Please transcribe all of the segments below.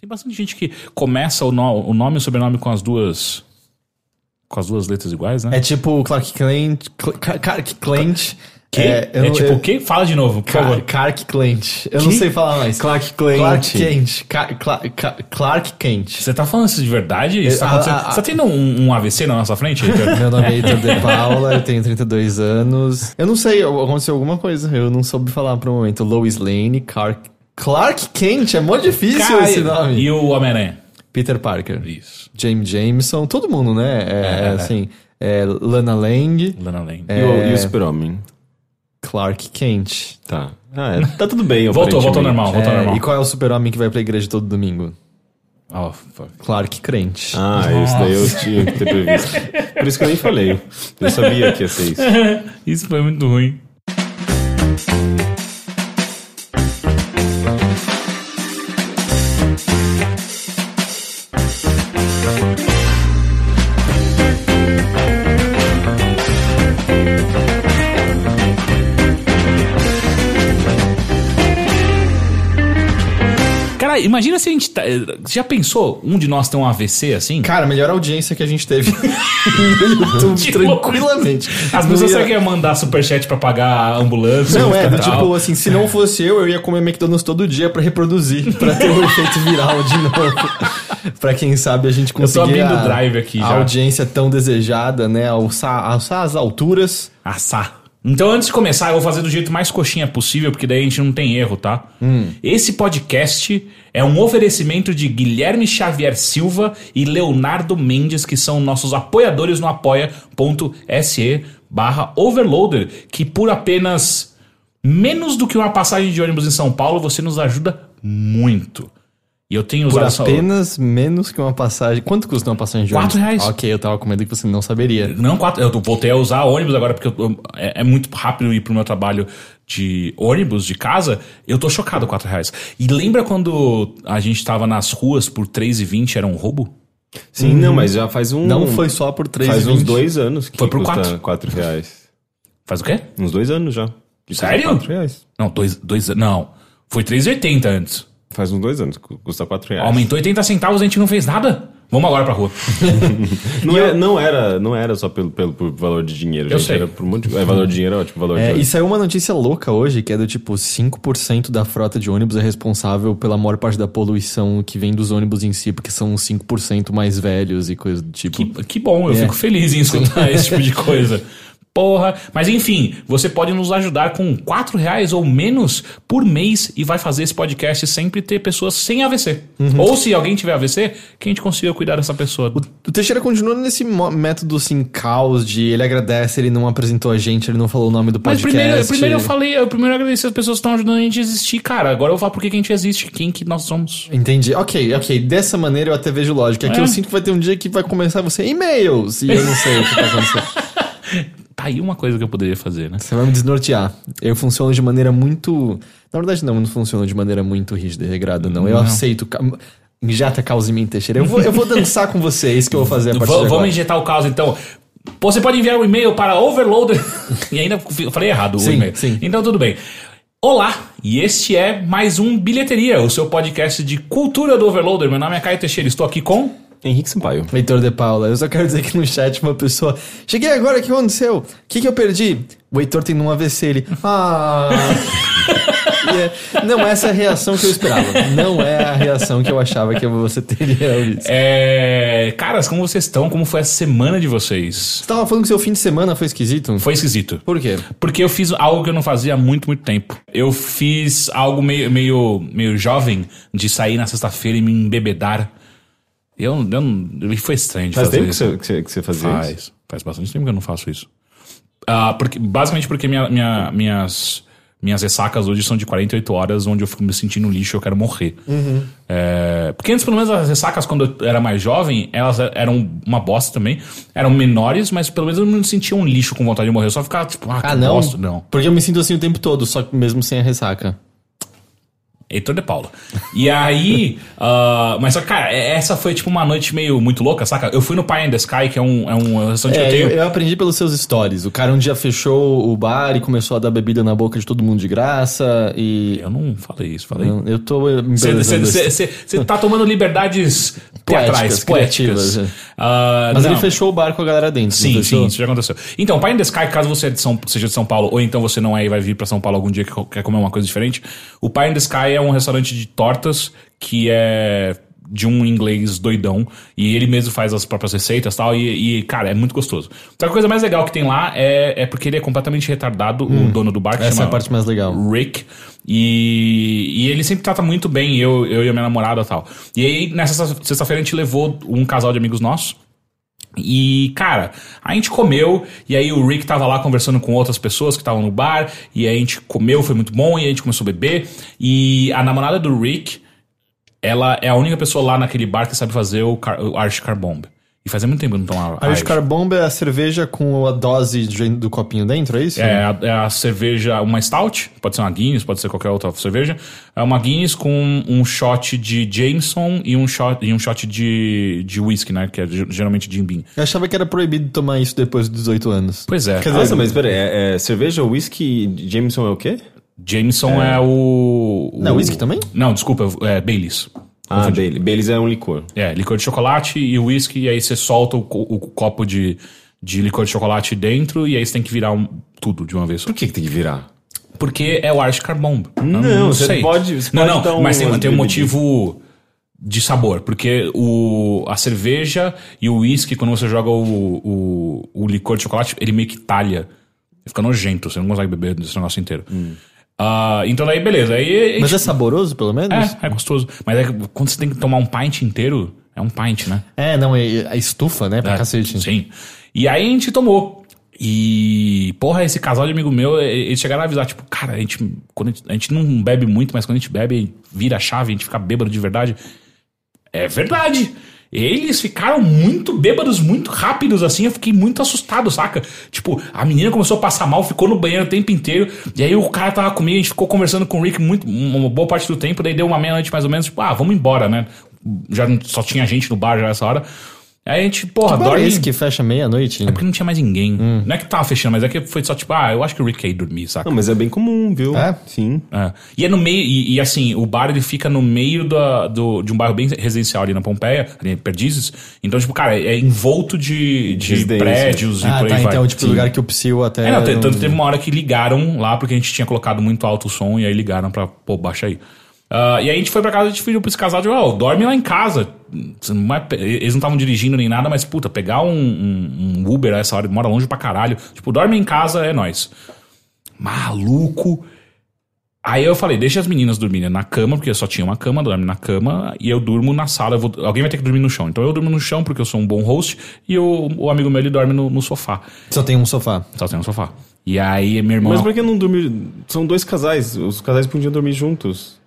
Tem bastante gente que começa o, no- o nome e o sobrenome com as duas. Com as duas letras iguais, né? É tipo Clark Kent. Clark Kent. Que? É, É, não- tipo eu- o quê? Fala de novo, por favor. Clark Kent. Eu não Que? sei falar mais. Clark Kent. Clark Kent. Clark Kent. Você tá falando isso de verdade? Isso tá acontecendo? ah, ah. Você tá tendo um, um AVC na nossa frente, Ricardo? Meu nome é Heitor De Paula, eu tenho 32 anos. Eu não sei, aconteceu alguma coisa. Eu não soube falar pro momento. Lois Lane, Clark. Clark Kent, é muito difícil Cara, esse nome. E o Homem-Aranha? Peter Parker. Isso. James Jameson, todo mundo, né? É, É. assim. é, Lana Lang, Lana Lang. E, o, e o Super-Homem? Clark Kent. Tá. Ah, é, tá tudo bem, Voltou, voltou normal, voltou É, normal. e qual é o super-homem que vai pra igreja todo domingo? Oh, fuck. Clark Crente. Ah, isso daí eu tinha que ter previsto. Por isso que eu nem falei. Eu sabia que ia ser isso. Isso foi muito ruim. Imagina se a gente. Tá, já pensou um de nós ter um AVC assim? Cara, melhor audiência que a gente teve no YouTube, Tipo, tranquilamente. As pessoas ia- sabem que ia mandar superchat pra pagar a ambulância. Não, é, do tipo assim, se não fosse eu, eu ia comer McDonald's todo dia pra reproduzir, pra ter o efeito viral de novo. pra quem sabe a gente tô conseguir abrindo a, o drive aqui a já. audiência tão desejada, né, alçar, alçar as alturas. Assar. Então, antes de começar, eu vou fazer do jeito mais coxinha possível, porque daí a gente não tem erro, tá? Esse podcast é um oferecimento de Guilherme Xavier Silva e Leonardo Mendes, que são nossos apoiadores no apoia.se barra overloader, que por apenas menos do que uma passagem de ônibus em São Paulo, você nos ajuda muito. E eu tenho Por usado essa- apenas menos que uma passagem. Quanto custa uma passagem de Quatro ônibus? reais. Ok, eu tava com medo que você não saberia. Não, quatro. Eu voltei a usar ônibus agora porque eu é, é muito rápido ir pro meu trabalho de ônibus, de casa. Eu tô chocado, quatro reais. E lembra quando a gente tava nas ruas por 3,20 era um roubo? Sim, não, mas já faz um... Não foi só por 3 Faz uns dois anos que Foi por custa quatro. quatro reais. Faz o quê? Uns dois anos já. Sério? Quatro reais. Não, dois, dois não. Foi 3,80 antes. Faz uns dois anos custa quatro reais. Aumentou 80 centavos, a gente não fez nada. Vamos agora pra rua. Não, é- não era, não era só pelo, pelo por valor de dinheiro, Eu gente. sei. Era por um monte de... É, valor de dinheiro é ótimo, valor É, de e saiu uma notícia louca hoje, que é do tipo, 5% da frota de ônibus é responsável pela maior parte da poluição que vem dos ônibus em si, porque são 5% mais velhos e coisa do tipo. Que, que bom, eu É. fico feliz em escutar esse tipo de coisa. Porra. Mas enfim, você pode nos ajudar com 4 reais ou menos por mês e vai fazer esse podcast sempre ter pessoas sem AVC. Ou se alguém tiver AVC, que a gente consiga cuidar dessa pessoa. O Teixeira continua nesse método, assim, caos de ele agradece, ele não apresentou a gente, ele não falou o nome do Mas podcast. primeiro, primeiro eu falei, eu primeiro agradeci as pessoas que estão ajudando a gente a existir, cara. Agora eu vou falar por que a gente existe, quem que nós somos. Entendi. Ok, ok. Dessa maneira eu até vejo lógica. Que É. eu sinto que vai ter um dia que vai começar você e-mails e eu não sei o que tá acontecendo. Tá aí uma coisa que eu poderia fazer, né? Você vai me desnortear. Eu funciono de maneira muito. Na verdade, não, não funciono de maneira muito rígida e regrada, não. Eu Não. aceito. Injeta causa em mim, Teixeira. Eu vou, eu vou dançar com você, é isso que eu vou fazer a partir V- de vamos injetar o caos então. Você pode enviar um e-mail para overloader. e ainda eu falei errado o Sim, e-mail. sim. Então tudo bem. Olá, e este é mais um Bilheteria, o seu podcast de cultura do Overloader. Meu nome é Caio Teixeira, estou aqui com. Henrique Sampaio. Heitor de Paula, eu só quero dizer que no chat uma pessoa. Cheguei agora, o que aconteceu? O que, que eu perdi? O Heitor tem um AVC, ele. Ah. É- Não, essa é a reação que eu esperava. Não é a reação que eu achava que você teria, Ulisses. É... Caras, como vocês estão? Como foi a semana de vocês? Você tava falando que seu fim de semana foi esquisito? Foi esquisito. Por quê? Porque eu fiz algo que eu não fazia há muito, muito tempo. Eu fiz algo meio, meio, meio jovem de sair na sexta-feira e me embebedar. Eu, eu, não- foi estranho de Faz fazer tempo que isso. você, que você, que você fazia isso? Faz. Faz bastante tempo que eu não faço isso. Ah, porque, basicamente porque minha- minha- minhas, minhas ressacas hoje são de 48 horas, onde eu fico me sentindo lixo, eu quero morrer. É, porque antes, pelo menos, as ressacas, quando eu era mais jovem, elas eram uma bosta também. Eram menores, mas pelo menos eu não me sentia um lixo com vontade de morrer. Eu só ficava tipo, ah, que Ah, não? bosta. Não. Porque eu me sinto assim o tempo todo, só mesmo sem a ressaca. Heitor de Paula. E aí, ah, mas só que, cara, é- essa foi tipo uma noite meio muito louca, saca? Eu fui no Pie in the Sky, que é um, é um restaurante É, que eu eu, tenho. eu aprendi pelos seus stories. O cara um dia fechou o bar e começou a dar bebida na boca de todo mundo de graça e... Eu não falei isso, falei. Eu, eu tô Você tá tomando liberdades teatrais, poéticas. é. Ah, Mas não. ele fechou o bar com a galera dentro. Sim, sim, isso já aconteceu. Então, Pie in the Sky, caso você é de São- seja de São Paulo, ou então você não é e vai vir pra São Paulo algum dia que quer comer uma coisa diferente, o Pie in the Sky é um restaurante de tortas que é de um inglês doidão, e ele mesmo faz as próprias receitas e tal, e, e, cara, é muito gostoso. Então a coisa mais legal que tem lá é, é porque ele é completamente retardado, o dono do bar, que Essa é chama a parte mais legal. Rick. E, e ele sempre trata muito bem eu, eu e a minha namorada e tal. E aí, nessa sexta-feira, a gente levou um casal de amigos nossos. E, cara, a gente comeu, e aí o Rick tava lá conversando com outras pessoas que estavam no bar, e a gente comeu, foi muito bom, e a gente começou a beber. E a namorada do Rick, ela é a única pessoa lá naquele bar que sabe fazer o, car o. E fazia muito tempo que eu não tomava A Irish Car Bomb é a cerveja com a dose de- do copinho dentro, é isso? É a, é a cerveja, uma stout, pode ser uma Guinness, pode ser qualquer outra cerveja. É uma Guinness com um shot de Jameson e um shot, e um shot de, de whisky, né? Que é ge- geralmente Jim Beam. Eu achava que era proibido tomar isso depois dos 18 anos. Pois é. Quer dizer, Nossa, mas peraí, é, é cerveja, whisky, Jameson é o quê? Jameson é, o, o. Não, whisky também? Não, desculpa, é Baileys. Ah, Bailey. Baileys é um licor. É, licor de chocolate e whisky, e aí você solta o, co- o copo de, de licor de chocolate dentro, e aí você tem que virar um- tudo de uma vez só. Por que, que tem que virar? Porque é o Irish Car Bomb. Eu Não, você pode- você não, pode não, mas tem, tem um motivo de sabor. Porque o, a cerveja e o uísque, quando você joga o, o, o licor de chocolate, ele meio que talha. Fica nojento, você não consegue beber desse negócio inteiro. Ah, então daí, beleza. Aí, Mas é saboroso, pelo menos? é, é gostoso. Mas é que quando você tem que tomar um pint inteiro, é um pint, né? É, não, é a estufa, né? Pra É, cacete. Sim. E aí a gente tomou. E, porra, esse casal de amigo meu, eles chegaram a avisar, tipo, cara, a gente, quando a gente, a gente não bebe muito, mas quando a gente bebe, vira a chave, a gente fica bêbado de verdade. É verdade. Eles ficaram muito bêbados, muito rápidos, assim. Eu fiquei muito assustado, saca? Tipo, a menina começou a passar mal, ficou no banheiro o tempo inteiro. E aí o cara tava comigo, a gente ficou conversando com o Rick muito, uma boa parte do tempo. Daí deu uma meia-noite mais ou menos, tipo, ah, vamos embora, né? Já só tinha gente no bar já essa hora. Aí a gente, porra, Que bar é dorme. esse que fecha meia-noite? É porque não tinha mais ninguém. Não é que tava fechando, mas é que foi só tipo, ah, eu acho que o Rick quer ir dormir, saca? Não, mas é bem comum, viu? É? Sim. É. E é no meio, e, e, assim, o bar ele fica no meio da, do, de um bairro bem residencial ali na Pompeia, ali em Perdizes. Então, tipo, cara, é envolto de, de prédios e Ah, por aí tá. vai. Então, tipo, o lugar que o Psyu até. É, não, te- não- tanto teve uma hora que ligaram lá, porque a gente tinha colocado muito alto o som, e aí ligaram pra, pô, baixa aí. Ah, e aí a gente foi pra casa, a gente pediu pra esse casal, de, ó, dorme lá em casa. Eles não estavam dirigindo nem nada, mas, puta, pegar um, um- um Uber a essa hora, mora longe pra caralho. Tipo, dorme em casa, é nóis. Maluco. Aí eu falei, deixa as meninas dormirem na cama, porque eu só tinha uma cama, dorme na cama, e eu durmo na sala. eu vou- alguém vai ter que dormir no chão. Então eu durmo no chão, porque eu sou um bom host, e o, o amigo meu, ele dorme no, no sofá. Só tem um sofá. Só tem um sofá. E aí, meu irmão. Mas por que não dormir? São dois casais. Os casais podiam dormir juntos.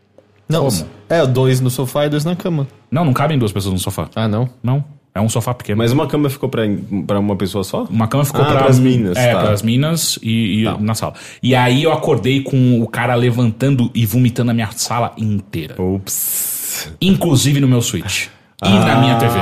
Não, Como? é, dois no sofá e dois na cama. Não, não cabem duas pessoas no sofá. Ah, não? Não. É um sofá pequeno. Mas uma cama ficou pra, pra uma pessoa só? Uma cama ficou Ah, pra, pras minas, É, tá. pras minas e, e Tá. na sala. E aí eu acordei com o cara levantando e vomitando a minha sala inteira. Ops. Inclusive no meu Switch. E na minha TV.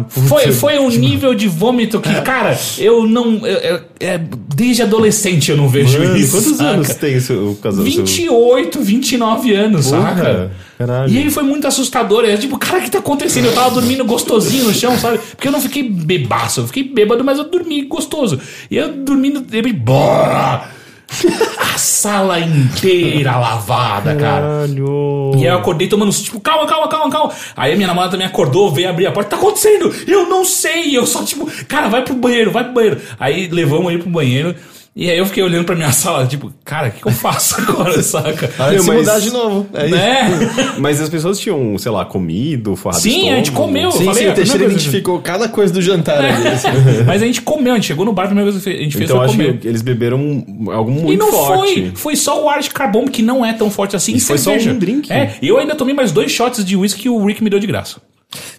Ah, Foi, foi um nível de vômito que, cara, eu não. eu- eu- é, desde adolescente eu não vejo Mano, isso. quantos saca? anos tem o casal? seu- 28, 29 anos, Porra, saca? caralho. E aí foi muito assustador. É tipo, cara, o que tá acontecendo? Eu tava dormindo gostosinho no chão, sabe? Porque eu não fiquei bebaço, eu fiquei bêbado, mas eu dormi gostoso. E eu dormindo, eu! A sala inteira lavada, cara. Caralho. E aí eu acordei tomando, tipo, calma, calma, calma, calma. Aí a minha namorada também acordou, veio abrir a porta. Tá acontecendo? Eu não sei. Eu só, tipo, cara, vai pro banheiro, vai pro banheiro. Aí levamos ele pro banheiro. E aí eu fiquei olhando pra minha sala, tipo, cara, o que, que eu faço agora, saca? De Meu, se mas- mudar de novo. É. Né? Mas as pessoas tinham, sei lá, comido, forrado Sim, a gente estômago. comeu. Sim, falei, sim, a o Teixeira primeira coisa- identificou cada coisa do jantar ali. assim. Mas a gente comeu, a gente chegou no bar, a primeira coisa que a gente fez Então foi acho comer. que eles beberam algo muito E não forte. foi, foi só o Irish Carbon que não é tão forte assim. E foi só cerveja. um drink. É, eu ainda tomei mais dois shots de whisky que o Rick me deu de graça.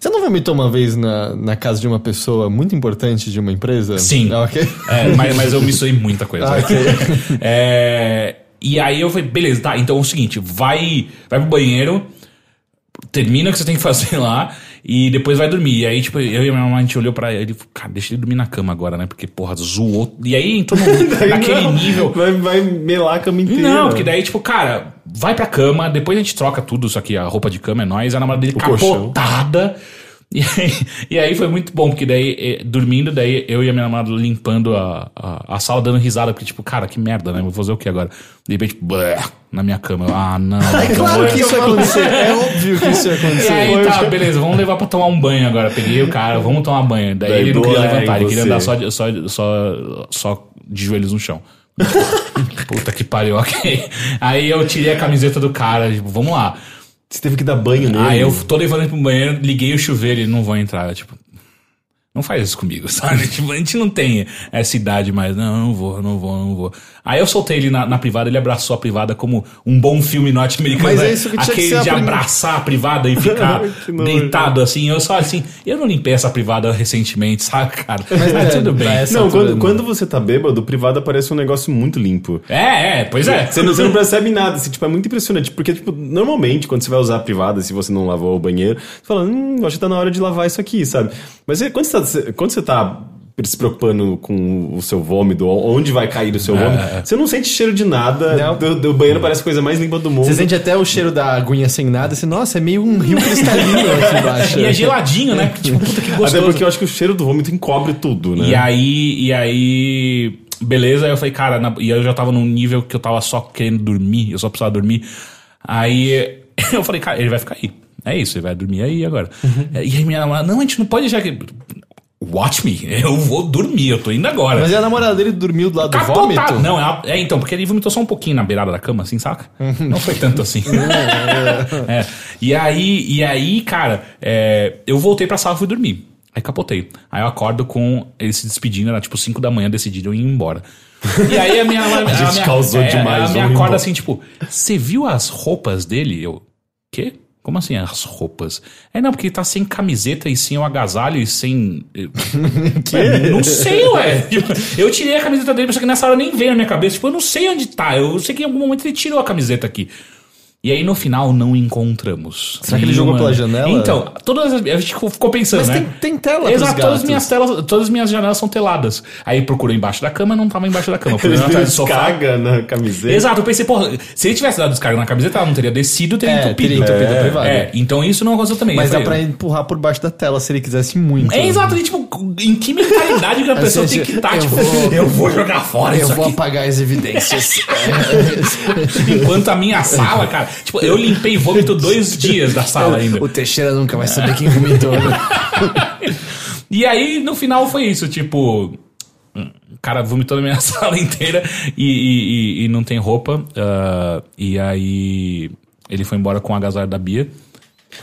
Você não vomitou uma vez na, na casa de uma pessoa muito importante de uma empresa? Sim. Ah. É, mas, mas eu misturei muita coisa. Ah, ok. É, e aí eu falei, beleza, tá, então é o seguinte, vai, vai pro banheiro, termina o que você tem que fazer lá e depois vai dormir. E aí, tipo, eu e minha mãe, a gente olhou pra ele e falou, cara, deixa ele dormir na cama agora, né? Porque, porra, zoou. E aí entrou no, naquele não, nível. Vai, vai melar a cama inteira. Não, porque daí, tipo, cara, vai pra cama, depois a gente troca tudo, isso aqui, a roupa de cama é nós, a namorada dele colchão. capotada. E aí, e aí foi muito bom, porque daí, eh, dormindo, daí eu e a minha namorada limpando a, a, a sala, dando risada, porque, tipo, cara, que merda, né? Vou fazer o que agora? De repente, blé, na minha cama. Eu, ah, não. É claro que isso ia acontecer. É óbvio que isso ia E acontecer. aí, tá, beleza, vamos levar pra tomar um banho agora. Peguei o cara, vamos tomar banho. Daí, Daí ele não queria boa, levantar, ele queria andar só, só, só, só de joelhos no chão. Puta que pariu, ok. Aí eu tirei a camiseta do cara, tipo, vamos lá. Você teve que dar banho nele. Aí eu tô levando ele pro banheiro, liguei o chuveiro e não vou entrar. Tipo, não faz isso comigo, sabe? Tipo, a gente não tem essa idade mais. Não, não vou, não vou, não vou. Aí eu soltei ele na, na privada, ele abraçou a privada como um bom filme norte-americano. Mas é né? isso que que Aquele a de primeira- abraçar a privada e ficar Que deitado assim. Eu só assim, eu não limpei essa privada recentemente, sabe, cara? Mas, é, tudo bem. Não, quando, não. quando você tá bêbado, o privado parece um negócio muito limpo. É, é, pois é. Você não, você não percebe nada, assim, tipo, é muito impressionante. Porque, tipo, normalmente, quando você vai usar a privada, se você não lavou o banheiro, você fala, hum, acho que tá na hora de lavar isso aqui, sabe? Mas é, quando, você tá, quando você tá se preocupando com o seu vômito, onde vai cair o seu vômito, você não sente cheiro de nada, do, do banheiro parece a coisa mais limpa do mundo. Você sente até o cheiro da aguinha sem nada, assim, nossa, é meio um rio cristalino aqui embaixo. E é geladinho, né? Porque, tipo, puta que Até gostoso. porque eu acho que o cheiro do vômito encobre tudo, né? E aí, e aí, beleza, aí eu falei, cara, na- e eu já tava num nível que eu tava só querendo dormir, eu só precisava dormir. Aí eu falei, cara, ele vai ficar aí. É isso, ele vai dormir aí agora. Uhum. E aí minha namorada, não, a gente não pode deixar que. Watch me, eu vou dormir, eu tô indo agora. Mas e a namorada dele dormiu do lado do Capotado. vômito? Não, ela- é, então, porque ele vomitou só um pouquinho na beirada da cama, assim, saca? Uhum. Não foi tanto assim. É. E aí, e aí, cara, é, eu voltei pra sala e fui dormir. Aí capotei. Aí eu acordo com ele se despedindo, era tipo 5 da manhã, decidiram ir embora. E aí a minha. A, gente minha, causou é, demais, A minha vamos acorda embora. assim, tipo, você viu as roupas dele? Eu. Quê? Como assim as roupas? É, não, porque ele tá sem camiseta e sem o agasalho e sem. Ué, Não sei, ué. Tipo, eu tirei a camiseta dele, só que nessa hora nem veio na minha cabeça. Tipo, eu não sei onde tá. Eu sei que em algum momento ele tirou a camiseta aqui. E aí no final não encontramos. Será que ele jogou pela janela? Então, todas as, a gente ficou- pensando, Mas né? tem, tem tela Exato, todas as, minhas telas, todas as minhas janelas são teladas. Aí procurou embaixo da cama, não tava embaixo da cama. Procurei Ele atrás do sofá. descarga na camiseta. Exato, eu pensei, porra, se ele tivesse dado descarga na camiseta, ela não teria descido, teria É, entupido. teria entupido a privada. É, então isso não aconteceu também. Mas Eu dá falei, pra empurrar por baixo da tela se ele quisesse muito. É exato, e, tipo, em que mentalidade que a pessoa Assim, tem que estar, eu tipo, vou- eu vou jogar fora Eu isso vou aqui. apagar as evidências. Enquanto a minha sala, cara, tipo, eu limpei vômito dois dias da sala ainda. o Teixeira nunca vai saber quem vomitou. né? E aí, no final, foi isso, tipo. O cara vomitou na minha sala inteira e, e- e- e não tem roupa. ah, e aí. Ele foi embora com o agasalho da Bia.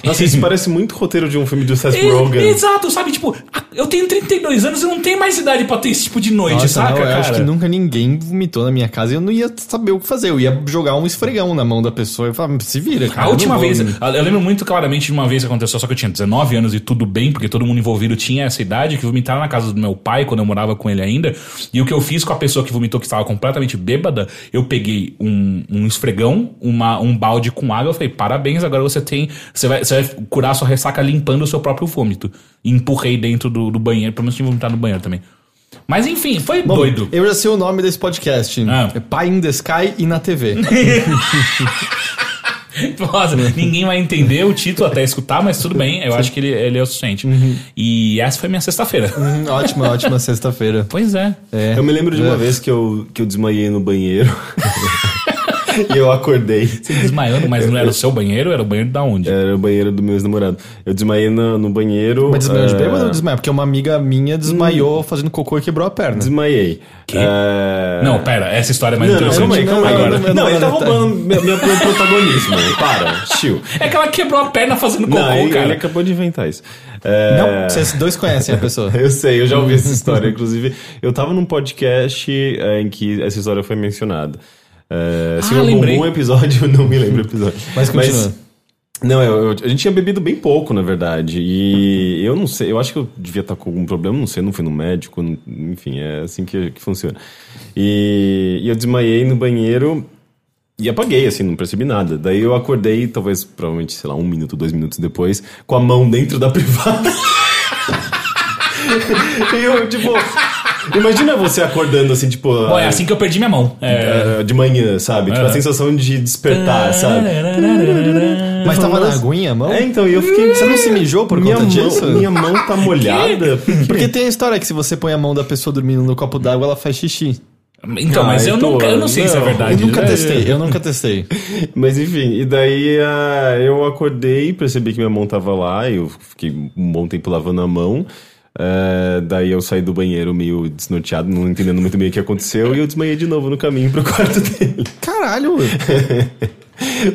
Nossa, isso parece muito roteiro de um filme do Seth Rogen. Exato, sabe? Tipo, eu tenho 32 anos e não tenho mais idade pra ter esse tipo de noite, Nossa, saca, não, eu cara? acho que nunca ninguém vomitou na minha casa e eu não ia saber o que fazer. Eu ia jogar um esfregão na mão da pessoa e falar, se vira, cara. A eu última vou- vez, eu lembro muito claramente de uma vez que aconteceu, só que eu tinha 19 anos e tudo bem, porque todo mundo envolvido tinha essa idade, que vomitaram na casa do meu pai, quando eu morava com ele ainda. E o que eu fiz com a pessoa que vomitou, que estava completamente bêbada, eu peguei um, um esfregão, uma, um balde com água, eu falei, parabéns, agora você tem. Você vai, você vai curar sua ressaca limpando o seu próprio vômito. E empurrei dentro do, do banheiro, pelo menos tinha vomitado no banheiro também. Mas enfim, foi Bom, doido. Eu já sei o nome desse podcast. Ah. É Pai in the Sky e na TV. Nossa, ninguém vai entender o título até escutar, mas tudo bem, eu acho que ele, ele é o suficiente. E essa foi minha sexta-feira. Hum, ótima, ótima sexta-feira. Pois é. É. Eu me lembro de uma É. vez que eu, que eu desmaiei no banheiro. e eu acordei. Você desmaiando, mas não era o seu banheiro, era o banheiro da onde? Era o banheiro do meu ex-namorado. Eu desmaiei no, no banheiro. Mas desmaiou de eh, bêbado ou desmaiou? Porque uma amiga minha desmaiou fazendo cocô e quebrou a perna. Desmaiei. Que? Eh, Não, pera, essa história é mais Não, não, interessante. calma aí, calma aí. Não, Não, ele tá não, tá. roubando meu, protagonismo. Para, chill. É que ela quebrou a perna fazendo cocô, Não, ele, cara. ele acabou de inventar isso. Eh, Não, vocês dois conhecem a pessoa. Eu sei, eu já ouvi essa história. Inclusive, eu tava num podcast eh, em que essa história foi mencionada. Eh, se Ah, eu lembrei. um episódio, eu não me lembro o episódio. Mas continua. não, eu- eu- a gente tinha bebido bem pouco, na verdade. E eu não sei, eu acho que eu devia estar com algum problema, não sei, não fui no médico, não- enfim, é assim que, que funciona. E, e eu desmaiei no banheiro E apaguei, assim, não percebi nada. Daí eu acordei, talvez, provavelmente, sei lá, um minuto, dois minutos depois, com a mão dentro da privada. e eu, tipo. Imagina você acordando assim, tipo. Bom, é assim que eu perdi minha mão. É. eh, de manhã, sabe? Tipo, a sensação de despertar, sabe? Mas tava na aguinha a mão? É, então, e eu fiquei. Você não se mijou por minha conta mão, disso? Minha mão tá molhada. Porque tem a história que se você põe a mão da pessoa dormindo no copo d'água, ela faz xixi. Então, mas Ah, eu, então, nunca, eu não sei se é não. verdade. Eu nunca É, testei, eu nunca testei. Mas enfim, e daí ah, eu acordei, percebi que minha mão tava lá, eu fiquei um bom tempo lavando a mão. Ah, daí eu saí do banheiro meio desnorteado, não entendendo muito bem o que aconteceu, e eu desmaiei de novo no caminho pro quarto dele. Caralho!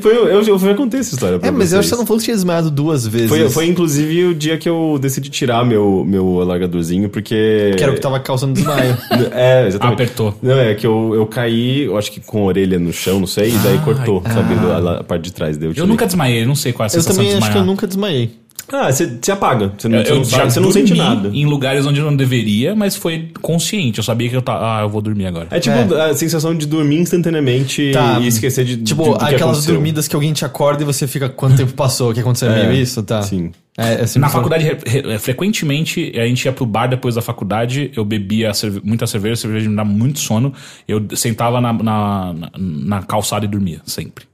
Foi, eu, eu, eu contei essa história pra É, mas eu acho que vocês. você não falou que tinha desmaiado duas vezes. Foi, foi inclusive o dia que eu decidi tirar meu, meu alargadorzinho, porque. Que era o que tava causando desmaio. É, exatamente. Apertou. Não, é que eu, eu caí, eu acho que com a orelha no chão, não sei, e daí cortou, sabe, a, a parte de trás deu. Eu nunca desmaiei, não sei qual é a eu sensação também de acho que eu nunca desmaiei. Ah, você você apaga. Você não, Eu, você não, sabe, você não sente nada. em lugares onde eu não deveria, mas foi consciente. Eu sabia que eu tava. Ah, eu vou dormir agora. É tipo a sensação de dormir instantaneamente Tá. e esquecer de Tipo, de- do aquelas aconteceu. dormidas que alguém te acorda e você fica quanto tempo passou, o que aconteceu? É É, meio isso, tá? sim. É, é Na faculdade, re- re- frequentemente, a gente ia pro bar depois da faculdade, eu bebia cerve muita cerveja, a cerveja me dá muito sono, eu sentava na, na, na- na calçada e dormia, sempre.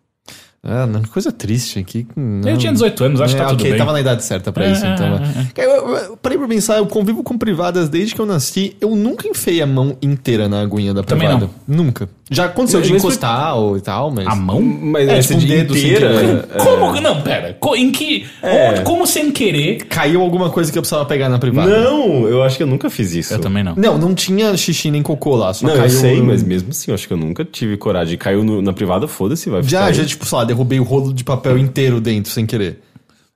Ah, não, que coisa triste aqui. Não. Eu tinha 18 anos, acho que tá tudo ok, bem. tava na idade certa pra É, isso, então. é, né? Eu, eu- eu parei pra pensar, eu convivo com privadas desde que eu nasci. Eu nunca enfiei a mão inteira na aguinha da Também privada. Nunca. Já aconteceu de encostar ou e tal, mas. A mão? Mas É, essa tipo, de dedo sem inteira... é, Como? Não, pera. Em que. É. como sem querer? Caiu alguma coisa que eu precisava pegar na privada. Não, eu acho que eu nunca fiz isso. Eu também não. Não, não tinha xixi nem cocô lá, só Não, caiu. eu sei, mas mesmo assim, eu acho que eu nunca tive coragem. Caiu no- na privada, foda-se, vai Já, ficar já, aí. tipo, sei lá, derrubei o rolo de papel inteiro dentro sem querer.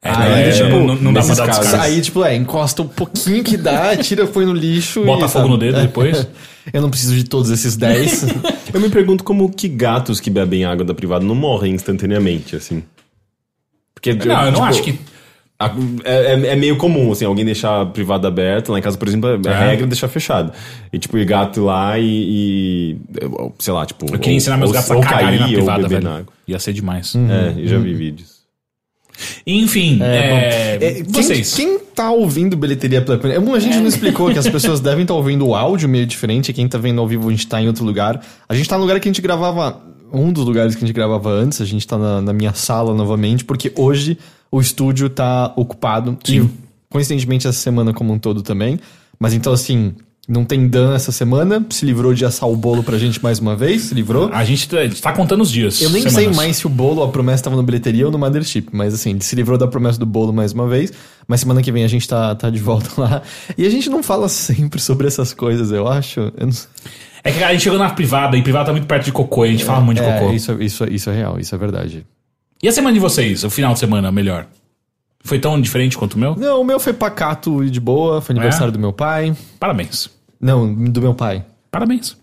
É, Aí, é, tipo, não, não dá pra dar descarga. Aí, tipo, é, encosta um pouquinho que dá, tira, põe no lixo Bota e. fogo sabe? no dedo depois. Eu não preciso de todos esses 10. Eu me pergunto como que gatos que bebem água da privada não morrem instantaneamente, assim. Porque, Não, eu não tipo, acho que. a- é, é- é meio comum, assim, alguém deixar a privada aberta. Lá em casa, por exemplo, a É. regra é deixar fechado. E, tipo, ir gato lá e, e, Sei lá, tipo... Eu queria ensinar meus ou- gatos ou a cagarem na cair, ou privada, velho. na água. Ia ser demais. É, eu já vi vídeos. Enfim, é, É, quem, vocês. quem tá ouvindo bilheteria pela primeira A gente não explicou que as pessoas devem estar ouvindo o áudio meio diferente. Quem tá vendo ao vivo, a gente tá em outro lugar. A gente tá no lugar que a gente gravava. Um dos lugares que a gente gravava antes. A gente tá na, na minha sala novamente, porque hoje o estúdio tá ocupado. E coincidentemente essa semana como um todo também. Mas então, assim, não tem Dan essa semana. Se livrou de assar o bolo pra gente mais uma vez. Se livrou. A gente tá, tá contando os dias. Eu nem sei semanas. mais se o bolo, a promessa tava no bilheteria ou no Mothership, mas assim, ele se livrou da promessa do bolo mais uma vez. Mas semana que vem a gente tá, tá de volta lá. E a gente não fala sempre sobre essas coisas, eu acho. Eu não sei. É que a gente chegou na privada e privada tá muito perto de cocô e a gente fala muito de É, cocô. isso, isso, isso é real, isso é verdade. E a semana de vocês? O final de semana, melhor? Foi tão diferente quanto o meu? Não, o meu foi pacato e de boa, foi aniversário É? do meu pai. Parabéns. Não, do meu pai. Parabéns.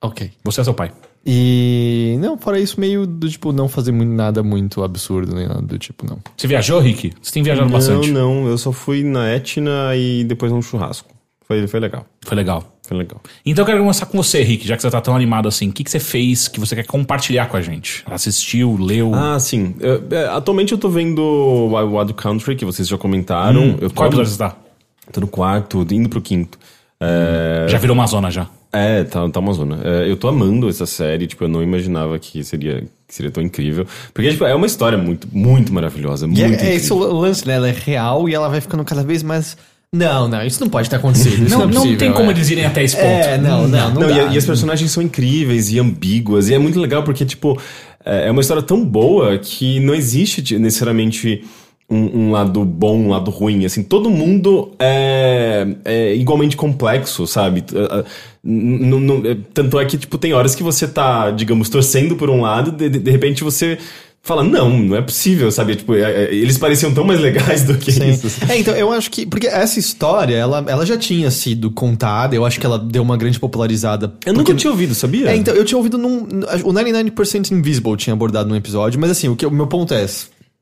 Ok. Você é seu pai. E. Não, fora isso, meio do tipo, não fazer muito, nada muito absurdo, nem nada do tipo, não. Você viajou, Rick? Você tem viajado bastante. Não, não, eu só fui na Etna e depois num churrasco. Foi, foi legal, Foi legal. foi legal. Então eu quero começar com você, Rick, já que você tá tão animado assim. O que, que você fez que você quer compartilhar com a gente? Assistiu, leu? Ah, sim. Eu- é, atualmente eu tô vendo Wild Wild Country, que vocês já comentaram. Hum, eu tô, qual episódio você tá? tô no quarto, indo pro quinto. É, Já virou uma zona já. é tá, tá uma zona. É, eu tô amando essa série, tipo, eu não imaginava que seria, que seria tão incrível. Porque, tipo, é uma história muito, muito maravilhosa. Muito E é, é esse o lance, né? Ela é real e ela vai ficando cada vez mais. Não, não, isso não pode ter acontecido. Isso Não, não, é não possível, tem como é. eles irem até esse ponto. É, não, não, não. Não, e, e as personagens são incríveis e ambíguas. E é muito legal porque, tipo, é é uma história tão boa que não existe necessariamente um, um lado bom, um lado ruim. Assim, todo mundo é, é igualmente complexo, sabe? Ah, Tanto é que, tipo, tem horas que você tá, digamos, torcendo por um lado, de, de- repente você fala, não, não é possível, sabe? Tipo, é- é- eles pareciam tão mais legais do que Sim. isso. É, então, eu acho que. Porque essa história, ela, ela já tinha sido contada, eu acho que ela deu uma grande popularizada. Eu nunca porque- tinha ouvido, sabia? É, então, eu tinha ouvido num. O 99% Invisible tinha abordado num episódio, mas assim, o, que, o meu ponto é.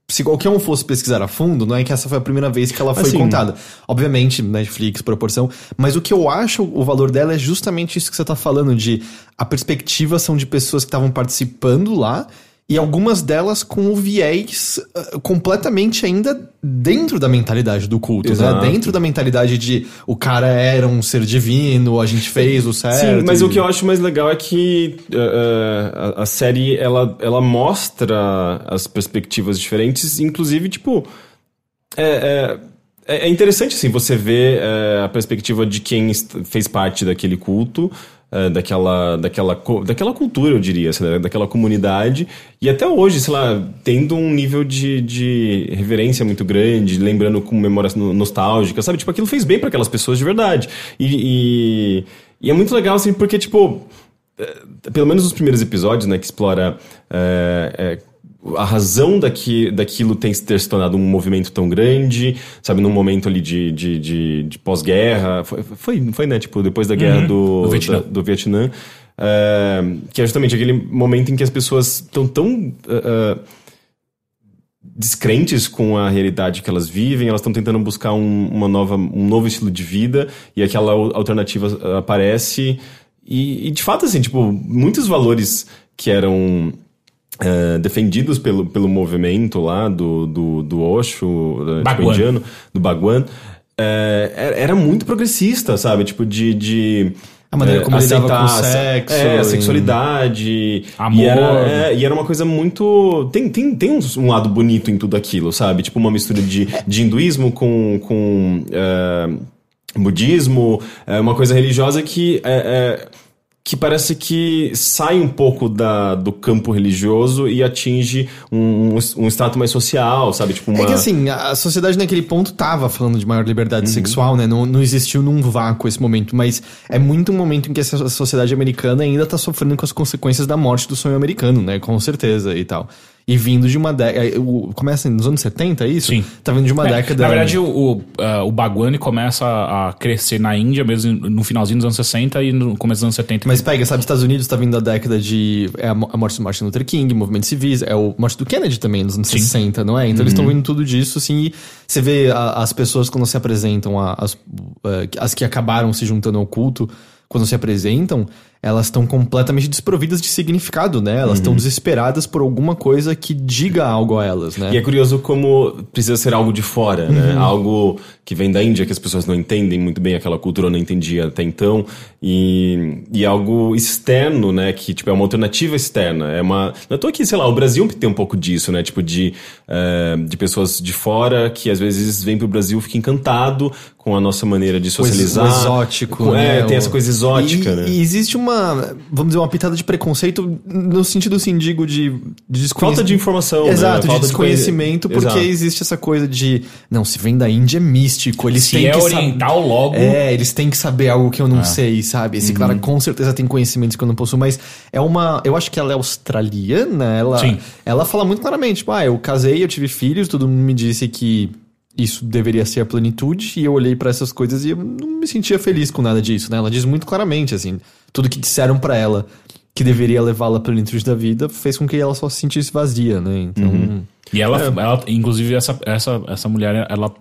Se qualquer um fosse pesquisar a fundo, não é que essa foi a primeira vez que ela foi Assim. contada. Obviamente, Netflix, proporção. Mas o que eu acho o valor dela é justamente isso que você tá falando, de a perspectiva são de pessoas que estavam participando lá. E algumas delas com o viés ah, completamente ainda dentro da mentalidade do culto, Exato. né? Dentro da mentalidade de o cara era um ser divino, a gente fez o certo. Sim, mas e- o que eu acho mais legal é que uh, uh, a, série ela, ela mostra as perspectivas diferentes, inclusive, tipo. É, é, é interessante assim, você ver é, a perspectiva de quem fez parte daquele culto. É, daquela, daquela, daquela cultura, eu diria, assim, né, daquela comunidade, e até hoje, sei lá, tendo um nível de, de reverência muito grande, lembrando com memórias no- nostálgicas, sabe? Tipo, aquilo fez bem para aquelas pessoas de verdade. E, e, e é muito legal, assim, porque, tipo, é, pelo menos os primeiros episódios, né, que explora é, é, a razão daqui, daquilo tem, ter se tornado um movimento tão grande, sabe, num momento ali de, de, de, de pós-guerra, foi, foi, foi, né, tipo, depois da guerra do, do Vietnã. da- do Vietnã, é, que é justamente aquele momento em que as pessoas estão tão... é, descrentes com a realidade que elas vivem, elas estão tentando buscar um, uma nova, um novo estilo de vida e aquela al- alternativa uh, aparece. E, e, de fato assim tipo muitos valores que eram uh, defendidos pelo, pelo movimento lá do, do, do Osho, uh, tipo, indiano, do Bhagwan, é, era muito progressista, sabe? Tipo, de. de A maneira é, como lidava com o aceitar sexo, É, a sexualidade. Amor. E era, é, e era uma coisa muito. Tem, tem, tem um, um lado bonito em tudo aquilo, sabe? Tipo, uma mistura de, de hinduísmo com. com é, budismo, é uma coisa religiosa que. é, é, que parece que sai um pouco da, do campo religioso e atinge um, um, um status mais social, sabe? Tipo uma... É que assim, a sociedade naquele ponto tava falando de maior Uhum. liberdade sexual, né? Não, não existiu num vácuo esse momento, mas é muito um momento em que essa sociedade americana ainda tá sofrendo com as consequências da morte do sonho americano, né? Com certeza e tal. E vindo de uma década. Começa nos anos 70, é isso? Sim. Tá vindo de uma É, década. Na verdade, o, o, ah, o começa a crescer na Índia mesmo no finalzinho dos anos 60 e no começo dos anos 70. Mas pega, sabe, Estados Unidos tá vindo da década de. É a mo- a morte do Martin Luther King, movimentos civis, é o morte do Kennedy também, nos anos 60, não é? Então eles estão vindo tudo disso, assim, e você vê a- as pessoas quando se apresentam, a- as, eh, as que acabaram se juntando ao culto, quando se apresentam, elas estão completamente desprovidas de significado, né? Elas estão desesperadas por alguma coisa que diga algo a elas, né? E é curioso como precisa ser algo de fora, né? Uhum. Algo que vem da Índia, que as pessoas não entendem muito bem aquela cultura, não entendia até então. E, e algo externo, né? Que, tipo, é uma alternativa externa. É uma... Eu tô aqui, sei lá, o Brasil tem um pouco disso, né? Tipo, de, eh, de pessoas de fora que às vezes vêm pro Brasil, fica encantado com a nossa maneira de socializar. o exótico, Com- né? É, tem O- essa coisa exótica, e, né? E existe uma, vamos dizer, uma pitada de preconceito no sentido, assim, digo, de, de desconhecimento. Falta de informação, né? Exato, de Falta de desconhecimento, conhe- porque Exato. existe essa coisa de, não, se vem da Índia é místico, eles Se têm é que saber... oriental logo. É, eles têm que saber algo que eu não sei, sabe? Esse cara com certeza tem conhecimentos que eu não possuo, mas é uma. Eu acho que ela é australiana, ela, Sim. ela fala muito claramente, tipo, ah, eu casei, eu tive filhos, todo mundo me disse que isso deveria ser a plenitude, e eu olhei pra essas coisas e eu não me sentia feliz com nada disso, né? Ela diz muito claramente, assim, tudo que disseram pra ela que deveria levá-la à plenitude da vida fez com que ela só se sentisse vazia, né? Então. E ela, ela inclusive, essa, essa, essa mulher, ela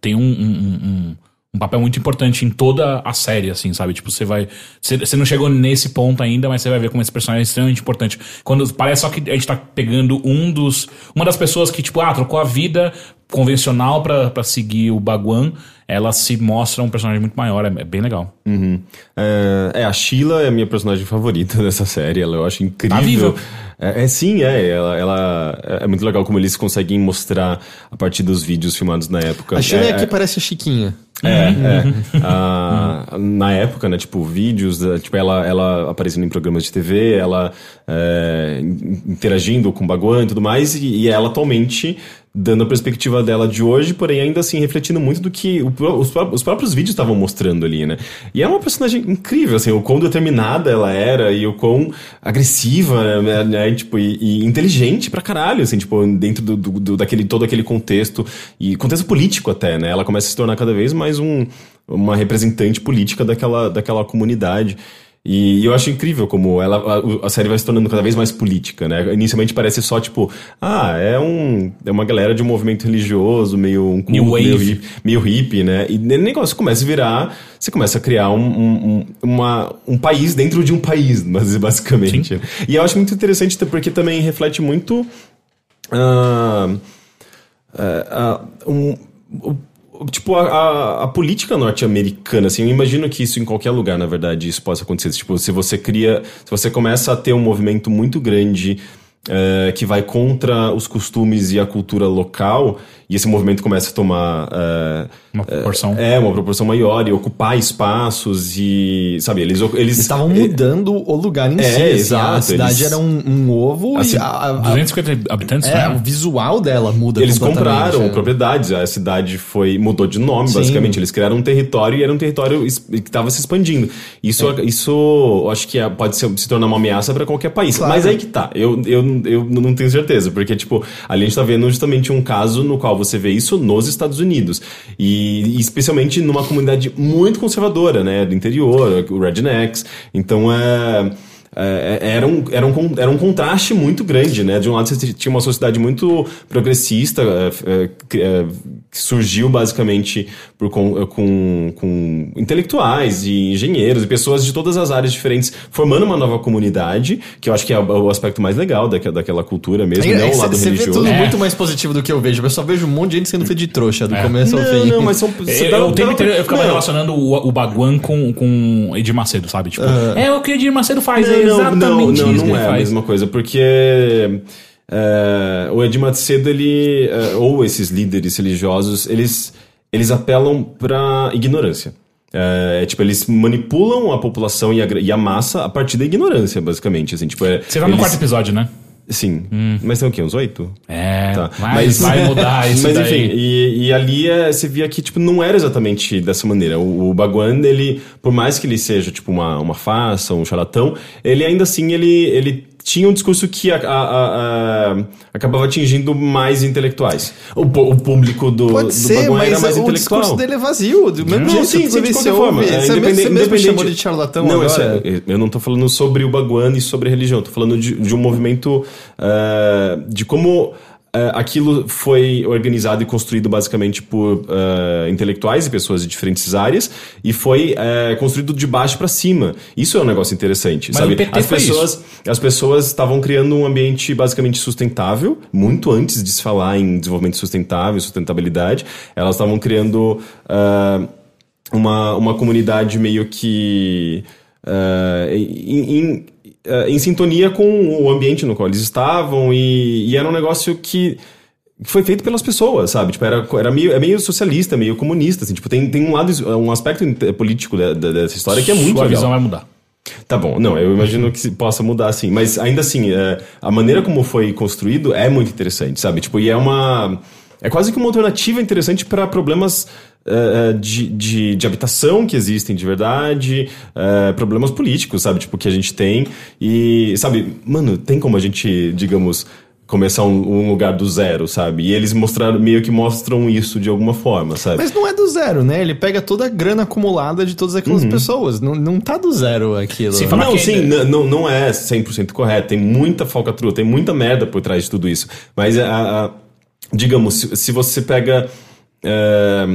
tem um, um, um- um papel muito importante em toda a série, assim, sabe? Tipo, você vai. Você, não chegou nesse ponto ainda, mas você vai ver como esse personagem é extremamente importante. Quando parece só que a gente tá pegando um dos. Uma das pessoas que, tipo, ah, trocou a vida convencional pra, pra seguir o Baguan, ela se mostra um personagem muito maior. É, é bem legal. Uhum. É, é, a Sheila é a minha personagem favorita dessa série. Ela eu acho incrível. Tá viva. É, é, sim, é. Ela, ela- é muito legal como eles conseguem mostrar a partir dos vídeos filmados na época. A Sheila é, é, que parece a Chiquinha. É, é. Ah, na época, né, tipo, vídeos, eh, tipo, ela, ela aparecendo em programas de TV, ela in- interagindo com o Baguan e tudo mais, e, e ela atualmente dando a perspectiva dela de hoje, porém ainda assim refletindo muito do que os, os próprios vídeos estavam mostrando ali, né? E é uma personagem incrível, assim, o quão determinada ela era e o quão agressiva, né, né, tipo, e, e inteligente pra caralho, assim, tipo, dentro do, do- do- daquele, todo aquele contexto, e contexto político até, né? Ela começa a se tornar cada vez mais um, uma representante política daquela, daquela comunidade. E, eu acho incrível como ela, a, a, série vai se tornando cada vez mais política, né? Inicialmente parece só tipo, ah, é um é uma galera de um movimento religioso, meio um culto, New meio wave. hippie, meio hippie, né? E o negócio começa a virar, você começa a criar um, um, um- uma, um país dentro de um país, mas basicamente. E eu acho muito interessante porque também reflete muito ah, é, ah, um- tipo, a, a- a política norte-americana, assim, eu imagino que isso em qualquer lugar, na verdade, isso possa acontecer. Tipo, se você cria, se você começa a ter um movimento muito grande é, que vai contra os costumes e a cultura local, e esse movimento começa a tomar é, Uma proporção. é, uma proporção maior e ocupar espaços e, sabe, eles... eles estavam mudando o lugar em É, si. assim, exato, A cidade eles- era um, um ovo Assim, e a, a- a- 250 habitantes, é, o né? visual dela muda Eles compraram né? propriedades, a cidade foi mudou de nome, Sim. basicamente. Eles criaram um território e era um território que estava se expandindo. Isso, É. isso eu acho que é- pode ser- se tornar uma ameaça para qualquer país. Claro. Mas aí que tá. Eu, eu, eu não tenho certeza, porque, tipo, ali a gente tá vendo justamente um caso no qual você vê isso nos Estados Unidos. E, especialmente numa comunidade muito conservadora, né? Do interior, o Rednecks. Então é. É, era, um, era, um, era um contraste muito grande, né? De um lado você tinha uma sociedade muito progressista, é, é, que, é, surgiu basicamente por, com, com, com intelectuais e engenheiros e pessoas de todas as áreas diferentes, formando uma nova comunidade, que eu acho que é o, aspecto mais legal daquela, daquela cultura mesmo, É, não é, o lado Você vê religioso. tudo É. muito mais positivo do que eu vejo. Eu só vejo um monte de gente sendo feito de trouxa do começo ao Não, fim. não, mas são. Eu, dá- eu, tempo dá- inteiro eu ficava não. relacionando o, o Baguan com, com Edir Macedo, sabe? Tipo, é o que Edir Macedo faz, é Não, não, exatamente não, não, não ele é a mesma coisa, porque é, o Edir Macedo, ele, é, ou esses líderes religiosos, eles, eles apelam pra ignorância. É, tipo, eles manipulam a população e a, e a massa a partir da ignorância, basicamente. Assim, tipo, é, Você tá no eles- quarto episódio, né? Sim. Mas tem o quê? Uns oito? É, Tá. mas, vai mudar isso Mas enfim, e, e ali é, você via que, tipo, não era exatamente dessa maneira. O, o Baguan, ele, por mais que ele seja, tipo, uma, uma farsa, um charlatão, ele ainda assim, ele, ele tinha um discurso que a- a- a- acabava atingindo mais intelectuais. O, o público do, Pode do ser, era mas mais o intelectual. discurso dele é vazio. Do mesmo Não, jeito, sim, sim, de qualquer forma. É, Você independente- você mesmo independente- de charlatão não, agora. isso é- eu não tô falando sobre o Baguan e sobre a religião, tô falando de, de um movimento eh, de como aquilo foi organizado e construído basicamente por eh, intelectuais e pessoas de diferentes áreas e foi eh, construído de baixo para cima. Isso é um negócio interessante, Mas sabe? as pessoas, as pessoas estavam criando um ambiente basicamente sustentável, muito antes de se falar em desenvolvimento sustentável, sustentabilidade, elas estavam criando ah, uma, uma comunidade meio que em, em, ah, em sintonia com o ambiente no qual eles estavam e, e era um negócio que foi feito pelas pessoas, sabe? Tipo, era, era meio, é meio socialista, meio comunista, assim. Tipo, tem, tem um lado, um aspecto político da- da- dessa história que é muito Sua legal. visão vai mudar. Tá bom, não, eu imagino que possa mudar assim, mas ainda assim, é, a maneira como foi construído é muito interessante, sabe? Tipo, e é uma. É quase que uma alternativa interessante para problemas é, é, de, de, de habitação que existem de verdade, é, problemas políticos, sabe? Tipo, que a gente tem. E, sabe, mano, tem como a gente, digamos. Começar um, um lugar do zero, sabe? E eles mostraram, meio que mostram isso de alguma forma, sabe? Mas não é do zero, né? Ele pega toda a grana acumulada de todas aquelas Uhum. pessoas. Não, não tá do zero aquilo. Sim, Não, que- sim, não, não é 100% correto. Tem muita falcatrua, tem muita merda por trás de tudo isso. Mas, a, a- digamos, se, se você pega. é,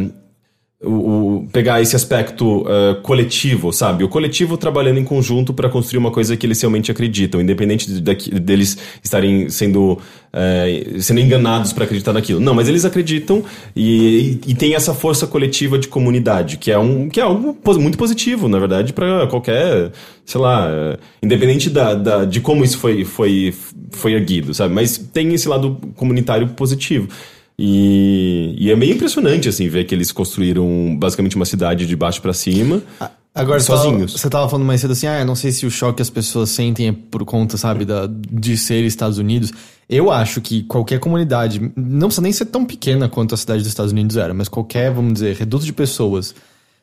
o, pegar esse aspecto é, coletivo, sabe? O coletivo trabalhando em conjunto para construir uma coisa que eles realmente acreditam, independente de, daqui- deles estarem sendo, é, sendo enganados para acreditar naquilo. Não, mas eles acreditam e, e, e tem essa força coletiva de comunidade, que é, um, que é algo muito positivo, na verdade, para qualquer, sei lá, é, independente da, da- de como isso foi, foi, foi erguido, sabe? Mas tem esse lado comunitário positivo. E, e é meio impressionante, assim, ver que eles construíram basicamente uma cidade de baixo para cima. Agora, sozinhos. você tava falando mais cedo assim, ah, não sei se o choque que as pessoas sentem é por conta, sabe, da, de ser Estados Unidos. Eu acho que qualquer comunidade, não precisa nem ser tão pequena quanto a cidade dos Estados Unidos era, mas qualquer, vamos dizer, reduto de pessoas,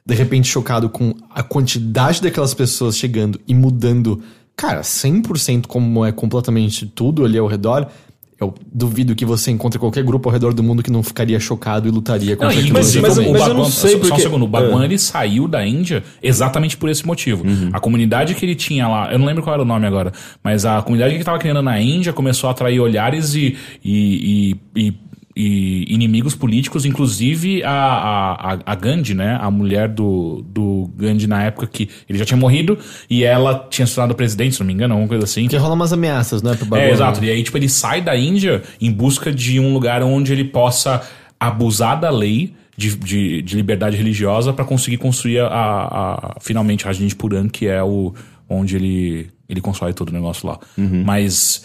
de repente chocado com a quantidade daquelas pessoas chegando e mudando, cara, 100% como é completamente tudo ali ao redor, eu duvido que você encontre qualquer grupo ao redor do mundo que não ficaria chocado e lutaria Não, contra aquilo. inclusive mas- o mas eu Bhagwan, não sei só, só um porque- segundo, o Bhagwan Ah. ele saiu da Índia exatamente por esse motivo. Uhum. A comunidade que ele tinha lá, eu não lembro qual era o nome agora, mas a comunidade que ele estava criando na Índia começou a atrair olhares e, e, e, e- e inimigos políticos, inclusive a, a, a- Gandhi, né? A mulher do, do Gandhi na época que ele já tinha morrido e ela tinha se tornado presidente, se não me engano, alguma coisa assim. Porque rola umas ameaças, né, pro É, bagulho. exato. E aí, tipo, ele sai da Índia em busca de um lugar onde ele possa abusar da lei de, de, de liberdade religiosa para conseguir construir a, a- finalmente a Rajneesh Puran, que é o onde ele, ele constrói todo o negócio lá. Mas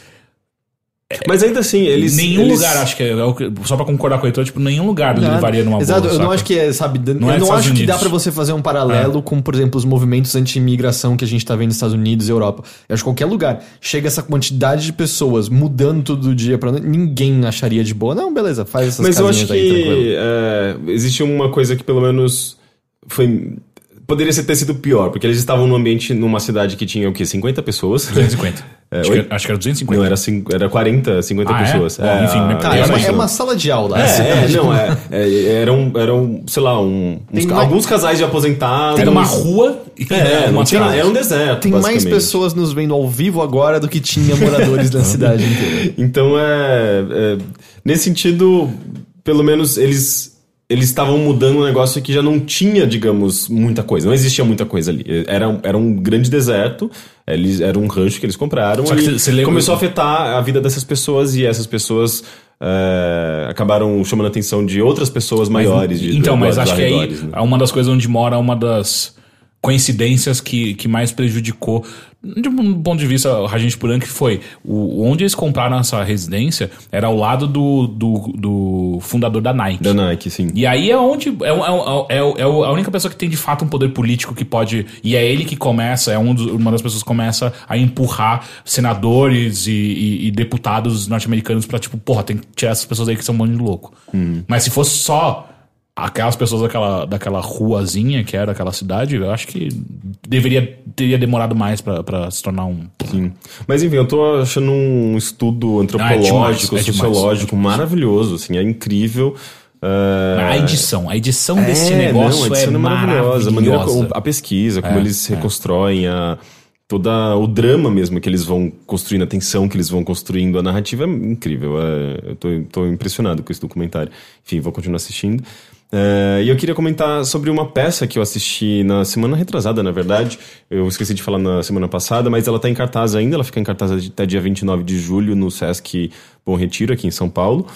Mas ainda assim, eles. nenhum eles- lugar, acho que é, é o que- só pra concordar com o Heitor, tipo, nenhum lugar Nada. levaria numa Exato, boa, eu não acho que é, sabe, eu Não não, é Estados acho que dá Unidos. pra você fazer um paralelo com, por exemplo, os movimentos anti-imigração que a gente tá vendo nos Estados Unidos e Europa. Eu acho que qualquer lugar chega essa quantidade de pessoas mudando todo dia pra ninguém acharia de boa. Não, beleza, faz essas Mas eu acho casinhas aí, que é, existe uma coisa que pelo menos foi. Poderia ser- ter sido pior, porque eles estavam num ambiente, numa cidade que tinha o quê? 50 pessoas? 250. É, acho, que, acho que era 250. Não, era, cinco- era 40, 50 Ah, é? pessoas. Bom, enfim, a- Tá, é é uma, isso. é uma sala de aula. É, é, não, é, é, eram, eram, sei lá, um, uns mais- alguns casais de aposentados. Era uma rua e É, não uma tinha, era um deserto. Tem mais pessoas nos vendo ao vivo agora do que tinha moradores na cidade inteira. Então é, é, Nesse sentido, pelo menos eles. Eles estavam mudando um negócio que já não tinha, digamos, muita coisa. Não existia muita coisa ali. Era, um- era um grande deserto. Eles, era um rancho que eles compraram. Só que e você lembra- começou a afetar a vida dessas pessoas. E essas pessoas é, acabaram chamando a atenção de outras pessoas maiores. de- então, mas acho que aí né? é uma das coisas onde mora uma das coincidências que, que mais prejudicou, de um ponto de vista, o Rajneesh Puran, que foi o, onde eles compraram essa residência era ao lado do, do, do fundador da Nike. Da Nike, sim. E aí é onde. É, é, é, é a única pessoa que tem de fato um poder político que pode. E é ele que começa, é um dos- uma das pessoas que começa a empurrar senadores e, e- e deputados norte-americanos pra, tipo, porra, tem que tirar essas pessoas aí que são um monte de louco. Mas se fosse só aquelas pessoas daquela, daquela ruazinha que era aquela cidade, eu acho que deveria teria demorado mais pra se tornar um. Sim. Mas enfim, eu tô achando um estudo antropológico, demais, é demais, sociológico é demais. maravilhoso, assim, é incrível. É, A edição, a edição é, desse não, negócio a edição é maravilhosa. A, maneira, a pesquisa, como É, eles é. reconstroem a, toda o drama mesmo que eles vão construindo, a tensão que eles vão construindo, a narrativa é incrível. é, eu tô, tô impressionado com esse documentário. Enfim, vou continuar assistindo. É, e eu queria comentar sobre uma peça que eu assisti na semana retrasada, na verdade. Eu esqueci de falar na semana passada, mas ela tá em cartaz ainda. Ela fica em cartaz até dia 29 de julho no Sesc Bom Retiro, aqui em São Paulo.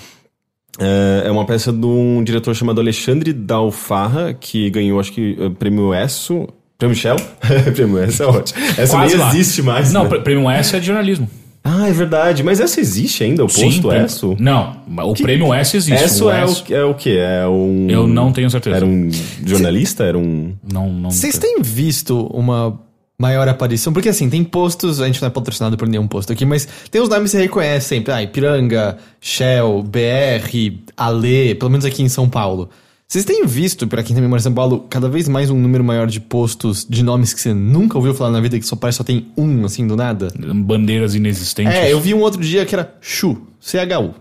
É é uma peça de um diretor chamado Alexandre Dalfarra, que ganhou, acho que, eh, prêmio ESSO. Prêmio Shell? prêmio ESSO é ótimo. Essa Quase nem lá. existe mais. Não, né? prêmio S é de jornalismo. Ah, é verdade. Mas essa existe ainda, o posto prêmio- ESSO? Não, o prêmio S existe. ESSO o é o, é o quê? É um... Eu não tenho certeza. Era um jornalista? Era um... Não, não. Vocês têm visto uma maior aparição? Porque assim, tem postos, a gente não é patrocinado por nenhum posto aqui, mas tem os nomes que você reconhece sempre. Ah, Ipiranga, Shell, BR, Ale, pelo menos aqui em São Paulo. Vocês têm visto, pra quem também mora em São Paulo, cada vez mais um número maior de postos de nomes que você nunca ouviu falar na vida, que só parece que só tem um, assim, do nada? Bandeiras inexistentes. É, eu vi um outro dia que era Chu, C-H-U.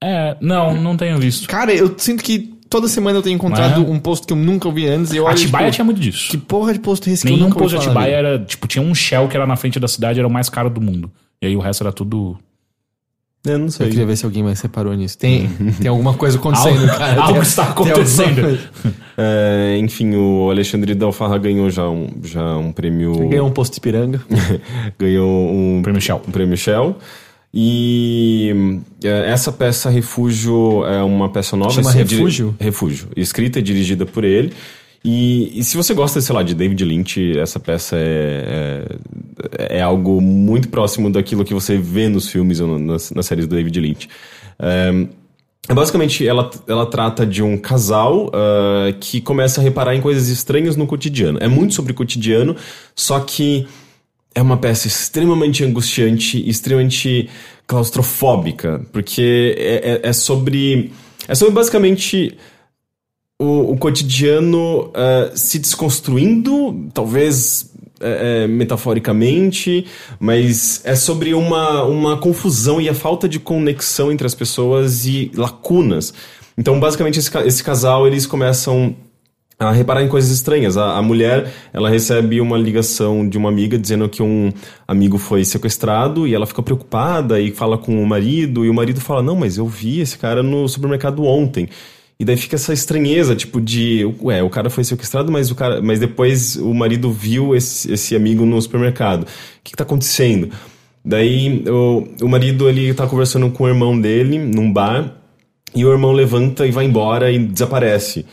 É, não, não tenho visto. Cara, eu sinto que toda semana eu tenho encontrado É. um posto que eu nunca ouvi antes e eu olho, Atibaia tipo, tinha muito disso. Que porra de posto é esse que eu Nenhum nunca ouvi posto de Atibaia era. Tipo, tinha um Shell que era na frente da cidade, era o mais caro do mundo. E aí o resto era tudo. Eu não Eu sei. queria ver se alguém mais reparou nisso. Tem, tem alguma coisa acontecendo, Algo- cara. algo está acontecendo. É, enfim, o Alexandre Dalfarra ganhou já um, já um prêmio... Ganhou um posto de piranga. ganhou um Prêmio Shell. um prêmio Shell. E é, essa peça Refúgio é uma peça nova. Chama é diri- Refúgio? Refúgio. Escrita e dirigida por ele. E, e se você gosta, sei lá, de David Lynch, essa peça é, é, é algo muito próximo daquilo que você vê nos filmes ou nas, nas séries do David Lynch. Basicamente, ela, ela trata de um casal ah, que começa a reparar em coisas estranhas no cotidiano. É muito sobre o cotidiano, só que é uma peça extremamente angustiante extremamente claustrofóbica, porque é, é- é sobre. É sobre basicamente o, o cotidiano ah, se desconstruindo, talvez é, é, metaforicamente, mas é sobre uma, uma confusão e a falta de conexão entre as pessoas e lacunas. Então, basicamente, esse, esse casal, eles começam a reparar em coisas estranhas. A, a mulher, ela recebe uma ligação de uma amiga dizendo que um amigo foi sequestrado e ela fica preocupada e fala com o marido e o marido fala: "Não, mas eu vi esse cara no supermercado ontem". E daí fica essa estranheza, tipo de, ué, o cara foi sequestrado, mas o cara, mas depois o marido viu esse, esse amigo no supermercado. O que, que tá acontecendo? Daí o, o marido ele tá conversando com o irmão dele num bar e o irmão levanta e vai embora e desaparece.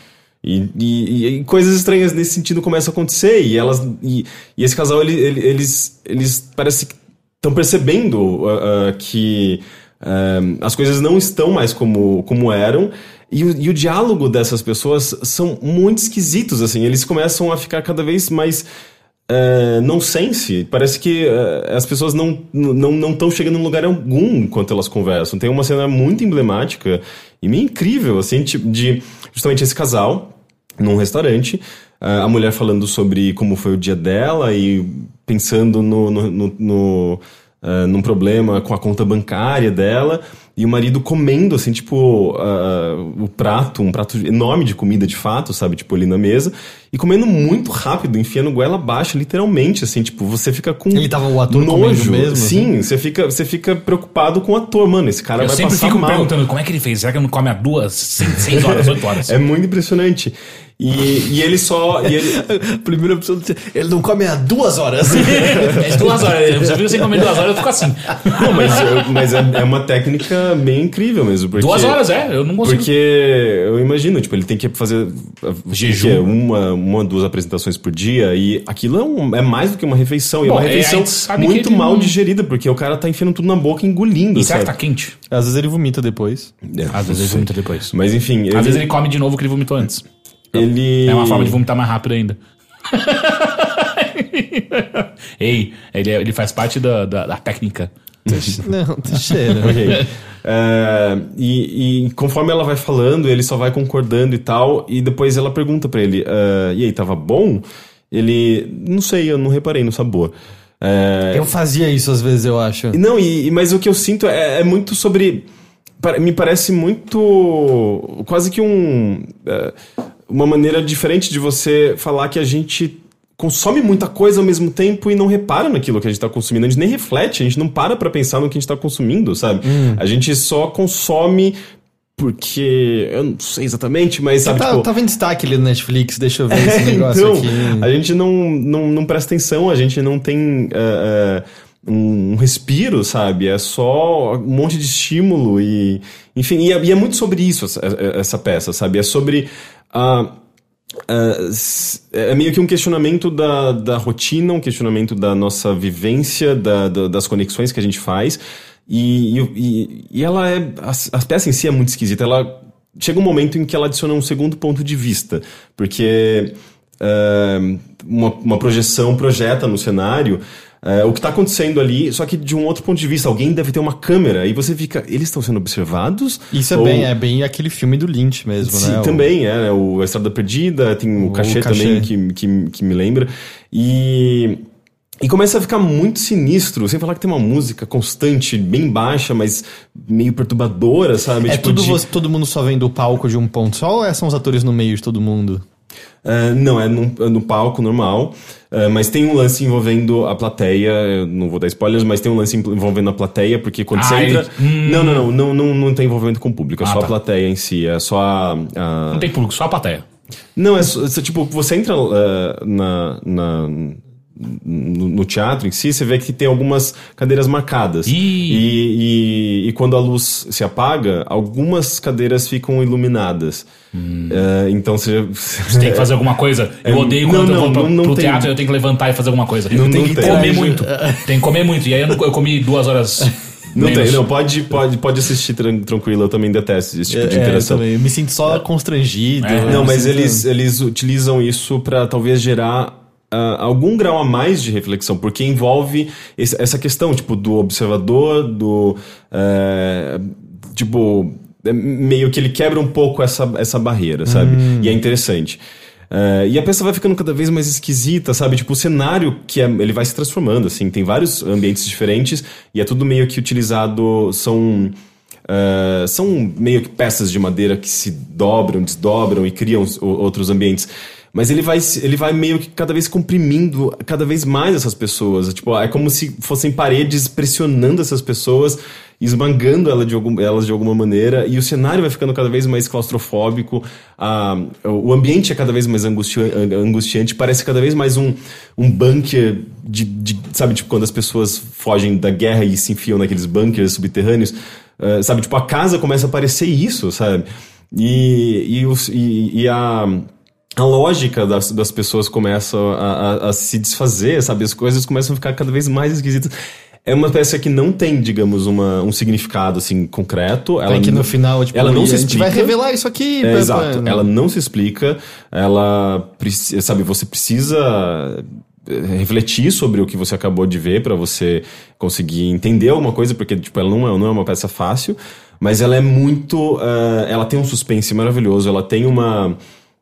E, e- e coisas estranhas nesse sentido começam a acontecer. E elas. E, e esse casal, ele, ele- eles, eles parece que estão percebendo ah, ah, que ah, as coisas não estão mais como, como eram. E o, e o diálogo dessas pessoas são muito esquisitos, assim. Eles começam a ficar cada vez mais é, nonsense. Parece que é, as pessoas não estão não, não chegando em lugar algum enquanto elas conversam. Tem uma cena muito emblemática e meio incrível, assim, tipo, de justamente esse casal num restaurante. é, A mulher falando sobre como foi o dia dela e pensando no, no, no- no, num problema com a conta bancária dela. E o marido comendo, assim, tipo, ah, o prato, um prato enorme de comida de fato, sabe? Tipo, ali na mesa. E comendo muito rápido, enfiando goela abaixo, literalmente, assim, tipo, você fica com. Ele tava o ator comendo mesmo, Sim, assim? você, fica, você fica preocupado com o ator, mano. Esse cara Eu vai sempre passar fico me mal. perguntando como é que ele fez. Será que ele não come há duas, seis, seis horas, oito horas? É muito impressionante. E, e ele só. E ele, Primeira opção, ele não come há duas horas. É duas horas. Você viu sem comer duas horas, eu fico assim. não, mas, eu- mas é, é uma técnica bem incrível mesmo. Porque, Duas horas, é. Eu não consigo. Porque eu imagino, tipo, ele tem que fazer Jejum. que é uma, uma, duas apresentações por dia, e aquilo é, um- é mais do que uma refeição, e é Bom, uma é, refeição muito ele mal não- digerida, porque o cara tá enfiando tudo na boca engolindo. E será que sabe? tá quente? Às vezes ele vomita depois. É, Às vezes ele vomita depois. Mas enfim, ele, Às vezes ele come de novo o que ele vomitou antes. Ele- É uma forma de vomitar mais rápido ainda. Ei, ele, é- ele faz parte da, da, da técnica. Não, cheira. Ok. É, e, e conforme ela vai falando, ele só vai concordando e tal, e depois ela pergunta pra ele: "Ah, e aí, tava bom? Ele, não sei, eu não reparei no sabor. É, Eu fazia isso às vezes, eu acho. Não, e, mas o que eu sinto é, é muito sobre. Me parece muito. quase que um. é, uma maneira diferente de você falar que a gente consome muita coisa ao mesmo tempo e não repara naquilo que a gente tá consumindo. A gente nem reflete, a gente não para pra pensar no que a gente tá consumindo, sabe? A gente só consome porque. Eu não sei exatamente, mas sabe, Tá, tipo, tava em destaque ali no Netflix, deixa eu ver esse negócio então, aqui. a gente não, não, não presta atenção, a gente não tem eh, eh, um respiro, sabe? É só um monte de estímulo e. Enfim, e é, e é muito sobre isso essa, essa peça, sabe? É sobre. A é meio que um questionamento da, da rotina, um questionamento da nossa vivência, da, da- das conexões que a gente faz. E, e, e- ela é. A, a peça em si é muito esquisita. Ela chega um momento em que ela adiciona um segundo ponto de vista. Porque ah, uma, uma projeção projeta no cenário. Ah, o que está acontecendo ali, só que de um outro ponto de vista, alguém deve ter uma câmera e você fica, eles estão sendo observados? Isso é Ou- bem, é bem aquele filme do Lynch mesmo, Sim, né? O- também, é, né? O A Estrada Perdida, tem o, cachê, Cachê. também que, que, que me lembra. E, e começa a ficar muito sinistro, sem falar que tem uma música constante, bem baixa, mas meio perturbadora, sabe? É Tipo, tudo de- você- todo mundo só vendo o palco de um ponto só ou é- são os atores no meio de todo mundo? É, não, é no, é no palco normal, é, mas tem um lance envolvendo a plateia, eu não vou dar spoilers, mas tem um lance envolvendo a plateia, porque quando você Ah, entra... ele- Não, não, não, não, não, não tem envolvimento com o público, é Ah, só tá. a plateia em si, é só a- a, Não tem público, só a plateia. Não, é, é tipo, você entra eh, na, na- no, no teatro em si, você vê que tem algumas cadeiras marcadas. Ih. E, e, e quando a luz se apaga, algumas cadeiras ficam iluminadas. Eh, então você. Você tem que fazer alguma coisa. Eu É, odeio não, quando eu não, vou pra, não, não pro tem. teatro eu tenho que levantar e fazer alguma coisa. Não- tem que tem. comer muito. tem que comer muito. E aí eu, não- eu comi duas horas. Não menos. tem, não, pode, pode, pode assistir tran- tranquilo, eu também detesto esse tipo de É, eu interação. também. Eu me sinto só constrangido. É. eu Não, mas sinto- eles, eles utilizam isso para talvez gerar ah, algum grau a mais de reflexão, porque envolve esse- essa questão, tipo, do observador, do. eh, tipo, é meio que ele quebra um pouco essa, essa barreira, sabe? E é interessante. É, e a peça vai ficando cada vez mais esquisita, sabe? Tipo, o cenário que é, ele vai se transformando, assim. Tem vários ambientes diferentes e é tudo meio que utilizado. São. Uh, são meio que peças de madeira que se dobram, desdobram e criam os- outros ambientes. Mas ele vai, ele vai meio que cada vez comprimindo cada vez mais essas pessoas. Tipo, é como se fossem paredes pressionando essas pessoas, esmagando ela de algum, elas de alguma maneira. E o cenário vai ficando cada vez mais claustrofóbico. a- o ambiente é cada vez mais angustia- angustiante. Parece cada vez mais um, um bunker de, de- Sabe, tipo, quando as pessoas fogem da guerra e se enfiam naqueles bunkers subterrâneos. Uh, sabe, tipo, a casa começa a parecer isso, sabe? E, e, os- e, e a, a lógica das, das pessoas começa a, a- a se desfazer, sabe? As coisas começam a ficar cada vez mais esquisitas. É uma peça que não tem, digamos, uma, um significado, assim, concreto. Ela Tem que no final, tipo, ela não se a gente vai explica. revelar isso aqui. É, pra- exato. pra- Ela não se explica. Ela sabe, você precisa eh, refletir sobre o que você acabou de ver pra você conseguir entender alguma coisa, porque tipo, ela não é, não é uma peça fácil, mas ela é muito. eh, ela tem um suspense maravilhoso, ela tem uma.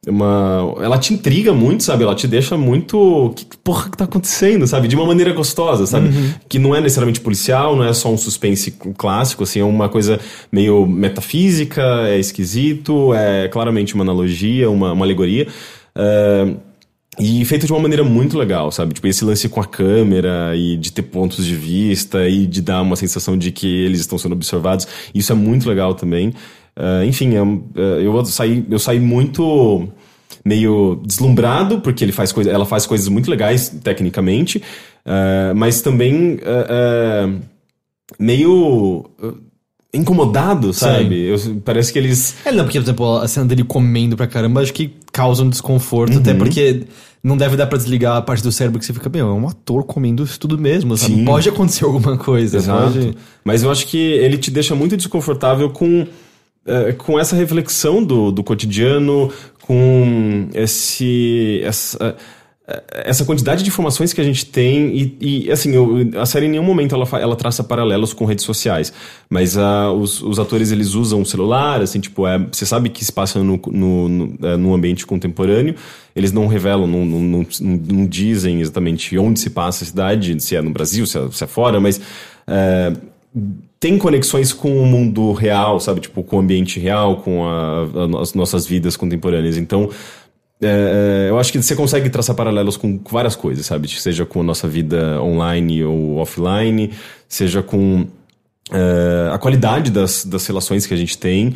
Uma, ela te intriga muito, sabe? Ela te deixa muito. Que porra que tá acontecendo, sabe? De uma maneira gostosa, sabe? Que não é necessariamente policial, não é só um suspense clássico, assim, é uma coisa meio metafísica, é esquisito, é claramente uma analogia, uma, uma alegoria. É, e feito de uma maneira muito legal, sabe? Tipo, esse lance com a câmera e de ter pontos de vista e de dar uma sensação de que eles estão sendo observados. Isso é muito legal também. Ah, enfim, é um- é, eu, saí, eu saí muito meio deslumbrado, porque ele faz coisa, ela faz coisas muito legais tecnicamente, ah, mas também ah, ah, meio ah, incomodado, sabe? Eu- parece que eles. É, não, porque, por exemplo, a cena dele comendo pra caramba, acho que causa um desconforto, Uhum. até porque não deve dar pra desligar a parte do cérebro que você fica, meu, é um ator comendo isso tudo mesmo, sabe? Sim. Pode acontecer alguma coisa, Exato. pode... Mas eu acho que ele te deixa muito desconfortável com, eh, com essa reflexão do, do cotidiano, com esse, essa, eh, essa quantidade de informações que a gente tem. E, e, assim, eu- a série em nenhum momento ela, ela traça paralelos com redes sociais. Mas ah, os, os atores eles usam o celular, assim, tipo, é, você sabe que se passa no, no, no, eh, no ambiente contemporâneo. Eles não revelam, não, não, não, não dizem exatamente onde se passa a cidade, se é no Brasil, se é, se é fora, mas. eh, tem conexões com o mundo real, sabe? Tipo, com o ambiente real, com a- a- as nossas vidas contemporâneas. Então, é, é, eu acho que você consegue traçar paralelos com, várias coisas, sabe? Seja com a nossa vida online ou offline, seja com é, a qualidade das, das relações que a gente tem.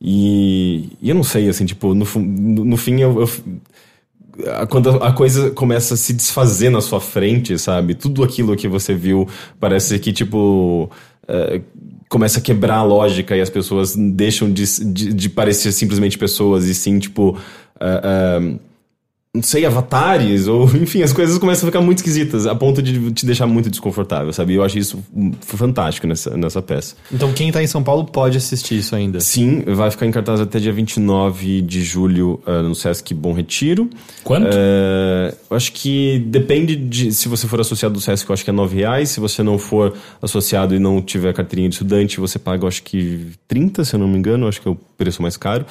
E, e eu não sei, assim, tipo, no, no, no fim eu- eu quando a coisa começa a se desfazer na sua frente, sabe? Tudo aquilo que você viu parece que, tipo. Eh, começa a quebrar a lógica e as pessoas deixam de, de, de parecer simplesmente pessoas e sim, tipo. ah, ah, não sei, avatares, ou enfim, as coisas começam a ficar muito esquisitas, a ponto de te deixar muito desconfortável, sabe? Eu acho isso fantástico nessa, nessa peça. Então quem tá em São Paulo pode assistir isso ainda. Sim, vai ficar em cartaz até dia 29 de julho ah, no Sesc Bom Retiro. Quanto? Eu acho que depende de. Se você for associado do Sesc, eu acho que é 9 reais. Se você não for associado e não tiver carteirinha de estudante, você paga, eu acho que 30, se eu não me engano. Eu acho que é o preço mais caro.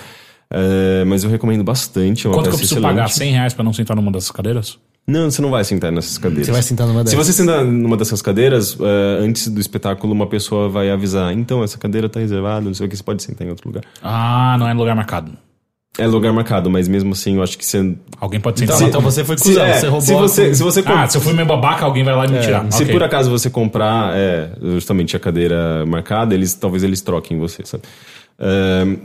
É, mas eu recomendo bastante. É uma Quanto que eu preciso excelente. pagar? 100 reais pra não sentar numa dessas cadeiras? Não, você não vai sentar nessas cadeiras. Você vai sentar numa Se dessas. você sentar numa dessas cadeiras, é, antes do espetáculo, uma pessoa vai avisar: então, essa cadeira tá reservada, não sei o que, você pode sentar em outro lugar. Ah, não é lugar marcado. É lugar marcado, mas mesmo assim, eu acho que você. Alguém pode sentar Então, então você foi Se, cuzão, é, você roubou se você, se você Ah, se eu fui meio babaca, alguém vai lá e me tirar. Se Ok. por acaso você comprar é, justamente a cadeira marcada, eles talvez eles troquem você, sabe?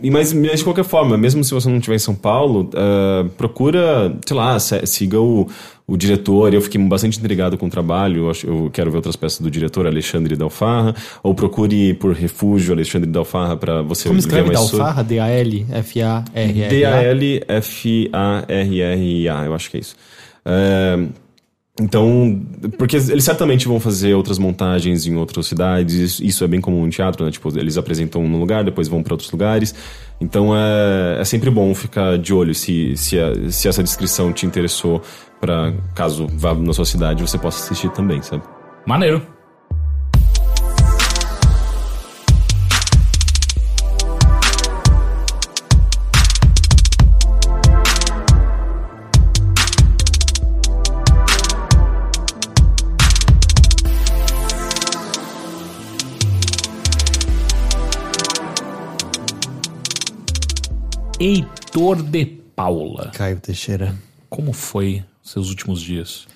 E mas, mas de qualquer forma, mesmo se você não estiver em São Paulo, é, procura, sei lá, siga o, o diretor. Eu fiquei bastante intrigado com o trabalho. Eu, acho- eu quero ver outras peças do diretor, Alexandre Dalfarra. Ou procure por Refúgio, Alexandre Dalfarra, para você Como escreve Dalfarra? D-A-L-F-A-R-R-A? D-A-L-F-A-R-R-I-A, eu acho que é isso. É, então, porque eles certamente vão fazer outras montagens em outras cidades, isso- é bem comum em teatro, né? Tipo, eles apresentam num lugar, depois vão para outros lugares. Então é, é sempre bom ficar de olho se, se, a- se essa descrição te interessou, para caso vá na sua cidade você possa assistir também, sabe? Maneiro. Heitor de Paula. Caio Teixeira. Como foi seus últimos dias?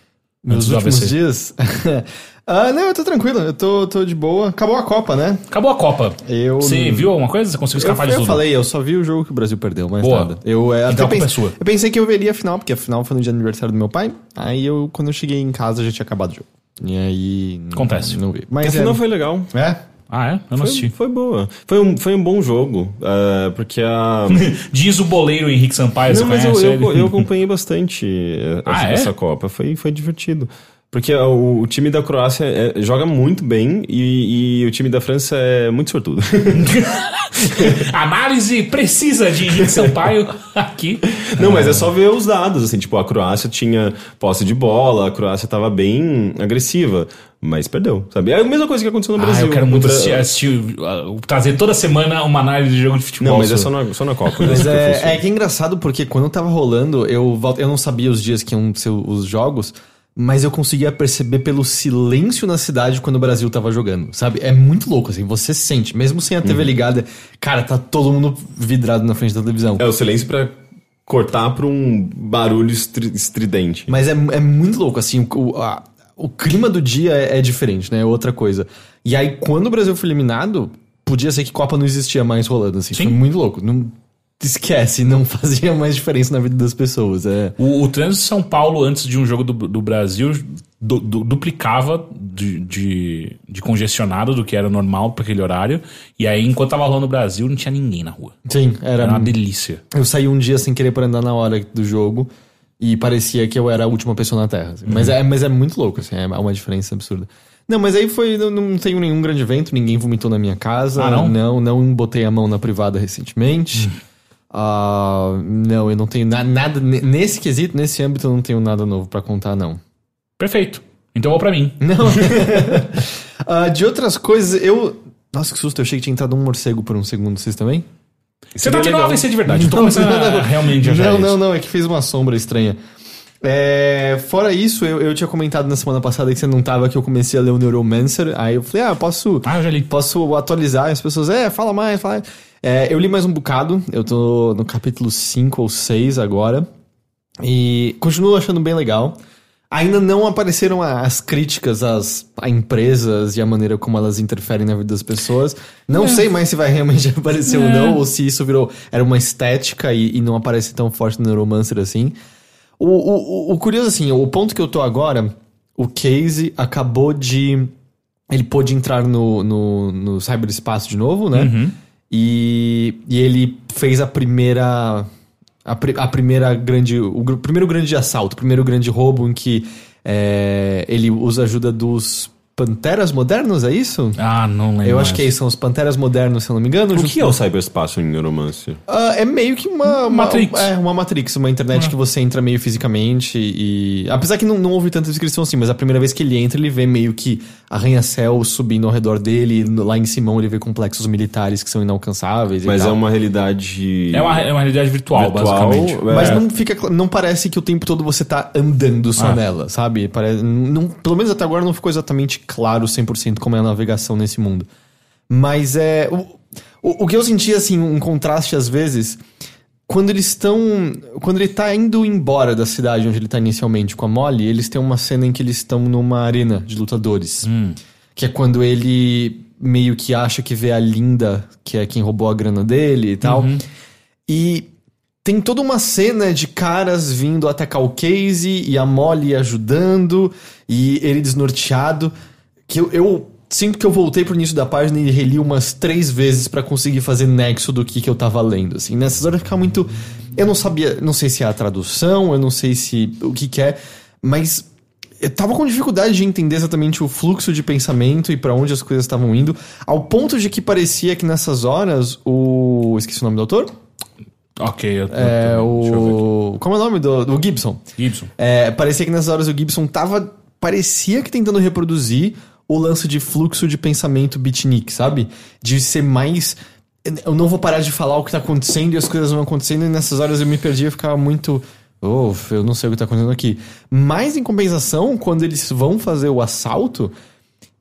Meus últimos dias? ah, não, eu tô tranquilo, eu tô, tô de boa. Acabou a Copa, né? Acabou a Copa. Eu Você não- viu alguma coisa? Você conseguiu Eu, escapar de eu tudo? falei, eu só vi o jogo que o Brasil perdeu, mais Boa. nada. Eu, é, até Então a culpa pense- é sua. eu pensei que eu veria a final, porque a final foi no dia do aniversário do meu pai. Aí eu, quando eu cheguei em casa, já tinha acabado o jogo. E aí. Acontece. Não vi. A Mas final é, foi legal. é? Ah, é? Eu não Foi, assisti. foi boa. Foi um, foi um bom jogo, é, porque a... Diz o boleiro Henrique Sampaio, Não, mas eu, eu, eu acompanhei bastante Ah, essa, é? essa Copa. Foi, foi divertido. Porque o, o time da Croácia é- joga muito bem e, e o time da França é muito sortudo. Análise precisa de Henrique Sampaio aqui. Não, mas é só ver os dados, assim, tipo, a Croácia tinha posse de bola, a Croácia tava bem agressiva, mas perdeu, sabe? É a mesma coisa que aconteceu no Ah, Brasil. eu quero muito Bra- assistir, assistir, uh, trazer toda semana uma análise de jogo de futebol. Não, mas é só- na, só na Copa. né, Mas que é, é que é engraçado porque quando tava rolando, eu, eu não sabia os dias que iam ser os jogos, mas eu conseguia perceber pelo silêncio na cidade quando o Brasil tava jogando, sabe? É muito louco, assim, você sente, mesmo sem a TV Uhum. ligada, cara, tá todo mundo vidrado na frente da televisão. É o silêncio pra cortar pra um barulho estri- estridente. Mas é, é muito louco, assim, o, a- o clima do dia é, é diferente, né? É outra coisa. E aí, quando o Brasil foi eliminado, podia ser que Copa não existia mais rolando, assim. Sim. Foi muito louco. Não esquece, não fazia mais diferença na vida das pessoas. É. O, o trânsito de São Paulo, antes de um jogo do, do Brasil, du- du- duplicava de, de, de congestionado do que era normal para aquele horário. E aí, enquanto tava rolando no Brasil, não tinha ninguém na rua. Sim, era. Era uma delícia. Eu saí um dia sem querer por andar na hora do jogo e parecia que eu era a última pessoa na Terra. assim. Mas, é, mas é muito louco, assim, é uma diferença absurda. Não, mas aí foi. Não, não tenho nenhum grande evento, ninguém vomitou na minha casa. Ah, não? Não, não botei a mão na privada recentemente. Ah, não, eu não tenho na- nada. ne- Nesse quesito, nesse âmbito, eu não tenho nada novo pra contar, não. Perfeito. Então vou pra mim. Não. Ah, de outras coisas, eu. Nossa, que susto, eu achei que tinha entrado um morcego por um segundo, vocês também? Você tá um legal. AVC de verdade. Eu tô começando a realmente Não, não, não, é que fez uma sombra estranha. É, fora isso, eu, eu tinha comentado na semana passada que você não tava, que eu comecei a ler o Neuromancer. Aí eu falei, ah, eu posso, Ah, eu já li. posso atualizar. As pessoas, é, fala mais, fala mais. É, eu li mais um bocado, eu tô no capítulo 5 ou 6 agora. E continuo achando bem legal. Ainda não apareceram as críticas às a empresas e a maneira como elas interferem na vida das pessoas. Não sei mais se vai realmente aparecer ou É. não, ou se isso virou. Era uma estética e, e não aparece tão forte no Neuromancer assim. O, o, o- o curioso, assim, o ponto que eu tô agora, o Casey acabou de. Ele pôde entrar no, no, no cyberespaço de novo, né? Uhum. E, e ele fez a primeira. A, pri- a primeira grande. O primeiro grande assalto, o primeiro grande roubo em que é, ele usa a ajuda dos Panteras Modernos, é isso? Ah, não lembro. Eu acho mais. que é isso, são os Panteras Modernos, se eu não me engano. O junto que é o cyberespaço em Neuromancer? ah, é meio que uma, uma Matrix. É, uma Matrix, uma internet que você entra meio fisicamente e. Apesar que não, não houve tanta descrição assim, mas a primeira vez que ele entra, ele vê meio que arranha-céu subindo ao redor dele, e lá em cima ele vê complexos militares que são inalcançáveis e Mas é tal. uma realidade. É uma, é uma realidade virtual, Virtual, basicamente. é. Mas não fica. Não parece que o tempo todo você tá andando só Ah. nela, sabe? Parece, não, pelo menos até agora não ficou exatamente claro 100% como é a navegação nesse mundo. Mas é. O, o, o que eu senti, assim, um contraste às vezes. Quando eles estão. Quando ele tá indo embora da cidade onde ele tá inicialmente com a Molly, eles têm uma cena em que eles estão numa arena de lutadores. Que é quando ele meio que acha que vê a Linda, que é quem roubou a grana dele e tal. E tem toda uma cena de caras vindo atacar o Casey e a Molly ajudando e ele desnorteado. Que eu, eu sinto que eu voltei pro início da página e reli umas três vezes pra conseguir fazer nexo do que, que eu tava lendo. Assim, nessas horas fica muito. Eu não sabia, não sei se é a tradução, eu não sei se o que, que é, mas eu tava com dificuldade de entender exatamente o fluxo de pensamento e pra onde as coisas estavam indo, ao ponto de que parecia que nessas horas o. Esqueci o nome do autor? Ok, eu, É eu- deixa eu ver aqui. o. Como é o nome do, do Gibson? Gibson. É, parecia que nessas horas o Gibson tava. Parecia que tentando reproduzir o lance de fluxo de pensamento beatnik, sabe? De ser mais. Eu não vou parar de falar o que tá acontecendo e as coisas vão acontecendo, e nessas horas eu me perdia e ficava muito. Oh, eu não sei o que tá acontecendo aqui. Mas em compensação, quando eles vão fazer o assalto,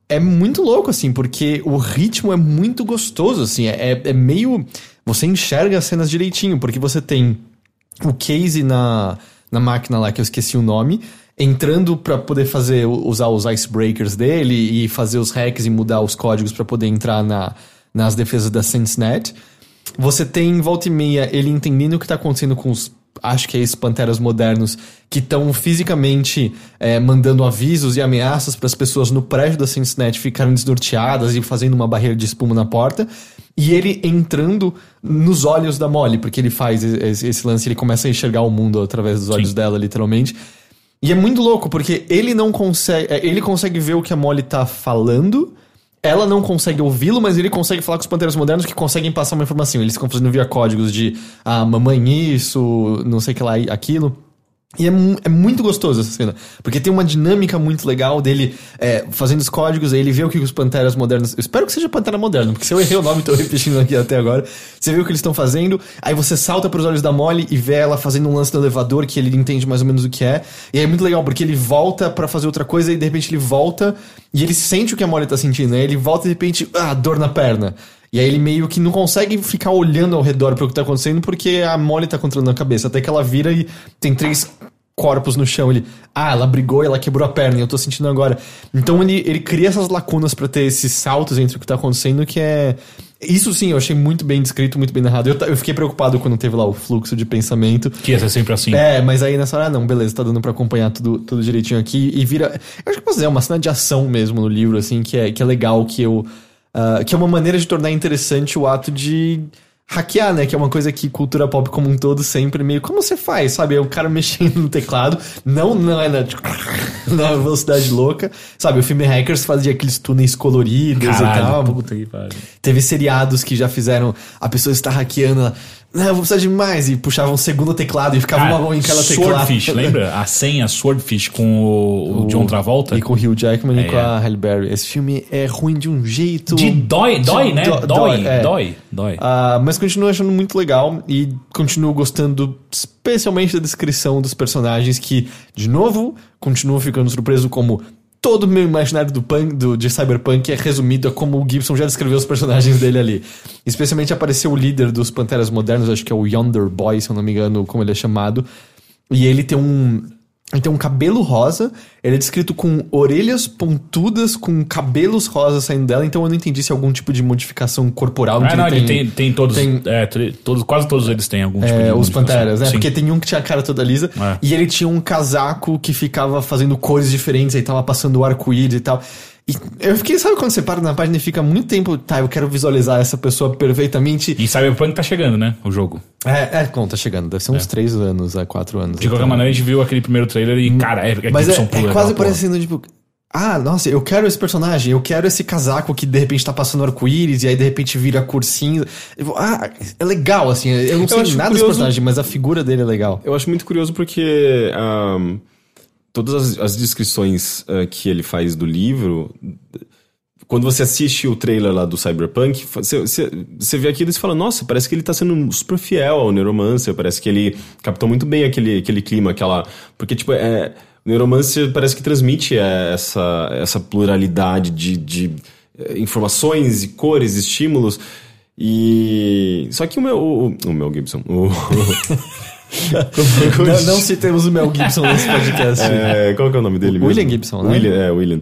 é muito louco, assim, porque o ritmo é muito gostoso, assim, é, é meio. você enxerga as cenas direitinho, porque você tem o Casey na, na máquina lá, que eu esqueci o nome, entrando para poder fazer usar os icebreakers dele e fazer os hacks e mudar os códigos para poder entrar na, nas defesas da SenseNet. Você tem volta e meia ele entendendo o que tá acontecendo com os acho que é esses panteras modernos que estão fisicamente é, mandando avisos e ameaças para as pessoas no prédio da Cincinnati ficarem desnorteadas e fazendo uma barreira de espuma na porta. E ele entrando nos olhos da Molly, porque ele faz esse, esse lance, ele começa a enxergar o mundo através dos olhos Sim. dela, literalmente. E é muito louco, porque ele não consegue. É, ele consegue ver o que a Molly tá falando ela não consegue ouvi-lo, mas ele consegue falar com os Panteras Modernos que conseguem passar uma informação. Eles ficam fazendo via códigos de ah, mamãe isso, não sei o que lá, aquilo. E é, é, muito gostoso essa cena, porque tem uma dinâmica muito legal dele é, fazendo os códigos, aí ele vê o que os Panteras Modernos. Eu espero que seja Pantera Moderno, porque se eu errei o nome, tô repetindo aqui até agora. Você vê o que eles estão fazendo, aí você salta pros olhos da Molly e vê ela fazendo um lance no elevador que ele entende mais ou menos o que é. E é muito legal, porque ele volta para fazer outra coisa e de repente ele volta e ele sente o que a Molly tá sentindo, né? Ele volta e de repente, ah, dor na perna. E aí ele meio que não consegue ficar olhando ao redor para o que tá acontecendo porque a Molly tá controlando a cabeça. Até que ela vira e tem três corpos no chão. Ele, ah, ela brigou e ela quebrou a perna, e eu tô sentindo agora. Então ele, ele cria essas lacunas para ter esses saltos entre o que tá acontecendo, que é. Isso sim, eu achei muito bem descrito, muito bem narrado. Eu, eu fiquei preocupado quando teve lá o fluxo de pensamento. Que ia ser sempre assim. É, mas aí nessa hora, ah, não, beleza, tá dando para acompanhar tudo, tudo direitinho aqui. E vira. Eu acho que dizer, é uma cena de ação mesmo no livro, assim, que é, que é legal, que eu. Uh, que é uma maneira de tornar interessante o ato de hackear, né? Que é uma coisa que cultura pop como um todo sempre meio. Como você faz, sabe? É o cara mexendo no teclado. Não, não é na, na velocidade louca. Sabe, o filme Hackers fazia aqueles túneis coloridos Caralho, e tal. Puta que pariu. Teve seriados que já fizeram. A pessoa está hackeando. Não, eu vou precisar de mais. E puxava um segundo teclado e ficava uma mão em cada teclado. Swordfish, lembra? A senha Swordfish com o, o, John Travolta. E com o Hugh Jackman é. e com a Halle Berry. Esse filme é ruim de um jeito. De dói, dói, de, né? dói, dói, é. dói. dói. Uh, mas continuo achando muito legal e continuo gostando especialmente da descrição dos personagens que, de novo, continuo ficando surpreso como todo o meu imaginário do punk, do, de Cyberpunk é resumido a como o Gibson já descreveu os personagens dele ali. Especialmente apareceu o líder dos Panteras Modernos, acho que é o Yonder Boy, se eu não me engano, como ele é chamado. E ele tem um ele tem um cabelo rosa, ele é descrito com orelhas pontudas, com cabelos rosas saindo dela, então eu não entendi se é algum tipo de modificação corporal. Ah, não, ele tem, ele tem, todos, tem, é, todos, quase todos eles têm algum tipo é, de Os panteras, né? Sim. Porque tem um que tinha a cara toda lisa, é. e ele tinha um casaco que ficava fazendo cores diferentes, aí tava passando o arco-íris e tal. E eu fiquei, sabe quando você para na página e fica muito tempo, tá, eu quero visualizar essa pessoa perfeitamente. E Cyberpunk tá chegando, né? O jogo. É, é, bom, tá chegando. Deve ser uns 3 é. anos, é, 4 anos. De qualquer então. maneira, a gente viu aquele primeiro trailer e, cara, é, é Mas é, é quase parecendo, tipo. Ah, nossa, eu quero esse personagem, eu quero esse casaco que de repente tá passando arco-íris e aí de repente vira cursinho. Ah, é legal, assim. Eu não eu sei nada curioso, desse personagem, mas a figura dele é legal. Eu acho muito curioso porque. Um, todas as, as descrições uh, que ele faz do livro quando você assiste o trailer lá do Cyberpunk, você, você, vê aquilo e você fala, nossa, parece que ele tá sendo super fiel ao Neuromancer, parece que ele captou muito bem aquele, aquele clima, aquela... Porque, tipo, é, o Neuromancer parece que transmite é, essa, essa pluralidade de, de é, informações e cores, estímulos, e... Só que o meu... O, o Mel Gibson... O, não, não citemos o Mel Gibson nesse podcast. É, qual que é o nome dele William mesmo? Gibson, né? William, é, William.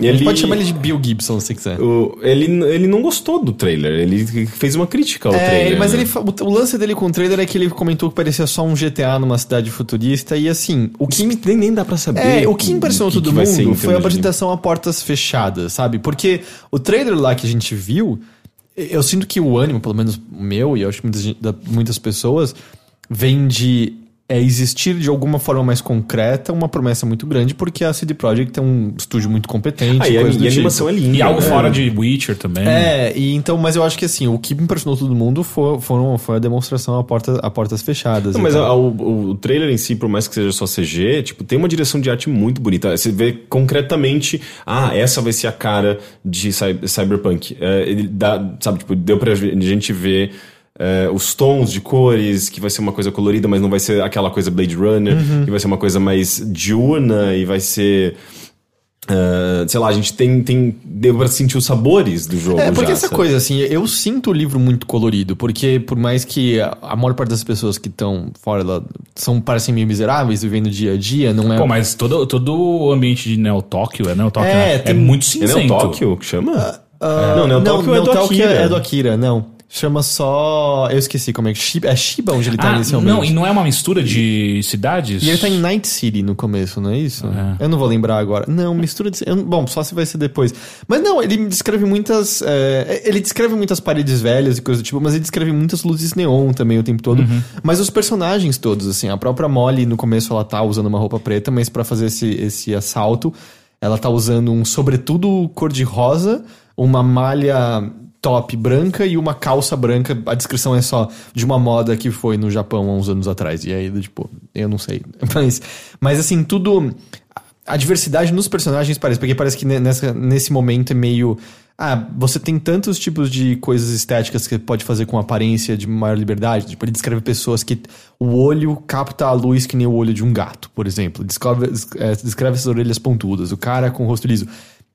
Ele, pode chamar ele de Bill Gibson se quiser. O, ele, ele não gostou do trailer, ele fez uma crítica ao é, trailer. Mas né? ele, o, o, lance dele com o trailer é que ele comentou que parecia só um GTA numa cidade futurista. E assim, o que. Nem, nem dá pra saber. É, o que impressionou que, todo que mundo foi a apresentação a portas fechadas, sabe? Porque o trailer lá que a gente viu, eu sinto que o ânimo, pelo menos o meu, e eu acho que muitas, muitas pessoas, vem de é existir de alguma forma mais concreta uma promessa muito grande, porque a CD Projekt é um estúdio muito competente. Ah, e, a, e a tipo. animação é linda. E algo né? fora de Witcher também. É, e então, mas eu acho que assim, o que impressionou todo mundo foi, foram, foi a demonstração a, porta, a portas fechadas. Não, mas a, o, o trailer em si, por mais que seja só CG, tipo, tem uma direção de arte muito bonita. Você vê concretamente, ah, essa vai ser a cara de Cyberpunk. É, ele dá, sabe, tipo, deu pra gente ver é, os tons de cores, que vai ser uma coisa colorida, mas não vai ser aquela coisa Blade Runner, uhum. que vai ser uma coisa mais diurna e vai ser. ah, sei lá, a gente tem, tem. Deu pra sentir os sabores do jogo. É, porque já, essa sabe? coisa, assim, eu sinto o livro muito colorido, porque por mais que a a maior parte das pessoas que estão fora lá são, parecem meio miseráveis, vivendo dia a dia, não é... Pô, mas todo, todo o ambiente de Neo Tóquio, é Neo Tóquio, É, né? é tem- muito É Neo cinzento. Tóquio que chama? Ah, não, Neo Tóquio é do Tóquio Akira. é do Akira, não. Chama só... Eu esqueci como é que... Shiba- É Shiba onde ele tá Ah, inicialmente. não, e não é uma mistura de cidades? E ele tá em Night City no começo, não é isso? Eu não vou lembrar agora. Não, mistura de. eu- bom, só se vai ser depois. Mas não, ele descreve muitas. é, ele descreve muitas paredes velhas e coisa do tipo, mas ele descreve muitas luzes neon também o tempo todo. Mas os personagens todos, assim, a própria Molly no começo ela tá usando uma roupa preta, mas pra fazer esse, esse assalto, ela tá usando um sobretudo cor-de-rosa, uma malha top branca e uma calça branca. A descrição é só de uma moda que foi no Japão há uns anos atrás. E aí, tipo, eu não sei. Mas, mas assim, tudo. A diversidade nos personagens parece, porque parece que ne- nessa, nesse momento é meio. Ah, você tem tantos tipos de coisas estéticas que pode fazer com aparência de maior liberdade. Tipo, ele descreve pessoas que o olho capta a luz que nem o olho de um gato, por exemplo. Descreve, é, descreve essas orelhas pontudas. O cara com o rosto liso.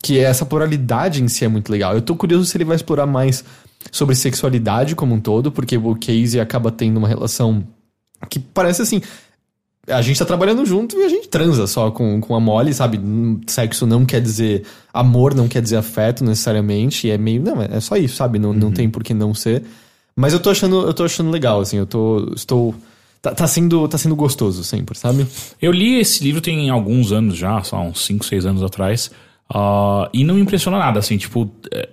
Que essa pluralidade em si é muito legal. Eu tô curioso se ele vai explorar mais sobre sexualidade como um todo, porque o Casey acaba tendo uma relação que parece assim. A gente tá trabalhando junto e a gente transa só com, com a Molly, sabe? Sexo não quer dizer amor, não quer dizer afeto necessariamente. E é meio. Não, é só isso, sabe? Não, não tem por que não ser. Mas eu tô achando, eu tô achando legal, assim. Eu tô. Estou. Tá, tá sendo, tá sendo gostoso sempre, sabe? Eu li esse livro tem alguns anos já, só uns 5, 6 anos atrás. Ah, e não me impressiona nada, assim, tipo. é,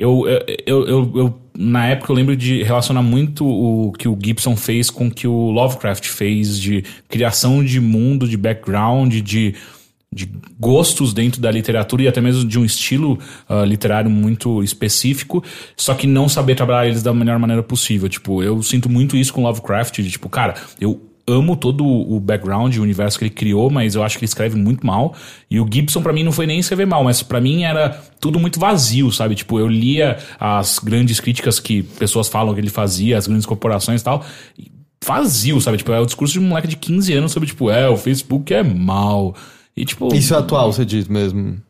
Eu, eu, eu, eu- na época eu lembro de relacionar muito o que o Gibson fez com o que o Lovecraft fez de criação de mundo, de background, de, de gostos dentro da literatura e até mesmo de um estilo ah, literário muito específico, só que não saber trabalhar eles da melhor maneira possível. Tipo, eu sinto muito isso com Lovecraft, de tipo, cara, eu amo todo o background, o universo que ele criou, mas eu acho que ele escreve muito mal. E o Gibson pra mim não foi nem escrever mal, mas pra mim era tudo muito vazio, sabe? Tipo, eu lia as grandes críticas que pessoas falam que ele fazia, as grandes corporações e tal. Vazio, sabe? Tipo, é o discurso de um moleque de 15 anos sobre, tipo, é, o Facebook é mal. E, tipo. Isso é atual, você diz mesmo.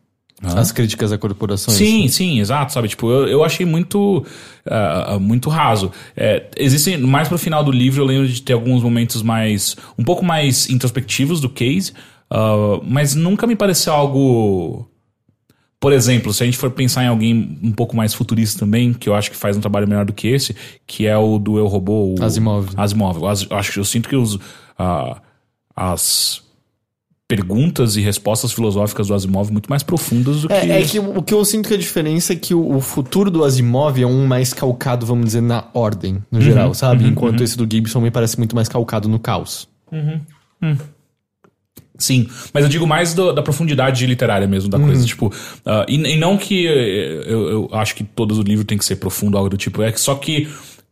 As críticas a corporações. Sim, sim, exato, sabe? Tipo, eu, eu achei muito ah, muito raso. É, existem, mais pro final do livro, eu lembro de ter alguns momentos mais, um pouco mais introspectivos do Case, ah, mas nunca me pareceu algo... Por exemplo, se a gente for pensar em alguém um pouco mais futurista também, que eu acho que faz um trabalho melhor do que esse, que é o do Eu Robô, o Asimov. Asimov. Eu as- acho que eu sinto que os, ah, as perguntas e respostas filosóficas do Asimov muito mais profundas do que É, é que o que eu sinto que a diferença é que o, o futuro do Asimov é um mais calcado, vamos dizer, na ordem, no geral, sabe? Enquanto esse do Gibson me parece muito mais calcado no caos. Sim, mas eu digo mais do- da profundidade literária mesmo da coisa. Tipo, ah, e, e não que eu, eu acho que todo o livro tem que ser profundo, algo do tipo. É que só que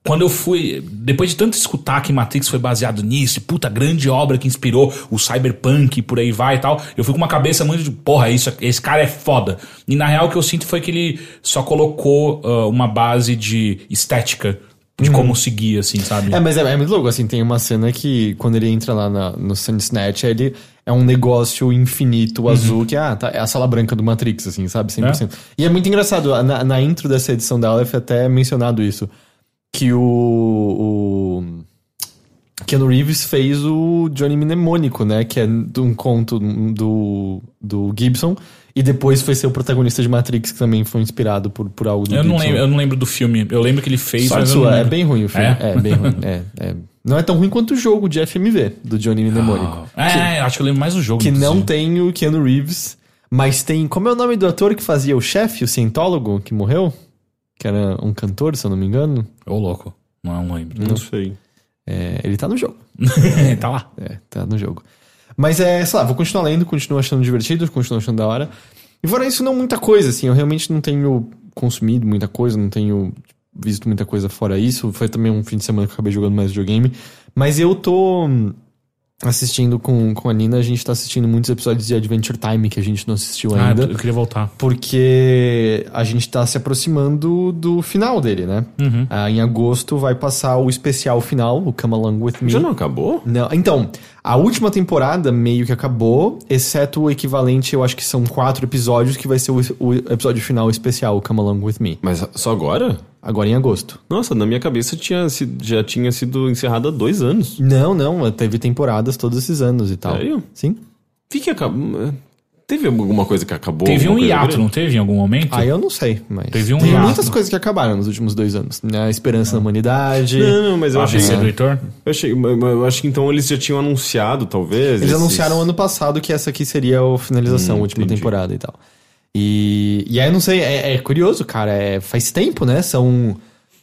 quando eu fui. Depois de tanto escutar que Matrix foi baseado nisso, puta grande obra que inspirou o cyberpunk e por aí vai e tal, eu fui com uma cabeça muito de, porra, isso, esse cara é foda. E na real o que eu sinto foi que ele só colocou ah, uma base de estética de como seguir, assim, sabe? É, mas é, é muito louco, assim, tem uma cena que quando ele entra lá na- no Sun Snatch, ele é um negócio infinito azul, que ah, tá, é a sala branca do Matrix, assim, sabe? 100%. E é muito engraçado, na, na intro dessa edição da Aleph até é mencionado isso, que o, o Keanu Reeves fez o Johnny Mnemônico, né? Que é de um conto do, do Gibson, e depois foi ser o protagonista de Matrix, que também foi inspirado por, por algo do eu, não Gibson. lembro, eu não lembro do filme. Eu lembro que ele fez, Sorte mas não sua, é bem ruim o filme. É? É, bem ruim. É, é. Não é tão ruim quanto o jogo de FMV, do Johnny Mnemônico. É, acho que eu lembro mais do jogo. Que não tem o Keanu Reeves, mas tem. Como é o nome do ator que fazia o chefe, o cientólogo, que morreu? Que era um cantor, se eu não me engano. Ô, louco. Não, não lembro. Não sei. É, ele tá no jogo. tá lá. É, tá no jogo. Mas é, sei lá, vou continuar lendo, continuo achando divertido, continuo achando da hora. E fora isso, não muita coisa, assim. Eu realmente não tenho consumido muita coisa, não tenho visto muita coisa fora isso. Foi também um fim de semana que eu acabei jogando mais videogame. Mas eu tô hum, assistindo com, com a Nina, a gente tá assistindo muitos episódios de Adventure Time que a gente não assistiu Ah, ainda. eu queria voltar. Porque a gente tá se aproximando do final dele, né? Uhum. Ah, em agosto vai passar o especial final, o Come Along With Me. Já não acabou? Não, então, A última temporada meio que acabou, exceto o equivalente, eu acho que são quatro episódios, que vai ser o, o episódio final especial, Come Along With Me. Mas só agora? Agora em agosto. Nossa, na minha cabeça tinha sido, já tinha sido encerrado há dois anos. Não, não, teve temporadas todos esses anos e tal. Sério? Sim. O que que acabou? Teve alguma coisa que acabou? Teve um hiato, grande? não teve em algum momento? Aí eu não sei, mas. Teve um Tem hiato. muitas coisas que acabaram nos últimos dois anos. Né? A esperança na humanidade. Não, não, mas eu a achei, do Heitor? eu achei. Eu acho que então eles já tinham anunciado, talvez. Eles esses- anunciaram ano passado que essa aqui seria a finalização, Hum, a última entendi. temporada e tal. E, e aí eu não sei, é, é curioso, cara. é- faz tempo, né? São.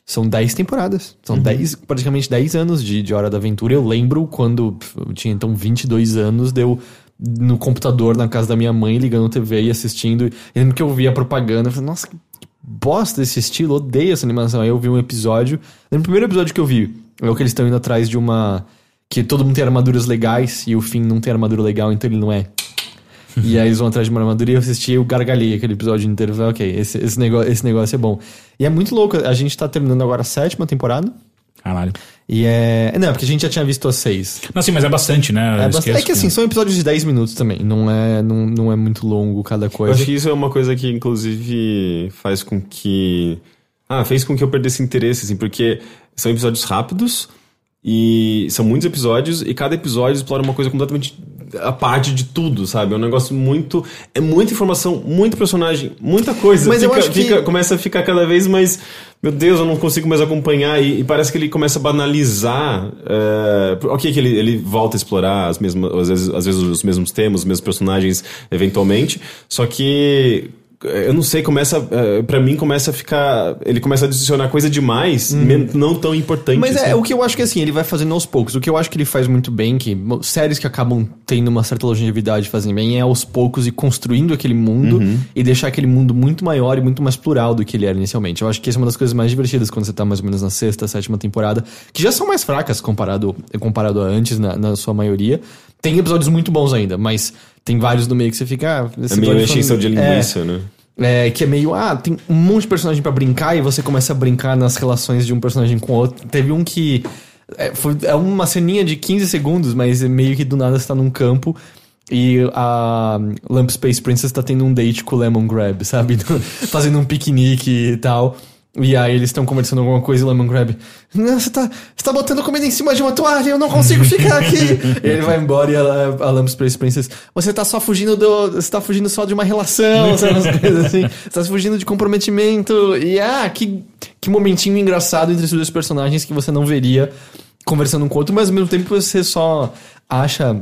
São 10 temporadas. São 10, praticamente 10 anos de, de Hora da Aventura. Eu lembro quando eu tinha então 22 anos, deu no computador na casa da minha mãe, ligando TV e assistindo. Eu lembro que eu via a propaganda. Eu falei, nossa, que bosta desse estilo, odeio essa animação. Aí eu vi um episódio. Lembro o primeiro episódio que eu vi. É o que eles estão indo atrás de uma. Que todo mundo tem armaduras legais e o Finn não tem armadura legal, então ele não é. E aí eles vão atrás de uma armadura e eu assisti e eu gargalhei aquele episódio inteiro. Eu Falei, ok, esse, esse, negócio, esse negócio é bom. E é muito louco, a gente tá terminando agora a sétima temporada. Caralho. E é. Não, porque a gente já tinha visto as seis. Não, sim, mas é bastante, né? Eu É, bastante- é que assim, são episódios de 10 minutos também. Não é, não, não é muito longo cada Eu coisa. acho que isso é uma coisa que, inclusive, faz com que. Ah, fez com que eu perdesse interesse, assim, porque são episódios rápidos e são muitos episódios e cada episódio explora uma coisa completamente a parte de tudo, sabe? É um negócio muito. É muita informação, muito personagem, muita coisa. Mas eu Fica- acho que- fica- Começa a ficar cada vez mais. Meu Deus, eu não consigo mais acompanhar. E, e parece que ele começa a banalizar. É, ok, que ele, ele volta a explorar as mesmas, às vezes, às vezes os mesmos temas, os mesmos personagens, eventualmente. Só que. É, Eu não sei, começa. é, Pra mim, começa a ficar. Ele começa a adicionar coisa demais, men- não tão importante. Uhum. Mas é, assim. o que eu acho que assim, ele vai fazendo aos poucos. O que eu acho que ele faz muito bem, que séries que acabam tendo uma certa longevidade fazem bem, é aos poucos e construindo aquele mundo e deixar aquele mundo muito maior e muito mais plural do que ele era inicialmente. Eu acho que essa é uma das coisas mais divertidas quando você tá mais ou menos na sexta, sétima temporada, que já são mais fracas comparado, comparado a antes, na, na sua maioria. Tem episódios muito bons ainda, mas tem vários no meio que você fica. Ah, É meio episódio encheção de falando- é, linguiça, né? é, que é meio, ah, tem um monte de personagem pra brincar e você começa a brincar nas relações de um personagem com o outro. Teve um que. É, foi, é uma ceninha de 15 segundos, mas é meio que do nada você tá num campo e a Lamp Space Princess tá tendo um date com o Lemon Grab, sabe? Fazendo um piquenique e tal. E aí eles estão conversando alguma coisa e o Lemon Grab. Não, você tá, você tá botando comida em cima de uma toalha, eu não consigo ficar aqui. e ele vai embora e a, a Lamp Space Princess. Você tá só fugindo do. Você tá fugindo só de uma relação, sabe? Umas coisas assim. Você tá fugindo de comprometimento. E ah, que, que momentinho engraçado entre esses dois personagens que você não veria conversando um com o outro, mas ao mesmo tempo você só acha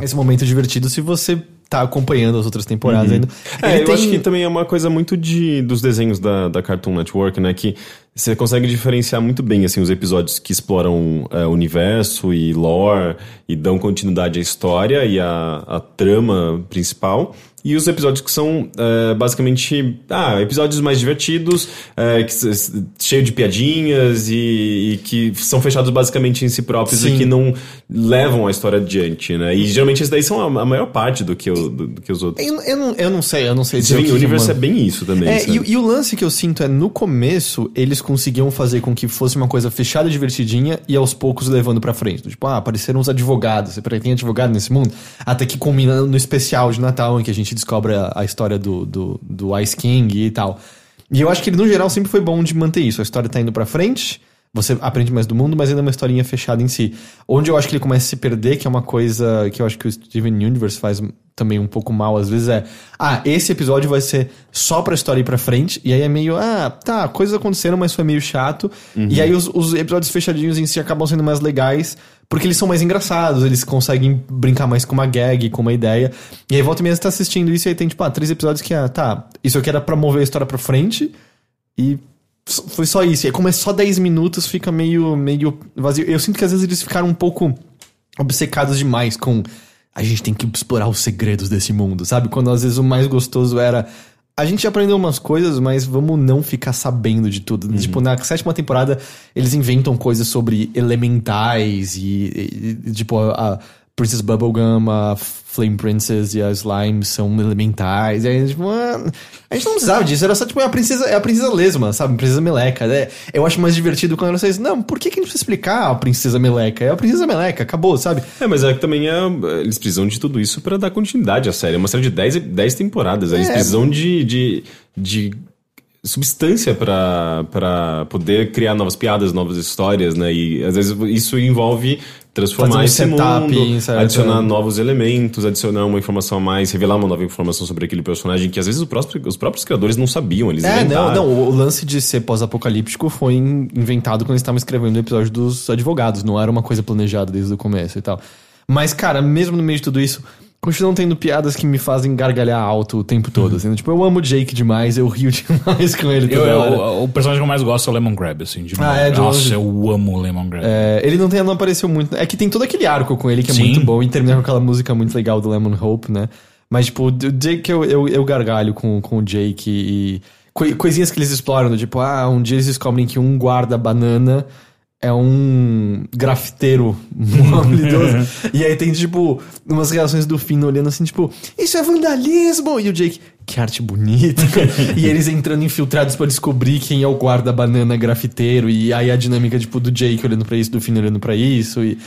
esse momento divertido se você tá acompanhando as outras temporadas ainda. É, Ele eu tem- acho que também é uma coisa muito de, dos desenhos da, da Cartoon Network, né? Que você consegue diferenciar muito bem, assim, os episódios que exploram é, o universo e lore e dão continuidade à história e à, à trama principal. E os episódios que são é, basicamente ah, episódios mais divertidos, é, que, cheio de piadinhas e, e que são fechados basicamente em si próprios Sim. e que não levam a história adiante, né? E geralmente esses daí são a, a maior parte do que, o, do, do que os outros. Eu, eu não, eu não sei, eu não sei dizer o Steven que que Universe uma- é bem isso também. É, e, e o lance que eu sinto é, no começo, eles conseguiam fazer com que fosse uma coisa fechada, divertidinha, e aos poucos levando pra frente. Tipo, ah, apareceram os advogados. Você tem advogado nesse mundo? Até que culmina no especial de Natal, em que a gente descobre a, a história do, do, do Ice King e tal. E eu acho que ele, no geral, sempre foi bom de manter isso. A história tá indo pra frente, você aprende mais do mundo, mas ainda é uma historinha fechada em si. Onde eu acho que ele começa a se perder, que é uma coisa que eu acho que o Steven Universe faz também um pouco mal, às vezes é, ah, esse episódio vai ser só pra história ir pra frente, e aí é meio, ah, tá, coisas aconteceram, mas foi meio chato. E aí os, os episódios fechadinhos em si acabam sendo mais legais, porque eles são mais engraçados, eles conseguem brincar mais com uma gag, com uma ideia. E aí volta e meia tá assistindo isso e aí tem, tipo, ah, três episódios que, ah, tá, isso aqui era pra mover a história pra frente, e foi só isso. E aí, como é só 10 minutos, fica meio, meio vazio. Eu sinto que às vezes eles ficaram um pouco obcecados demais com. A gente tem que explorar os segredos desse mundo, sabe? Quando às vezes o mais gostoso era. A gente já aprendeu umas coisas, mas vamos não ficar sabendo de tudo. Tipo, na sétima temporada, eles inventam coisas sobre elementais e, e- e, tipo, a, a Princess Bubblegum, a Flame Princess e a Slime são elementais. E aí, tipo, mano, a gente não precisava disso. Era só, tipo, a princesa, é a princesa lesma, sabe? A princesa meleca. É, eu acho mais divertido quando vocês. Não, por que, que a gente precisa explicar a princesa meleca? É a princesa meleca, acabou, sabe? É, mas é que também é, eles precisam de tudo isso pra dar continuidade à série. É uma série de 10, 10 temporadas. Eles É. precisam de, de, de substância pra poder criar novas piadas, novas histórias, né? E às vezes isso envolve transformar um esse setup, mundo, certo? adicionar novos elementos, adicionar uma informação a mais, revelar uma nova informação sobre aquele personagem que às vezes os próprios, os próprios criadores não sabiam, eles É, não, inventaram. não. O lance de ser pós-apocalíptico foi in- inventado quando eles estavam escrevendo o episódio dos advogados. Não era uma coisa planejada desde o começo e tal. Mas, cara, mesmo no meio de tudo isso, continuam tendo piadas que me fazem gargalhar alto o tempo todo. Assim, tipo, eu amo o Jake demais, eu rio demais com ele Eu, toda eu- hora. o personagem que eu mais gosto é o Lemon Grab, assim, de Ah, é, de Nossa, longe. eu amo o Lemon Grab. É, ele não, tem, não apareceu muito. É que tem todo aquele arco com ele que é Sim. muito bom e termina com aquela música muito legal do Lemon Hope, né? Mas, tipo, o Jake, eu, eu, eu gargalho com, com o Jake e. coi- coisinhas que eles exploram, do tipo, ah, um dia eles descobrem que um guarda banana é um grafiteiro habilidoso. e aí tem, tipo, umas reações do Finn olhando assim, tipo, isso é vandalismo! E o Jake, que arte bonita. e eles entrando infiltrados pra descobrir quem é o guarda banana grafiteiro. E aí a dinâmica, tipo, do Jake olhando pra isso, do Finn olhando pra isso. E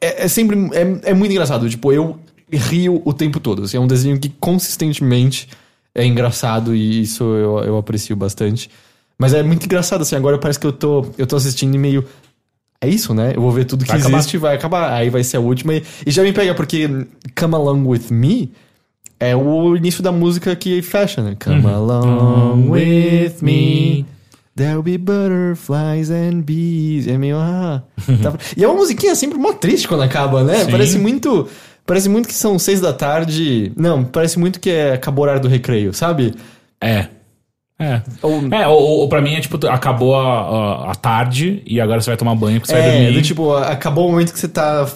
é, é sempre. É, é muito engraçado. Tipo, eu rio o tempo todo. Assim, é um desenho que consistentemente é engraçado e isso eu, eu aprecio bastante. Mas é muito engraçado, assim, agora parece que eu tô, eu tô assistindo e meio. É isso, né? Eu vou ver tudo que Vai acabar. existe, vai acabar. Aí vai ser a última. E, e já me pega, porque Come Along With Me é o início da música que fecha, né? Come along with me. There'll be butterflies and bees. É meio. Ah, tá- E é uma musiquinha sempre mó triste quando acaba, né? Sim. Parece muito. Parece muito que são seis da tarde. Não, parece muito que é acabou o horário do recreio, sabe? É. É. Ou- É, ou, ou pra mim é tipo, acabou a, a, a tarde e agora você vai tomar banho porque você vai É, dormir. do tipo, acabou o momento que você tá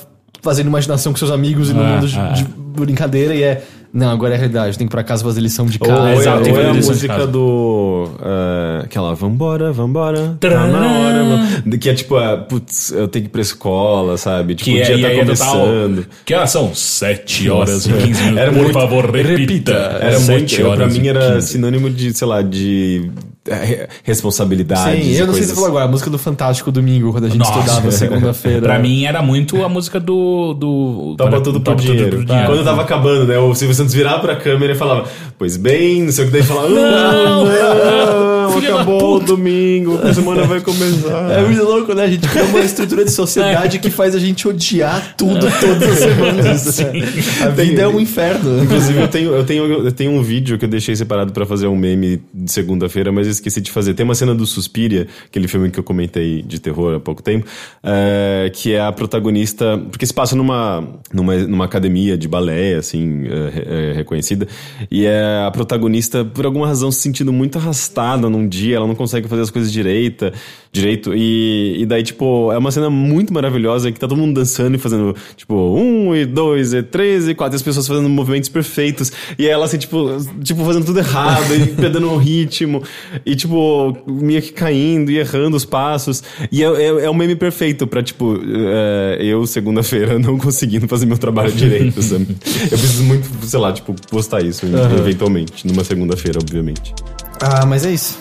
fazendo imaginação com seus amigos e no É, mundo de, é. de brincadeira e é. Não, agora é realidade, tem que ir pra casa fazer lição de casa. ou é- exato, tem ou que é a fazer lição de música casa. do. eh, aquela Vambora, vambora. Tá na hora, mano. Que é tipo, ah, putz, eu tenho que ir pra escola, sabe? Tipo, Que o é, dia tá é total- começando. Que horas são? 7 horas e Nossa. 15 minutos. Era Por muito- favor, repita. repita. Era Sete muito. eu- Pra horas mim e era 15. sinônimo de, sei lá, de eh, responsabilidade. Sim, eu não sei se você falou agora, a música do Fantástico Domingo, quando a gente Nossa. estudava segunda-feira. Pra mim era muito a música do. do Tava tudo Tava dinheiro. por dinheiro. Quando tava acabando, né? O Silvio Santos virava pra câmera e falava, pois bem, não sei o que daí falava, não, não, acabou o puta." domingo, a semana vai começar. É muito louco, né? A gente cria uma estrutura de sociedade que faz a gente odiar tudo todas as semanas. A vida é um inferno. Inclusive, eu tenho, eu, tenho, eu tenho um vídeo que eu deixei separado pra fazer um meme de segunda-feira, mas esqueci de fazer. Tem uma cena do Suspiria, aquele filme que eu comentei de terror há pouco tempo, é, que é a protagonista. Porque se passa numa, numa, numa academia de balé, assim, é, é, reconhecida, e é a protagonista, por alguma razão, se sentindo muito arrastada num dia, ela não consegue fazer as coisas direita, direito, e, e daí, tipo, é uma cena muito maravilhosa que tá todo mundo dançando e fazendo, tipo, um e dois e três e quatro, e as pessoas fazendo movimentos perfeitos, e ela, assim, tipo, tipo fazendo tudo errado, e perdendo o ritmo, e, tipo, meio que caindo e errando os passos, e é, é, é um meme perfeito pra, tipo, é, eu, segunda-feira, não conseguindo fazer meu trabalho direito, sabe? Eu preciso muito, sei lá, tipo, postar isso, eventualmente, numa segunda-feira, obviamente. Ah, mas é isso.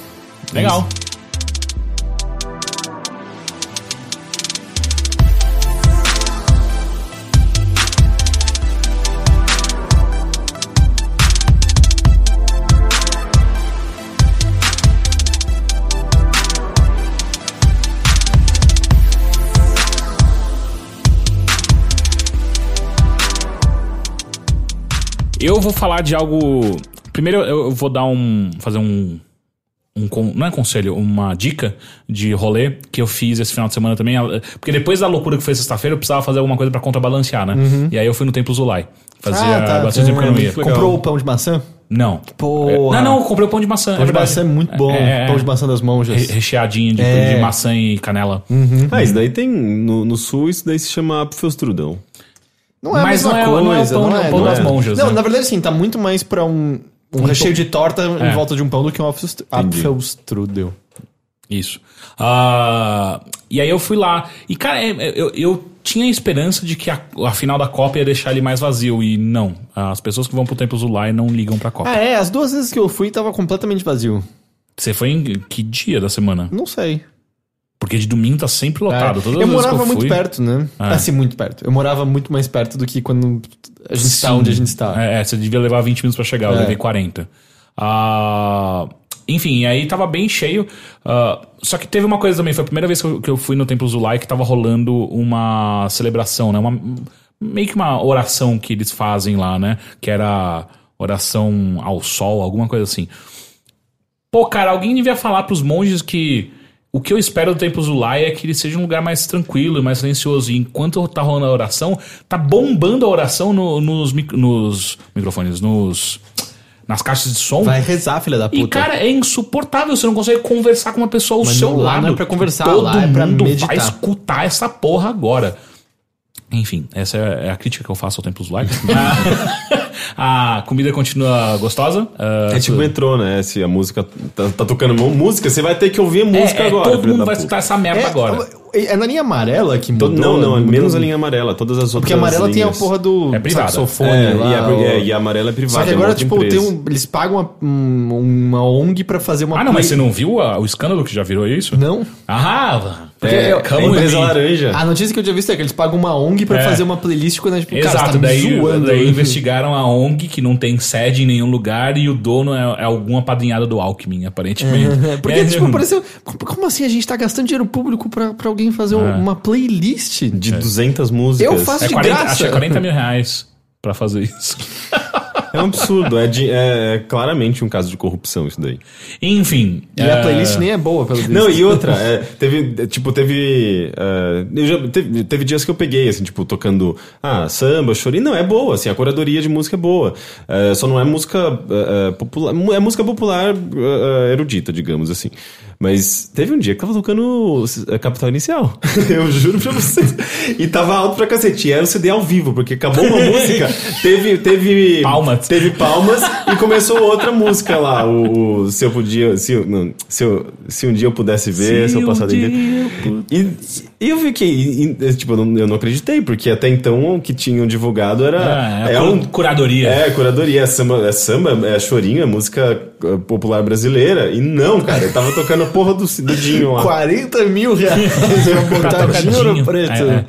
Legal. Eu vou falar de algo. Primeiro eu vou dar um. fazer um. Um, não é conselho, uma dica de rolê que eu fiz esse final de semana também. Porque depois da loucura que foi sexta-feira, eu precisava fazer alguma coisa pra contrabalancear, né? E aí eu fui no Templo Zulai. Fazia bastante tempo que eu não ia. legal. Comprou o pão de maçã? Não. Porra. Não, não, eu comprei o pão de maçã. Pão é de maçã é muito bom. É, é. Pão de maçã das monjas. Re- recheadinho de, É. de maçã e canela. Ah, isso daí tem. No, no sul, isso daí se chama Apfelstrudel. Não é a Mas mesma não é- não é o coisa. pão- não é, pão não das é. monjas, Não, né? na verdade, sim, tá muito mais pra um, um recheio de torta É. em volta de um pão do que um. Apfelstrudel. Isso. Ah, e aí eu fui lá. E, cara, é- eu, eu tinha a esperança de que a, a final da Copa ia deixar ele mais vazio. E não. As pessoas que vão pro Templo Zulai não ligam pra Copa. Ah, é, as duas vezes que eu fui tava completamente vazio. Você foi em que dia da semana? Não sei. Porque de domingo tá sempre lotado. Todas É. eu morava eu muito fui- perto, né? É. Assim, muito perto. Eu morava muito mais perto do que quando a gente está Sim. onde a gente está. É, é, você devia levar 20 minutos pra chegar, eu É. levei 40. Ah, enfim, aí tava bem cheio. ah, só que teve uma coisa também, foi a primeira vez que eu, que eu fui no Templo Zulai que tava rolando uma celebração, né? Uma, meio que uma oração que eles fazem lá, né? Que era oração ao sol, alguma coisa assim. Pô, cara, alguém devia falar pros monges que o que eu espero do Templo Zulai é que ele seja um lugar mais tranquilo e mais silencioso. E enquanto tá rolando a oração, tá bombando a oração no- nos, mic- nos microfones, nos nas caixas de som. Vai rezar, filha da puta. E, cara, é insuportável. Você não consegue conversar com uma pessoa ao Mas seu não, lado. não é pra conversar, Todo lá é pra mundo meditar. vai escutar essa porra agora. Enfim, essa é a crítica que eu faço ao Templo Zulai. a comida continua gostosa. Ah, É tipo metrô, né? Se a música tá, tá tocando música, você vai ter que ouvir a música é, é, agora. todo mundo vai puta. escutar essa merda é, agora. É na linha amarela que mudou? Não, não, é mudou- menos a linha amarela, todas as outras Porque a amarela tem a linhas. porra do É privada. saxofone É, lá. e, a, ó. é, e a amarela é privada. Só que é agora, outra tipo, tem um, eles pagam uma, um- uma ONG pra fazer uma Ah, não, mas você não viu a- o escândalo que já virou isso? Não? Ah, Porque É, eu- a empresa laranja. A notícia que eu tinha visto é que eles pagam uma ONG pra É. fazer uma playlist quando é tipo, cara, Exato, você tá daí, zoando. daí investigaram a ONG que não tem sede em nenhum lugar e o dono é, é alguma padrinhada do Alckmin, aparentemente. Porque, É, tipo, pareceu. Como como assim a gente tá gastando dinheiro público pra, pra alguém fazer uma playlist? De 200 músicas. Eu faço é de 40, graça. acho que é 40 mil reais pra fazer isso. É um absurdo. É, de- é claramente um caso de corrupção isso daí. Enfim. E é, a playlist nem é boa, pelo visto. Não, e outra, é, teve, é, tipo, teve, é, eu já- teve. Teve dias que eu peguei, assim, tipo, tocando, ah, samba, chorinho. Não, é boa, assim, a curadoria de música é boa. É, só não é música é, é, popular, é música popular é, é, erudita, digamos assim. Mas teve um dia que tava tocando é, Capital Inicial. eu juro pra vocês. E tava alto pra cacete. E era o CD ao vivo, porque acabou uma música, teve, teve. Palmas. Teve palmas e começou outra música lá. O, o se eu podia. Se, eu- não, se, eu- se um dia eu pudesse ver, Se seu um passado dia inteiro. E, e eu vi que. e- e, tipo, eu não, eu não acreditei, porque até então o que tinham divulgado era. É, é, é um. curadoria. É, curadoria, é samba, é samba, é chorinho, é música eh, popular brasileira. E não, cara, eu tava tocando a porra do, do Dinho lá. 40 mil reais pra Tá botar dinheiro tocadinho. preto. É, é.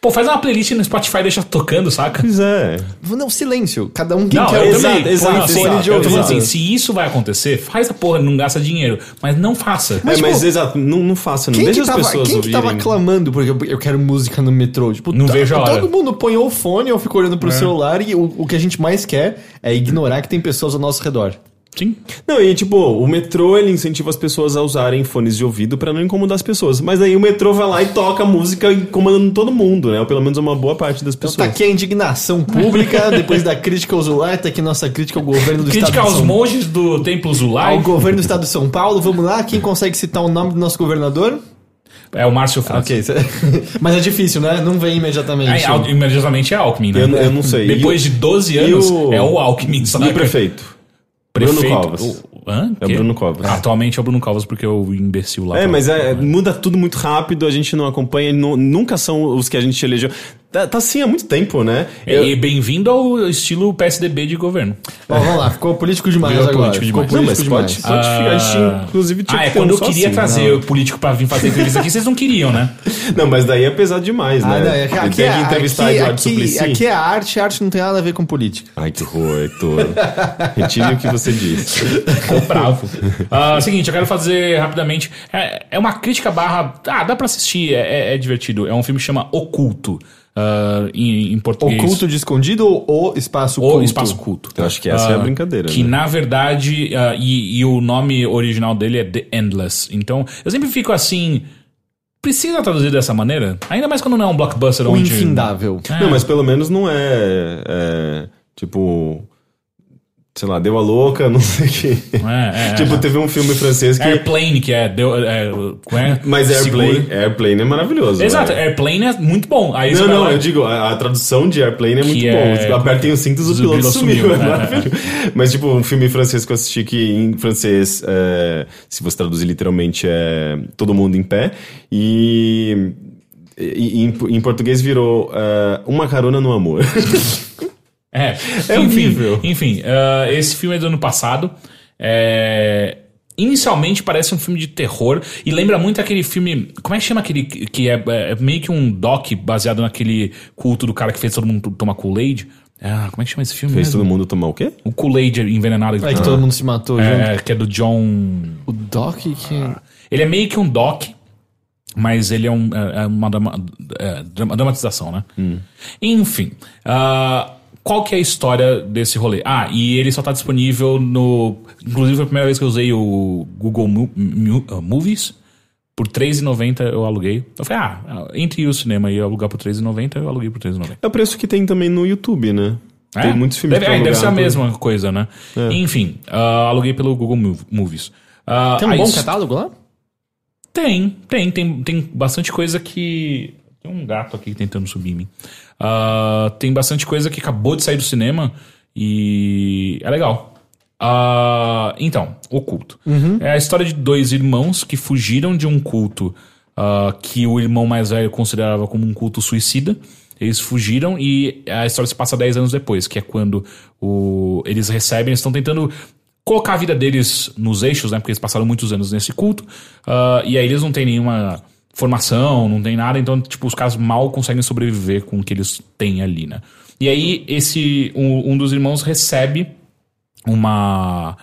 Pô, faz uma playlist no Spotify e deixa tocando, saca? Pois é. Não, silêncio. Cada um quem Não, quer eu também. exato, exato. de Eu tô falando assim, se isso vai acontecer, faz a porra, não gasta dinheiro. Mas não faça. Mas, tipo, mas exato, não, não faça, não Quem, deixa as tava, pessoas quem que tava ouvirem. clamando porque eu, eu quero música no metrô? Tipo, Não tá- vejo a hora. Todo mundo põe o fone, eu fico olhando pro celular e o, o que a gente mais quer é ignorar que tem pessoas ao nosso redor. Sim. Não, e tipo, o metrô ele incentiva as pessoas a usarem fones de ouvido pra não incomodar as pessoas. Mas aí o metrô vai lá e toca música incomodando todo mundo, né? Ou pelo menos uma boa parte das Então pessoas. tá aqui a indignação pública, depois da crítica ao Zular, tá aqui nossa crítica ao governo do Crítica estado de aos São monges do Templo Zulai. Ao governo do estado de São Paulo, vamos lá, quem consegue citar o nome do nosso governador? É o Márcio França. Ok, mas é difícil, né? Não vem imediatamente. Al- imediatamente é Alckmin, né? Eu, eu não sei. Depois E de 12 e anos, o- é o Alckmin, sabe? e o prefeito? Prefeito. Bruno Covas. O- Hã? É o? Bruno Covas. Atualmente é o Bruno Covas, porque o imbecil lá. É, tá- mas é, muda tudo muito rápido, a gente não acompanha, nu- nunca são os que a gente elegeu. Tá, tá assim há muito tempo, né? Eu- E bem-vindo ao estilo PSDB de governo. Bom, vamos lá, ficou político demais Virou agora. político ficou demais. Não, político mas demais. pode, pode ficar. A gente, inclusive, tinha Ah, que é ter um quando eu queria assim, trazer o político pra vir fazer entrevista aqui, vocês não queriam, né? Não, mas daí é pesado demais, Ah, né? não, é que aqui, Tem é- que entrevistar aqui, Eduardo aqui, Suplicy. aqui é arte, arte não tem nada a ver com política. Ai, que horror, Heitor. Retire o que você disse. Ficou bravo. Ah, seguinte, eu quero fazer rapidamente. É, é uma crítica barra. Ah, dá pra assistir, é, é- é divertido. É um filme que chama Oculto. Ah, em, em português. Oculto de escondido ou o espaço O culto? Espaço Culto. Eu acho que essa é a Ah, brincadeira, Que né? na verdade. ah, e, e o nome original dele é The Endless. Então, eu sempre fico assim. Precisa traduzir dessa maneira? Ainda mais quando não é um blockbuster O onde. infindável. É. Não, mas pelo menos não é, é, tipo, sei lá, deu a louca, não sei o que. É, é, tipo, teve um filme francês que... Airplane, que é. Deu, é, é? Mas Airplane, Segura. Airplane é maravilhoso. Exato, né? Airplane é muito bom. Aí Não, não, lá- eu digo, a, a tradução de Airplane é muito Que bom. é- Tipo, Apertem os cintos, o o piloto, sumiu. sumiu, é né? maravilhoso. Mas, tipo, um filme francês que eu assisti que em francês, é, se você traduzir literalmente, é Todo Mundo em Pé. E e- em, em português virou Uma Carona no Amor. É, É enfim, horrível. Enfim, ah, esse filme é do ano passado. É, inicialmente parece um filme de terror e lembra muito aquele filme. Como é que chama aquele que é, é meio que um doc baseado naquele culto do cara que fez todo mundo tomar Kool-Aid? Ah, como é que chama esse filme? Fez mesmo? todo mundo tomar o quê? O Kool-Aid envenenado. É que todo mundo se matou junto. É, que é do John. O Doc que. Ele é meio que um doc, mas ele é, um, é é uma drama- é, drama- dramatização, né? Enfim. ah, qual que é a história desse rolê? Ah, e ele só tá disponível no. Inclusive foi a primeira vez que eu usei o Google Mo- Mu- ah, Movies. Por R$3,90 eu aluguei. Eu falei, ah, entre ao cinema e alugar por R$3,90, eu aluguei por R$3,90. É o preço que tem também no YouTube, né? É? Tem muitos filmes deve, pra é, deve ser a mesma coisa, né? Enfim, ah, aluguei pelo Google Mov- Movies. Ah, Tem um bom catálogo lá? Tem, tem, tem, tem bastante coisa que. Tem um gato aqui tentando subir em mim. Ah, tem bastante coisa que acabou de sair do cinema e é legal. Ah, então, o culto. É a história de dois irmãos que fugiram de um culto ah, que o irmão mais velho considerava como um culto suicida. Eles fugiram e a história se passa 10 anos depois, que é quando o, eles recebem, eles estão tentando colocar a vida deles nos eixos, né? Porque eles passaram muitos anos nesse culto. ah, e aí eles não têm nenhuma formação, não tem nada, então, tipo, os caras mal conseguem sobreviver com o que eles têm ali, né? E aí, esse. Um, um dos irmãos recebe uma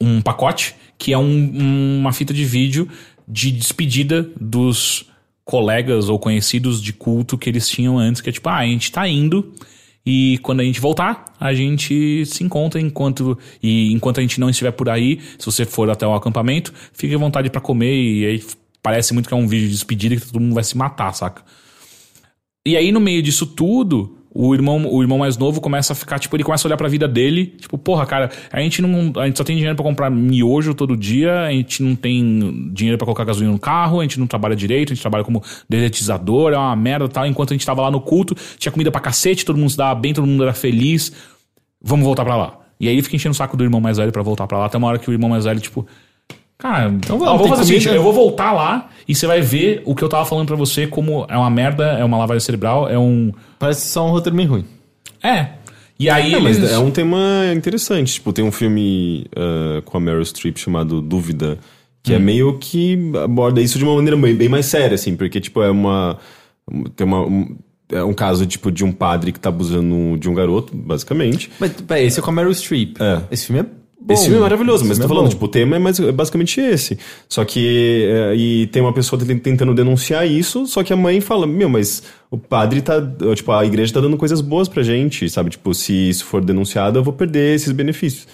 um pacote que é um- uma fita de vídeo de despedida dos colegas ou conhecidos de culto que eles tinham antes, que é tipo, ah, a gente tá indo e quando a gente voltar, a gente se encontra enquanto e enquanto a gente não estiver por aí, se você for até o acampamento, fique à vontade pra comer e aí parece muito que é um vídeo de despedida que todo mundo vai se matar, saca? E aí, no meio disso tudo, o irmão, o irmão mais novo começa a ficar, tipo, ele começa a olhar pra vida dele, tipo, porra, cara, a gente não. A gente só tem dinheiro pra comprar miojo todo dia, a gente não tem dinheiro pra colocar gasolina no carro, a gente não trabalha direito, a gente trabalha como dedetizador, é uma merda tal. Enquanto a gente tava lá no culto, tinha comida pra cacete, todo mundo se dava bem, todo mundo era feliz. Vamos voltar pra lá. E aí ele fica enchendo o saco do irmão mais velho pra voltar pra lá, até uma hora que o irmão mais velho, tipo. Cara, então vamos, vamos tem fazer o seguinte, eu vou voltar lá e você vai ver o que eu tava falando pra você como é uma merda, é uma lavagem cerebral, é um. Parece só um roteiro meio ruim. É. E aí É, mas eles. é um tema interessante. Tipo, tem um filme ah, com a Meryl Streep chamado Dúvida, que Hum. é meio que aborda isso de uma maneira bem, bem mais séria, assim, porque, tipo, é uma. Tem uma. um- é um caso, tipo, de um padre que tá abusando de um garoto, basicamente. Mas, peraí, esse é com a Meryl Streep. É. Esse filme é bom. Esse filme é maravilhoso, mas eu tô é falando, tipo, o tema é, mais, é basicamente esse. Só que. é, e tem uma pessoa tent- tentando denunciar isso, só que a mãe fala: Meu, mas o padre tá. Tipo, a igreja tá dando coisas boas pra gente, sabe? Tipo, se isso for denunciado, eu vou perder esses benefícios.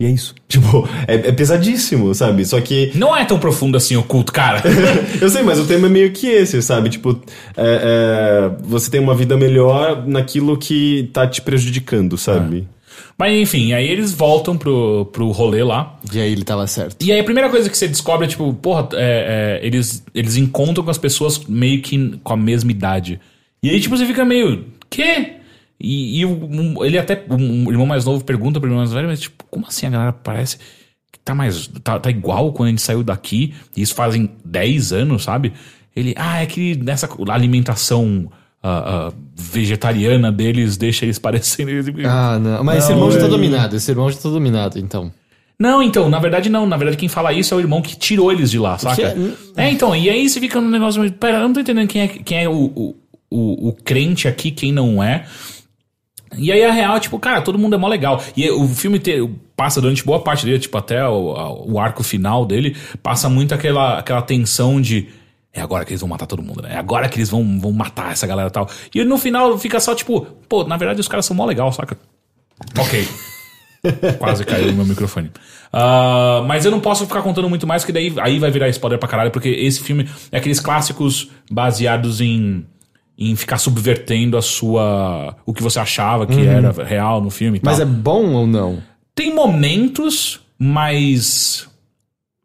E é isso. Tipo, é, é pesadíssimo, sabe? Só que. Não é tão profundo assim o culto, cara. Eu sei, mas o tema é meio que esse, sabe? Tipo, é, é, você tem uma vida melhor naquilo que tá te prejudicando, sabe? Mas enfim, aí eles voltam pro, pro rolê lá. E aí ele tava certo. E aí a primeira coisa que você descobre é, tipo, porra, é, é, eles, eles encontram com as pessoas meio que com a mesma idade. E aí, tipo, você fica meio. Quê? E, e um- ele até. Um, o irmão mais novo pergunta pro irmão mais velho, mas, tipo, como assim a galera parece que tá mais. Tá, tá igual quando a gente saiu daqui? E isso fazem 10 anos, sabe? Ele, ah, é que nessa alimentação ah, ah, vegetariana deles deixa eles parecendo. Ah, não. Mas esse Não, irmão já tá velho. dominado. Esse irmão já tá dominado, então. Não, então, na verdade não. Na verdade quem fala isso é o irmão que tirou eles de lá, saca? Que- É, então, e aí você fica no negócio, pera, eu não tô entendendo quem é, quem é o, o, o, o crente aqui, quem não é. E aí a real, tipo, cara, todo mundo é mó legal. E o filme te- passa durante boa parte dele, tipo, até o, a- o arco final dele, passa muito aquela, aquela tensão de. É agora que eles vão matar todo mundo, né? É agora que eles vão, vão matar essa galera e tal. E no final fica só, tipo, pô, na verdade os caras são mó legal, saca? Ok. Quase caiu no meu microfone. Ah, mas eu não posso ficar contando muito mais, que daí aí vai virar spoiler pra caralho, porque esse filme é aqueles clássicos baseados em, em ficar subvertendo a sua. o que você achava que era real no filme e Mas tal. é bom ou não? Tem momentos, mas.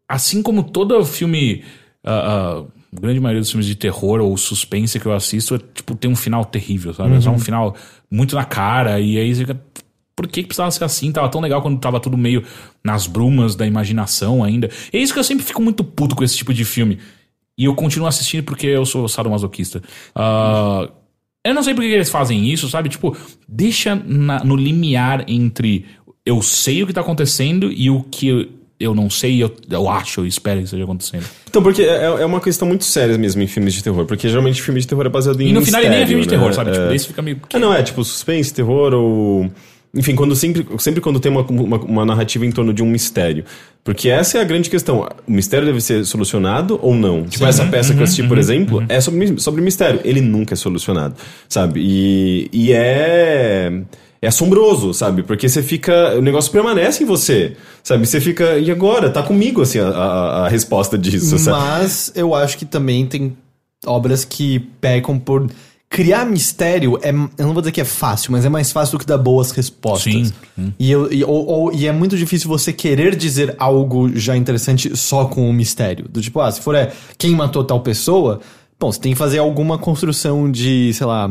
Assim como todo filme. ah, ah, a grande maioria dos filmes de terror ou suspense que eu assisto, é, tipo, tem um final terrível, sabe? É só um final muito na cara, e aí você fica. Por que, que precisava ser assim? Tava tão legal quando tava tudo meio nas brumas da imaginação ainda. E é isso que eu sempre fico muito puto com esse tipo de filme. E eu continuo assistindo porque eu sou sadomasoquista. Ah, eu não sei por que eles fazem isso, sabe? Tipo, deixa na- no limiar entre eu sei o que tá acontecendo e o que eu, não sei, eu, eu acho, eu espero que esteja acontecendo. Então, porque é, é uma questão muito séria mesmo em filmes de terror. Porque geralmente filme de terror é baseado em E no final ele nem é mistério, filme de né? terror, sabe? É. Tipo, você fica meio. Ah, não, é tipo suspense, terror ou. Enfim, quando sempre, sempre quando tem uma, uma, uma narrativa em torno de um mistério. Porque essa é a grande questão. O mistério deve ser solucionado ou não? Tipo, essa peça que eu assisti, por exemplo, é sobre, sobre mistério. Ele nunca é solucionado, sabe? E, e é. É assombroso, sabe? Porque você fica. O negócio permanece em você, sabe? Você fica. E agora? Tá comigo, assim, a, a, a resposta disso, sabe? Mas eu acho que também tem obras que pecam por. Criar mistério é. Eu não vou dizer que é fácil, mas é mais fácil do que dar boas respostas. Sim, E, eu, e, ou- ou- e é muito difícil você querer dizer algo já interessante só com o mistério. Do tipo, ah, se for é quem matou tal pessoa. Bom, você tem que fazer alguma construção de, sei lá,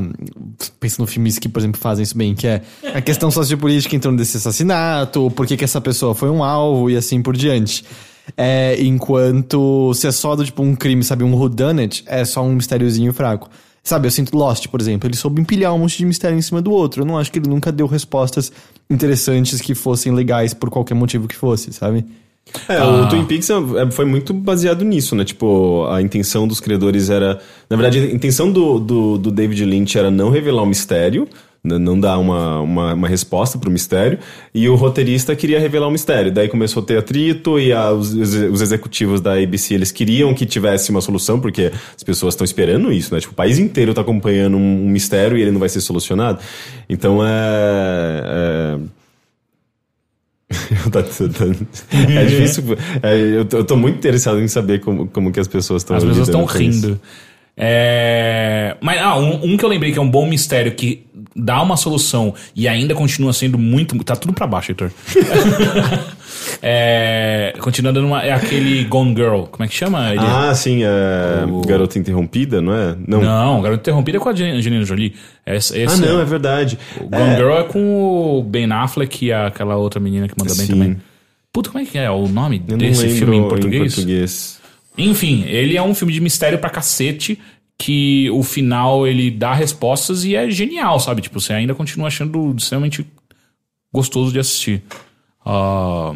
pensa no filmes que, por exemplo, fazem isso bem, que é a questão sociopolítica em torno desse assassinato, por que, que essa pessoa foi um alvo e assim por diante. É, enquanto se é só do tipo um crime, sabe, um whodunit, é só um mistériozinho fraco. Sabe, eu sinto Lost, por exemplo, ele soube empilhar um monte de mistério em cima do outro. Eu não acho que ele nunca deu respostas interessantes que fossem legais por qualquer motivo que fosse, sabe? É, o Twin Peaks é, é, foi muito baseado nisso, né? Tipo, a intenção dos criadores era. Na verdade, a intenção do, do, do David Lynch era não revelar o mistério, n- não dar uma, uma, uma resposta pro mistério, e o roteirista queria revelar o mistério. Daí começou a ter atrito, e a- os, os executivos da ABC eles queriam que tivesse uma solução, porque as pessoas estão esperando isso, né? Tipo, o país inteiro tá acompanhando um, um mistério e ele não vai ser solucionado. Então é. é é difícil. é, eu, tô, eu tô muito interessado em saber como, como que as pessoas estão As pessoas estão rindo. É... Mas ah, um, um que eu lembrei que é um bom mistério que dá uma solução e ainda continua sendo muito. Tá tudo pra baixo, Heitor. é... Continua dando uma. É aquele Gone Girl. Como é que chama? Ele? Ah, sim, é. Garota Interrompida, não é? Não. Não, Garota Interrompida é com a Angelina Jolie. Esse, ah, não, é é... verdade. O Gone Girl é com o Ben Affleck e aquela outra menina que manda bem Sim. também. Puta, como é que é o nome Eu desse filme em português? português. Enfim, ele é um filme de mistério pra cacete. Que o final ele dá respostas e é genial, sabe? Tipo, você ainda continua achando extremamente gostoso de assistir. Ah,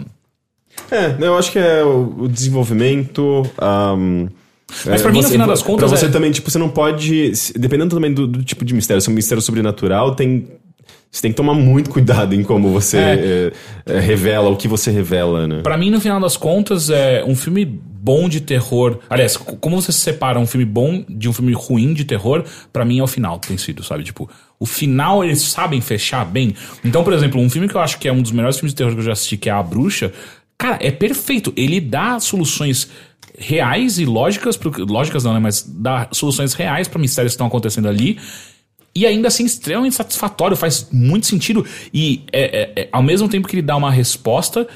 É, eu acho que é o, o desenvolvimento. ahm, Mas é, pra mim, no final das contas, Pra você é- também, tipo, você não pode. Dependendo também do, do tipo de mistério, se é um mistério sobrenatural, tem. Você tem que tomar muito cuidado em como você É. é, é, revela, o que você revela, né? Pra mim, no final das contas, é um filme bom de terror. Aliás, como você separa um filme bom de um filme ruim de terror, pra mim é o final, tem sido, sabe? Tipo, o final eles sabem fechar bem. Então, por exemplo, um filme que eu acho que é um dos melhores filmes de terror que eu já assisti, que é A Bruxa, cara, é perfeito. Ele dá soluções reais e lógicas, pro, lógicas não, né? Mas dá soluções reais pra mistérios que estão acontecendo ali. E ainda assim, extremamente satisfatório, faz muito sentido. E é, é- é- ao mesmo tempo que ele dá uma resposta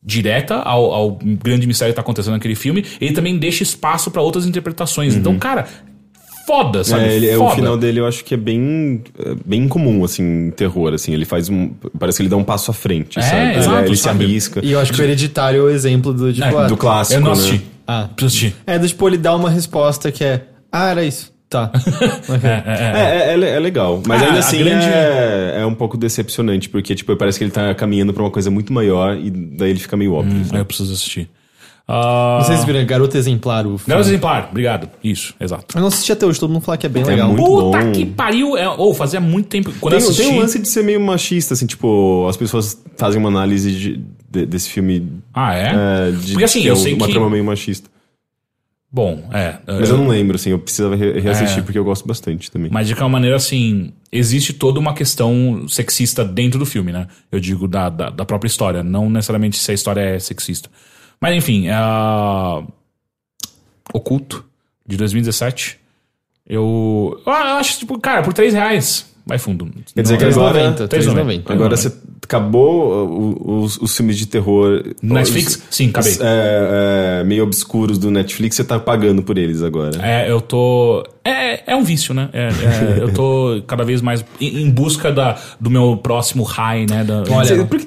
direta ao, ao grande mistério que tá acontecendo naquele filme, ele também deixa espaço pra outras interpretações. Então, cara, foda, sabe? É, ele, é, o foda. final dele eu acho que é bem, é, bem comum, assim, em terror, assim. Ele faz um... Parece que ele dá um passo à frente, É, sabe? Ele- exato, ele se sabe? arrisca. E eu acho que o Hereditário é o exemplo do tipo. É, ah, do clássico, Eu não né? assisti. Ah. Preciso assistir. É, do tipo, ele dá uma resposta que é. Ah, era isso. Tá. É, é, é é legal. Mas Ah, ainda assim grande- é, é um pouco decepcionante, porque, tipo, parece que ele tá caminhando pra uma coisa muito maior e daí ele fica meio óbvio. Aí eu preciso assistir. Ah, Vocês viram Garota Exemplar, o filme? Garota Exemplar, obrigado. Isso, exato. Eu não assisti até hoje, todo mundo fala que é bem É legal. muito Puta bom. que pariu! É, ou fazia muito tempo. Quando Tem, eu assisti. tem um lance de ser meio machista, assim, tipo, as pessoas fazem uma análise de- de- desse filme. Ah, é? é, de, Porque assim, é eu um- sei uma que- trama meio machista. Bom, é. Mas eu não lembro, assim, eu precisava re- reassistir É. porque eu gosto bastante também. Mas de qualquer maneira, assim, existe toda uma questão sexista dentro do filme, né? Eu digo da, da, da própria história, não necessariamente se a história é sexista. Mas enfim, é a... Oculto, de 2017. Eu, eu acho, tipo, cara, por 3 reais, vai fundo. Quer dizer que agora- 3,90. 3,90. Agora você acabou uh, os, os filmes de terror. Netflix? os- Sim, acabei. os, é, é, meio obscuros do Netflix, você tá pagando por eles agora. É, eu tô. É, é um vício, né? É- é, eu tô cada vez mais em, busca da, do meu próximo high, né? Da, Você, porque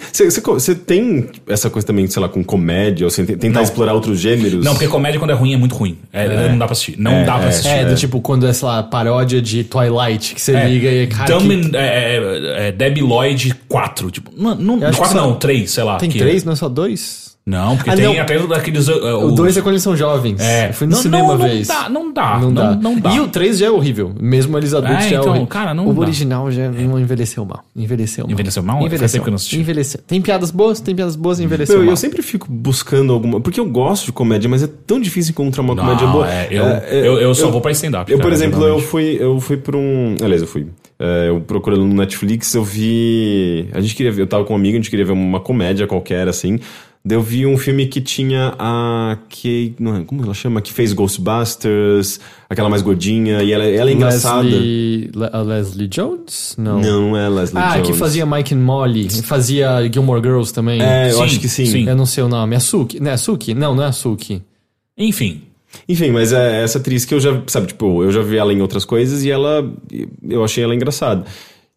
você, tem essa coisa também, sei lá, com comédia, ou você tentar explorar outros gêneros? Não, porque comédia quando é ruim é muito ruim. É, Não dá pra assistir. Não dá pra assistir. É, do tipo, quando é, sei lá, paródia de Twilight, que você É, liga e, cara, Dumb que- é, é, é, Debbie Lloyd 4. Tipo, não, não, Eu acho 4 que só- não, 3, sei lá. tem que- três, não é só dois? Não, porque Ah, tem não. até daqueles. uh, O dois é quando eles são jovens. É. Eu fui no Não, cinema não, uma não vez. dá, não dá, Não, não- dá. não dá. E o 3 já é horrível. Mesmo eles adultos É, já é então, horrível. cara, não o dá. original já não envelheceu mal. Envelheceu mal. Envelheceu mal? Faz tempo Envelheceu. que eu não assisti. Envelheceu. Tem piadas boas, tem piadas boas e envelheceu Meu, mal. eu sempre fico buscando alguma. Porque eu gosto de comédia, mas é tão difícil encontrar uma Não, comédia boa. é, eu, É, é, eu, eu só vou pra stand-up. Eu, por cara, exemplo, eu fui, eu fui por um. Aliás, eu fui. É, eu procurando no Netflix, eu vi. A gente queria ver, eu tava com um amigo, a gente queria ver uma comédia qualquer, assim. Daí eu vi um filme que tinha a. Que, não, é, como ela chama? Que fez Ghostbusters, aquela mais gordinha, e ela, ela é engraçada. Leslie, Le- a Leslie Jones? Não. Não, não é Leslie Ah, Jones. que fazia Mike and Molly. Fazia Gilmore Girls também. É, eu Sim, acho que sim. sim. Eu não sei o nome. É Suki? Não é Suki? Não, não é Suki. Enfim. Enfim, mas é essa atriz que eu já, sabe, tipo, eu já vi ela em outras coisas e ela, eu achei ela engraçada.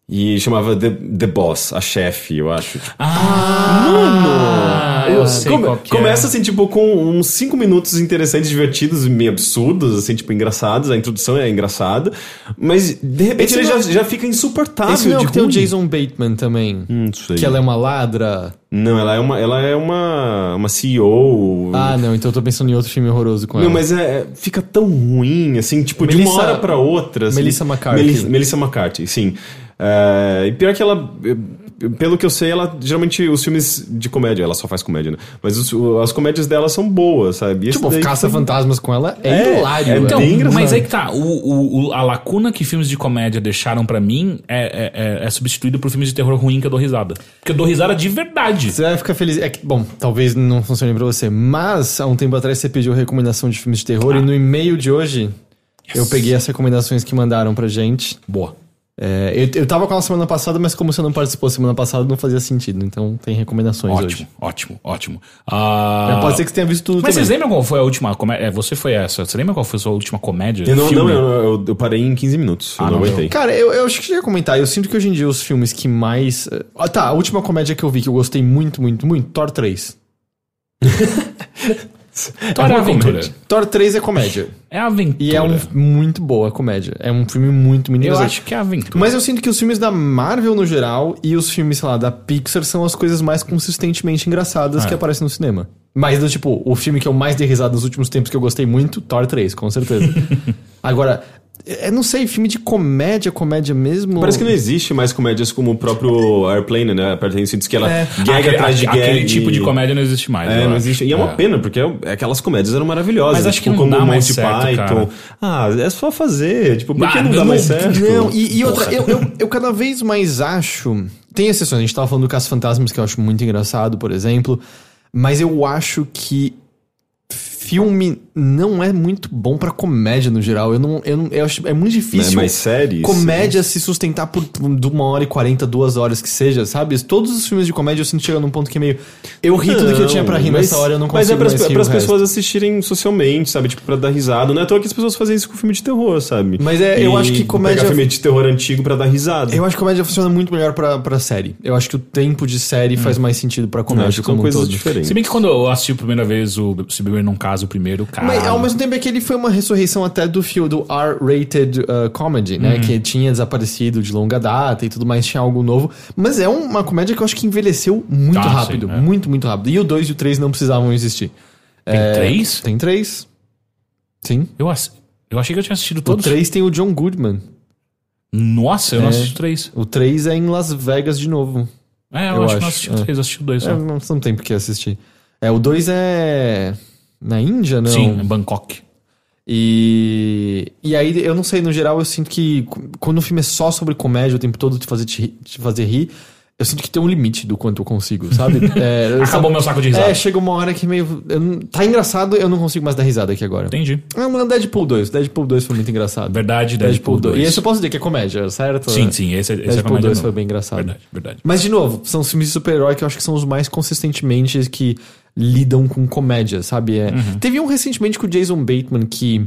E chamava The, The Boss, a chefe, eu acho. Tipo, Ah, eu sei come- qual que começa é. assim, tipo, com uns cinco minutos interessantes, divertidos e meio absurdos, assim, tipo, engraçados. A introdução é engraçada, mas de repente Esse ele não- já, já fica insuportável Esse não é de que tem o. Jason Bateman também. Hum, Não sei. Que ela é uma ladra. Não, ela é uma, ela é uma, uma CEO. Ah, não, então eu tô pensando em outro filme horroroso com Não, ela. mas é, é- fica tão ruim, assim, tipo, de Melissa- uma hora pra outra. Assim, Melissa McCarthy. Melissa, Melissa McCarthy, sim. É, e pior que ela, pelo que eu sei, ela geralmente os filmes de comédia, ela só faz comédia, né? Mas os- as comédias dela são boas, sabe? E esse Tipo, daí Caça foi- Fantasmas com ela é, É, hilário. é Então, bem engraçado. mas aí que tá. O, o- o- a lacuna que filmes de comédia deixaram pra mim é, é, é, é substituído por filmes de terror ruim que eu dou risada. Porque eu dou risada de verdade. Você vai ficar feliz. É que, bom, talvez não funcione pra você, mas há um tempo atrás você pediu recomendação de filmes de terror e no e-mail de hoje eu peguei as recomendações que mandaram pra gente. Boa. É, eu, eu tava com ela semana passada, mas como você não participou semana passada, não fazia sentido. Então tem recomendações Ótimo, hoje. ótimo, ótimo. Ah, É, Pode ser que você tenha visto tudo Mas também. vocês lembram qual foi a última comédia? É, você foi essa. Você lembra qual foi a sua última comédia? Eu não, Filme? não, eu, eu, eu parei em 15 minutos. eu Ah, não não, aguentei. Cara, eu, eu acho que eu ia comentar. Eu sinto que hoje em dia os filmes que mais. Ah, tá, a última comédia que eu vi que eu gostei muito, muito, muito, Thor 3. Thor é uma aventura. comédia. Thor 3 é comédia. É aventura. E é um muito boa comédia. É um filme muito muito Eu acho que é aventura. Mas eu sinto que os filmes da Marvel no geral e os filmes, sei lá, da Pixar são as coisas mais consistentemente engraçadas É. que aparecem no cinema. Mas do tipo, o filme que eu mais dei risada nos últimos tempos que eu gostei muito, Thor 3, com certeza. Agora, eu não sei, filme de comédia, comédia mesmo. Parece que não existe mais comédias como o próprio Airplane, né? Em cintos que ela É. gag Aquele- atrás de aquele gag. tipo de comédia não existe mais. É, não existe. E é uma É. pena, porque é- aquelas comédias eram maravilhosas. Mas acho que tipo, não como dá mais Monty certo, Python. Ah, é só fazer. Tipo, por que Ah, não dá não- mais certo? Não, e, e outra, eu, eu, eu cada vez mais acho. Tem exceções, a gente tava falando do Caça Fantasmas, que eu acho muito engraçado, por exemplo. Mas eu acho que filme não é muito bom pra comédia no geral. Eu não, eu não, eu acho é muito difícil. É mais séries. Comédia se sustentar por de uma hora e quarenta, duas horas que seja, sabe? Todos os filmes de comédia eu sinto chegando num ponto que é meio. Eu ri tudo que eu tinha pra rir mas- nessa hora, eu não Mas consigo é rir pras o resto. pessoas assistirem socialmente, sabe? Tipo, pra dar risada. Não é à toa que as pessoas fazem isso com filme de terror, sabe? Mas é, eu E acho que comédia- Pegar filme de terror antigo pra dar risada. Eu acho que comédia funciona muito melhor pra, pra série. Eu acho que o tempo de série faz mais sentido pra Eu comédia acho que são como um coisas todo. diferentes. Se bem que quando eu assisti a primeira vez o Se Beber Não Caso, o primeiro, cara. Mas ao mesmo tempo é que ele foi uma ressurreição até do filme do R-rated uh, comedy, Uhum. né? Que tinha desaparecido de longa data e tudo mais, tinha algo novo. Mas é uma comédia que eu acho que envelheceu muito Ah, rápido. sim, é. Muito, muito rápido. E o 2 e o 3 não precisavam existir. Tem É, três? Tem três. Sim. Eu, eu achei que eu tinha assistido O todos. 3 tem o John Goodman. Nossa, eu não É. assisti o três. O 3 é em Las Vegas de novo. É, eu, Eu acho, que acho, não assisti o é. três, eu assisti o dois. É, só. não, não tem por que assistir. É, o 2 é. Na Índia, não? Sim, em Bangkok. E, e aí, eu não sei, no geral, eu sinto que quando o filme é só sobre comédia o tempo todo te fazer, te, te fazer rir, eu sinto que tem um limite do quanto eu consigo, sabe? É, Acabou meu saco de risada. É, chega uma hora que meio. não- tá engraçado, eu não consigo mais dar risada aqui agora. Entendi. Ah, mas Deadpool 2. Deadpool 2 foi muito engraçado. Verdade, Deadpool 2. E esse eu posso dizer que é comédia, certo? Sim, sim, esse, esse é Deadpool comédia 2 não. foi bem engraçado. Verdade, verdade. Mas, de novo, são os filmes de super-herói que eu acho que são os mais consistentemente que lidam com comédia, sabe? É. Uhum. Teve um recentemente com o Jason Bateman que.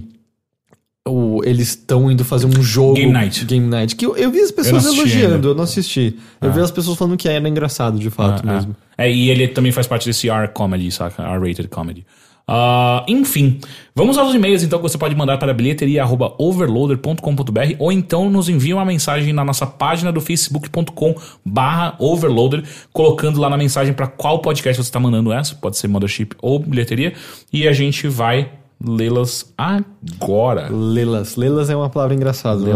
o- eles estão indo fazer um jogo. Game Night. Game Night. Que eu, eu vi as pessoas assisti elogiando, ainda. eu não assisti. Eu vi as pessoas falando que era engraçado, de fato Ah, mesmo. ah. É, e ele também faz parte desse R-comedy, saca? R-rated comedy. Ah, enfim, vamos aos e-mails então que você pode mandar para bilheteria.overloader.com.br ou então nos envia uma mensagem na nossa página do facebook.com barra overloader, colocando lá na mensagem para qual podcast você está mandando essa, pode ser Mothership ou bilheteria, e a gente vai lê-las agora. Lelas. Lelas é uma palavra engraçada, né?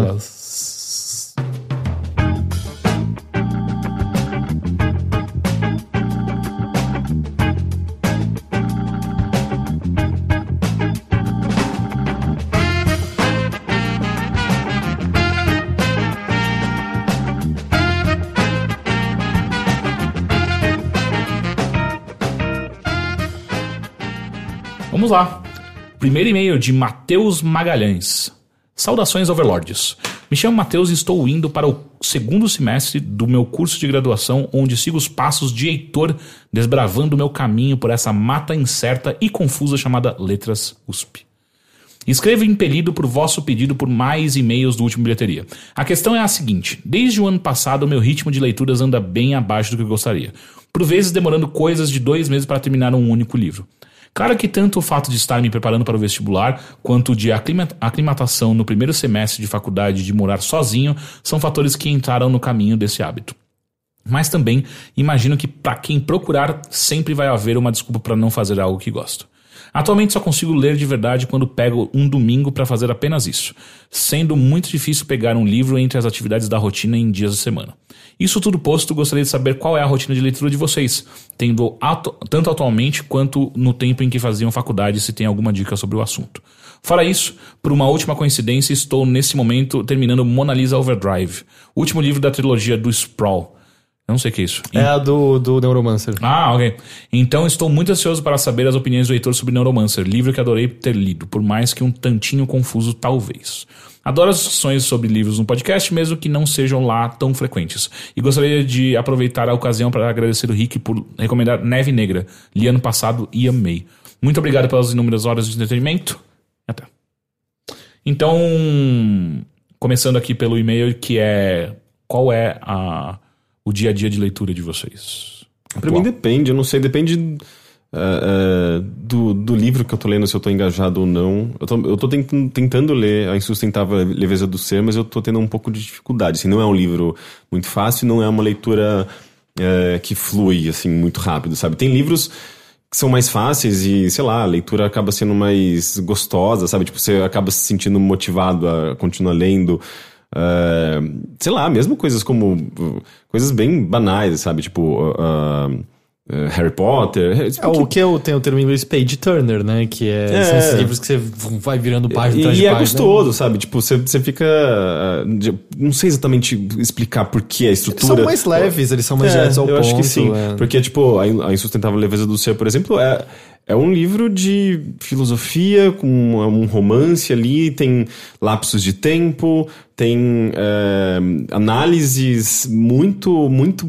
Lá. Primeiro e-mail de Matheus Magalhães. Saudações, Overlords. Me chamo Matheus e estou indo para o segundo semestre do meu curso de graduação, onde sigo os passos de Heitor, desbravando meu caminho por essa mata incerta e confusa chamada Letras USP. Escrevo impelido por vosso pedido por mais e-mails do último bilheteria. A questão é a seguinte: desde o ano passado, meu ritmo de leituras anda bem abaixo do que eu gostaria. Por vezes demorando coisas de dois meses para terminar um único livro. Claro que tanto o fato de estar me preparando para o vestibular, quanto de aclima- aclimatação no primeiro semestre de faculdade de morar sozinho, são fatores que entraram no caminho desse hábito. Mas também imagino que para quem procurar sempre vai haver uma desculpa para não fazer algo que gosto. Atualmente só consigo ler de verdade quando pego um domingo para fazer apenas isso, sendo muito difícil pegar um livro entre as atividades da rotina em dias da semana. Isso tudo posto, gostaria de saber qual é a rotina de leitura de vocês, tendo atu- tanto atualmente quanto no tempo em que faziam faculdade, se tem alguma dica sobre o assunto. Fora isso, por uma última coincidência, estou nesse momento terminando Mona Lisa Overdrive, último livro da trilogia do Sprawl. Eu não sei o que é isso. É a do, do Neuromancer. Ah, ok. Então estou muito ansioso para saber as opiniões do Heitor sobre Neuromancer, livro que adorei ter lido, por mais que um tantinho confuso, talvez. Adoro as discussões sobre livros no podcast, mesmo que não sejam lá tão frequentes. E gostaria de aproveitar a ocasião para agradecer o Rick por recomendar Neve Negra. Li ano passado e amei. Muito obrigado pelas inúmeras horas de entretenimento. Até. Então, começando aqui pelo e-mail, que é qual é a, o dia a dia de leitura de vocês? Pra mim depende, eu não sei, depende é, é, do, do livro que eu tô lendo, se eu tô engajado ou não. Eu tô, eu tô tent- tentando ler A Insustentável Leveza do Ser, mas eu tô tendo um pouco de dificuldade. Assim, não é um livro muito fácil, não é uma leitura é, que flui, assim, muito rápido, sabe? Tem livros que são mais fáceis e, sei lá, a leitura acaba sendo mais gostosa, sabe? Tipo, você acaba se sentindo motivado a continuar lendo. É, sei lá, mesmo coisas como. uh, Coisas bem banais, sabe? Tipo. Uh, Harry Potter. É, o que eu tenho o termo em inglês page turner, né? Que é, são É. esses livros que você vai virando página atrás E, de é página. gostoso, sabe? Tipo, você, você fica. de- Não sei exatamente explicar por que a Eles estrutura. são mais leves, eles são mais É, diretos ao eu ponto. acho que sim. é. Porque, tipo, a In- a Insustentável Leveza do Ser, por exemplo, é, é um livro de filosofia com um romance ali, tem lapsos de tempo, tem é, análises muito, muito.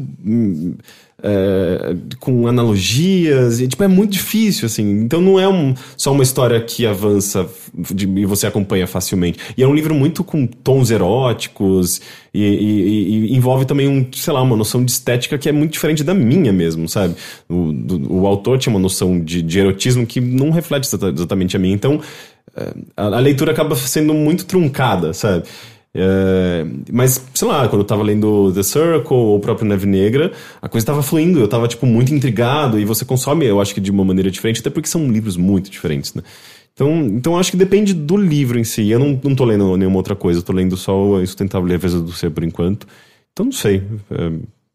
É, com analogias, e tipo, é muito difícil, assim. Então não é um, só uma história que avança de- e você acompanha facilmente. E é um livro muito com tons eróticos e, e- e- envolve também um, sei lá, uma noção de estética que é muito diferente da minha mesmo, sabe? O, do- o autor tinha uma noção de, de erotismo que não reflete exata- exatamente a minha. Então é, a, a leitura acaba sendo muito truncada, sabe? É, mas, sei lá, quando eu tava lendo The Circle ou o próprio Neve Negra, a coisa tava fluindo, eu tava, tipo, muito intrigado, e você consome, eu acho que de uma maneira diferente, até porque são livros muito diferentes, né? Então, então eu acho que depende do livro em si. Eu não, não tô lendo nenhuma outra coisa, eu tô lendo só a Insustentável Leveza do Ser por enquanto. Então não sei. é,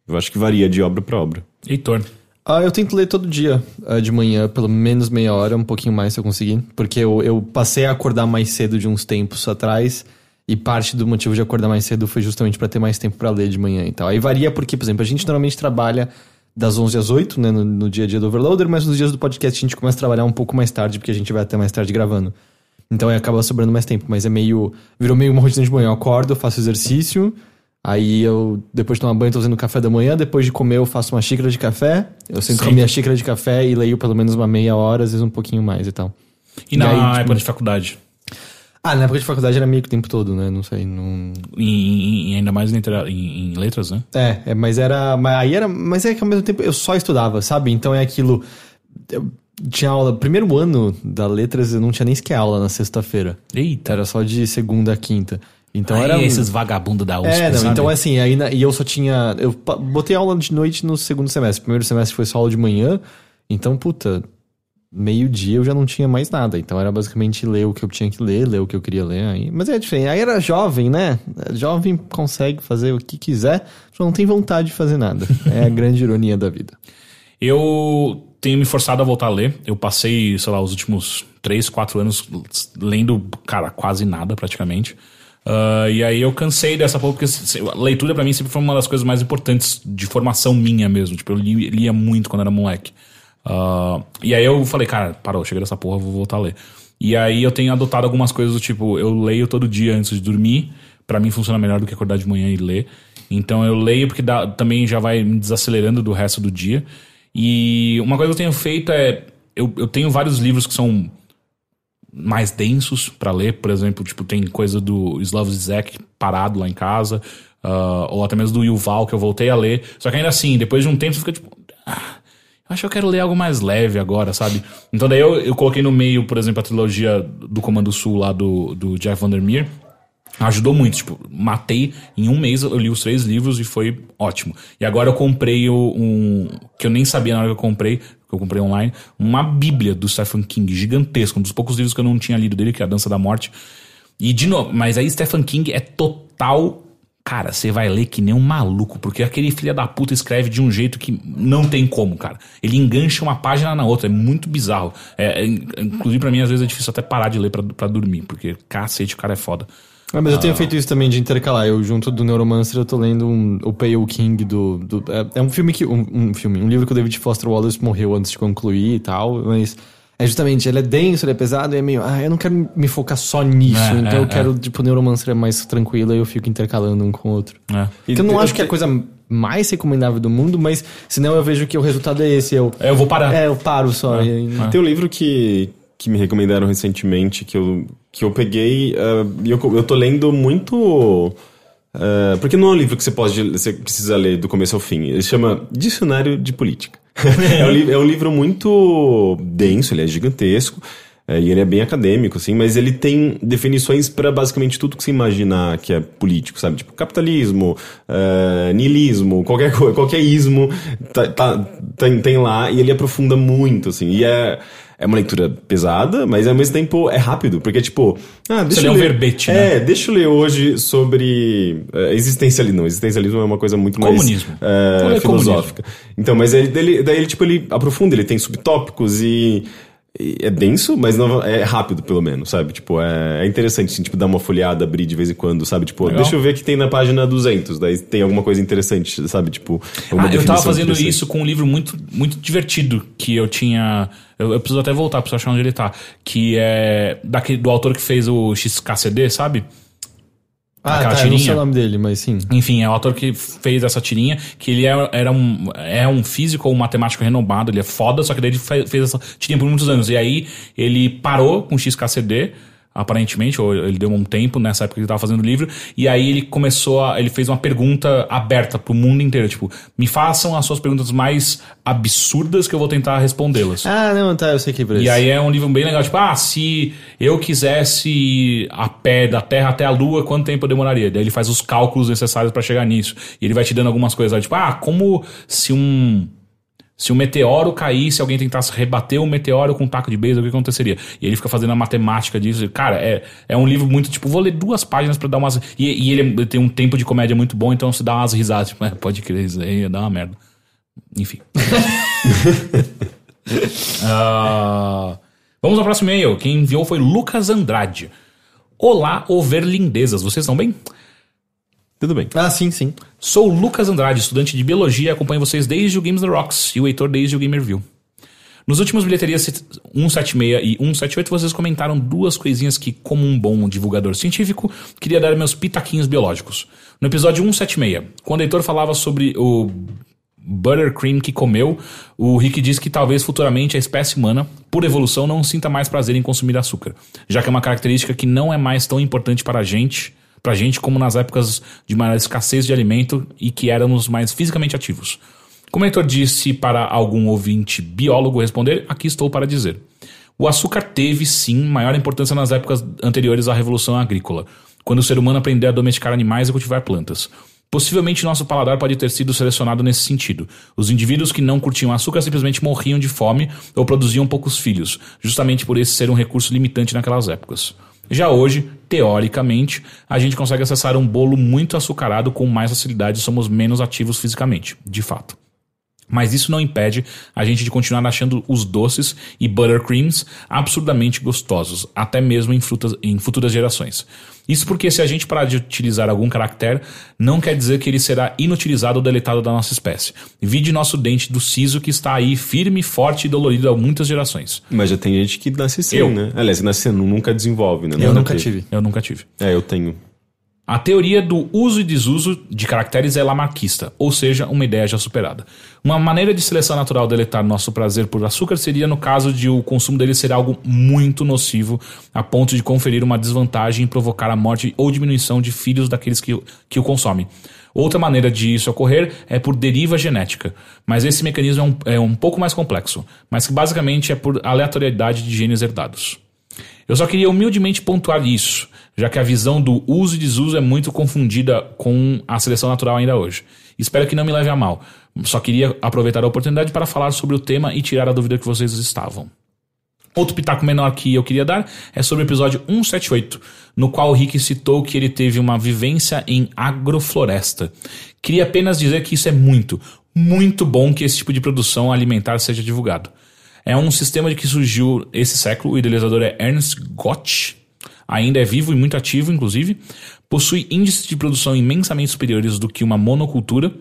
eu acho que varia de obra para obra. Heitor. Ah, eu tento ler todo dia ah, de manhã, pelo menos meia hora, um pouquinho mais se eu conseguir. Porque eu, eu passei a acordar mais cedo de uns tempos atrás. E parte do motivo de acordar mais cedo foi justamente para ter mais tempo para ler de manhã e tal. Aí varia porque, por exemplo, a gente normalmente trabalha das 11 às 8, né, no, no dia a dia do Overloader, mas nos dias do podcast a gente começa a trabalhar um pouco mais tarde, porque a gente vai até mais tarde gravando. Então aí acaba sobrando mais tempo, mas é meio. Virou meio uma rotina de manhã. Eu acordo, faço exercício, aí eu, depois de tomar banho, tô fazendo café da manhã, depois de comer, eu faço uma xícara de café. Eu sento com a minha xícara de café e leio pelo menos uma meia hora, às vezes um pouquinho mais e tal. E na aí, tipo, época de faculdade? Ah, na época de faculdade era meio que o tempo todo, né? Não sei, não... E, ainda mais em, em- letras, né? É, é, mas era. Mas aí era. Mas é que ao mesmo tempo eu só estudava, sabe? Então é aquilo. Eu tinha aula. Primeiro ano da letras eu não tinha nem sequer aula na sexta-feira. Eita. Era só de segunda a quinta. Então Aí era. esses vagabundos da USP, É, não, então assim, aí na- e eu só tinha. Eu botei aula de noite no segundo semestre. Primeiro semestre foi só aula de manhã. Então, puta, meio-dia eu já não tinha mais nada. Então era basicamente ler o que eu tinha que ler, ler o que eu queria ler. Aí. Mas é diferente. Aí era jovem, né? Jovem consegue fazer o que quiser, só não tem vontade de fazer nada. É a grande ironia da vida. Eu tenho me forçado a voltar a ler. Eu passei, sei lá, os últimos 3, 4 anos lendo, cara, quase nada praticamente. Ah, e aí eu cansei dessa porra, porque leitura pra mim sempre foi uma das coisas mais importantes de formação minha mesmo. Tipo, eu li- lia muito quando era moleque. Ah, e aí eu falei, cara, parou, chega dessa porra, vou voltar a ler. E aí eu tenho adotado algumas coisas do tipo, eu leio todo dia antes de dormir. Pra mim funciona melhor do que acordar de manhã e ler. Então eu leio porque dá- também já vai me desacelerando do resto do dia. E uma coisa que eu tenho feito é. Eu, eu tenho vários livros que são mais densos pra ler, por exemplo, tipo, tem coisa do Slav Zizek parado lá em casa, ah, ou até mesmo do Yuval que eu voltei a ler. Só que ainda assim, depois de um tempo você fica tipo. "Ah, acho que eu quero ler algo mais leve agora, sabe? Então daí eu, eu coloquei no meio, por exemplo, a trilogia do Comando Sul lá do, do Jeff Vandermeer. Ajudou muito, tipo, matei em um mês, eu li os três livros e foi ótimo. E agora eu comprei um. que eu nem sabia na hora que eu comprei, que eu comprei online, uma bíblia do Stephen King, gigantesco, um dos poucos livros que eu não tinha lido dele, que é A Dança da Morte. E de novo, mas aí Stephen King é total. Cara, você vai ler que nem um maluco, porque aquele filho da puta escreve de um jeito que não tem como, cara. Ele engancha uma página na outra, é muito bizarro. É, é, inclusive, pra mim, às vezes é difícil até parar de ler pra, pra dormir, porque cacete, o cara é foda. Ah, mas eu tenho feito isso também de intercalar. Eu, junto do Neuromancer, eu tô lendo um, o Pale King do. do- é, é um filme que. Um, um filme, um livro que o David Foster Wallace morreu antes de concluir e tal, mas. É justamente, ele é denso, ele é pesado, e é meio. Ah, eu não quero me focar só nisso. É, então é, eu quero, tipo, o Neuromancer é mais tranquilo e eu fico intercalando um com o outro. É. Porque eu não eu acho que é a coisa mais recomendável do mundo, mas senão eu vevejo que o resultado é esse. Eu, É, eu vou parar. é, eu paro só. e aí- Tem um livro que, que me recomendaram recentemente que eu, que eu peguei ah, e eu, eu tô lendo muito. ah, porque não é um livro que você pode você precisa ler do começo ao fim. Ele chama Dicionário de Política. É, um, é um livro muito denso, ele é gigantesco. é, e ele é bem acadêmico, assim, mas ele tem definições para basicamente tudo que você imaginar que é político, sabe? Tipo, capitalismo, ah, niilismo, qualquer coisa, qualquer ismo tá, tá- tem, tem lá, e ele aprofunda muito, assim. E é, é uma leitura pesada, mas ao mesmo tempo é rápido, porque, tipo, ah, deixa Você eu lê um ler. verbete, é, né? deixa eu ler hoje sobre uh, existencialismo. Não, existencialismo é uma coisa muito mais Comunismo. eh, Vou ler filosófica. Então, mas ele, ele- daí ele, tipo, ele aprofunda, ele tem subtópicos e é denso, mas não, é rápido, pelo menos, sabe? Tipo, é, é interessante, assim, tipo, dar uma folhada, abrir de vez em quando, sabe? Tipo, Legal. deixa eu ver o que tem na página 200, daí tem alguma coisa interessante, sabe? Tipo, uma Ah, eu tava fazendo isso com um livro muito, muito divertido que eu tinha. Eu, eu preciso até voltar, preciso achar onde ele tá. Que é daquele, do autor que fez o XKCD, sabe? Ah, Aquela tá, eu não sei tirinha. o nome dele, mas sim. Enfim, é o autor que fez essa tirinha, que ele é, era um, é um físico ou um matemático renomado, ele é foda, só que daí ele fe- fez essa tirinha por muitos anos. E aí ele parou com o XKCD, aparentemente, ou ele deu um tempo nessa época que ele tava fazendo o livro, e aí ele começou a. ele fez uma pergunta aberta pro mundo inteiro, tipo, me façam as suas perguntas mais absurdas que eu vou tentar respondê-las. Ah, não, tá, eu sei que é por E aí é um livro bem legal, tipo, ah, se eu quisesse ir a pé da Terra até a Lua, quanto tempo eu demoraria? Daí ele faz os cálculos necessários pra chegar nisso. E ele vai te dando algumas coisas, tipo, ah, como se um se um meteoro caísse, alguém tentasse rebater um meteoro com um taco de beisebol, o que aconteceria? E ele fica fazendo a matemática disso. Cara, é, é um livro muito, tipo, vou ler duas páginas pra dar umas... E, e ele, ele tem um tempo de comédia muito bom, então você dá umas risadas. Tipo, é, pode crer, isso aí ia dar uma merda. Enfim. Ah, vamos ao próximo e-mail. Quem enviou foi Lucas Andrade. Olá, overlindezas. Vocês estão bem? Tudo bem. Ah, sim, sim. Sou o Lucas Andrade, estudante de biologia, e acompanho vocês desde o Games the Rocks e o Heitor desde o Gamerview. Nos últimos bilheterias 176 e 178, vocês comentaram duas coisinhas que, como um bom divulgador científico, queria dar meus pitaquinhos biológicos. No episódio 176, quando o Heitor falava sobre o buttercream que comeu, o Rick diz que talvez futuramente a espécie humana, por evolução, não sinta mais prazer em consumir açúcar, já que é uma característica que não é mais tão importante para a gente, pra gente como nas épocas de maior escassez de alimento e que éramos mais fisicamente ativos. Como o Heitor disse para algum ouvinte biólogo responder, aqui estou para dizer. O açúcar teve sim maior importância nas épocas anteriores à Revolução Agrícola, quando o ser humano aprendeu a domesticar animais e cultivar plantas. Possivelmente nosso paladar pode ter sido selecionado nesse sentido. Os indivíduos que não curtiam açúcar simplesmente morriam de fome ou produziam poucos filhos, justamente por esse ser um recurso limitante naquelas épocas. Já hoje, teoricamente, a gente consegue acessar um bolo muito açucarado com mais facilidade e somos menos ativos fisicamente, de fato. Mas isso não impede a gente de continuar achando os doces e buttercreams absurdamente gostosos, até mesmo em, frutas, em futuras gerações. Isso porque se a gente parar de utilizar algum caractere, não quer dizer que ele será inutilizado ou deletado da nossa espécie. Vide nosso dente do siso que está aí firme, forte e dolorido há muitas gerações. Mas já tem gente que nasce sem, Eu. né? Aliás, nasce nunca desenvolve, né? Eu nunca tive. Eu nunca tive. É, eu tenho. A teoria do uso e desuso de caracteres é lamarquista, ou seja, uma ideia já superada. Uma maneira de seleção natural deletar nosso prazer por açúcar seria no caso de o consumo dele ser algo muito nocivo, a ponto de conferir uma desvantagem e provocar a morte ou diminuição de filhos daqueles que, que o consomem. Outra maneira de isso ocorrer é por deriva genética, mas esse mecanismo é um, é um pouco mais complexo, mas que basicamente é por aleatoriedade de genes herdados. Eu só queria humildemente pontuar isso, já que a visão do uso e desuso é muito confundida com a seleção natural ainda hoje. Espero que não me leve a mal. Só queria aproveitar a oportunidade para falar sobre o tema e tirar a dúvida que vocês estavam. Outro pitaco menor que eu queria dar é sobre o episódio 178, no qual o Rick citou que ele teve uma vivência em agrofloresta. Queria apenas dizer que isso é muito, muito bom que esse tipo de produção alimentar seja divulgado. É um sistema de que surgiu esse século, o idealizador é Ernst Gott, ainda é vivo e muito ativo, inclusive. Possui índices de produção imensamente superiores do que uma monocultura,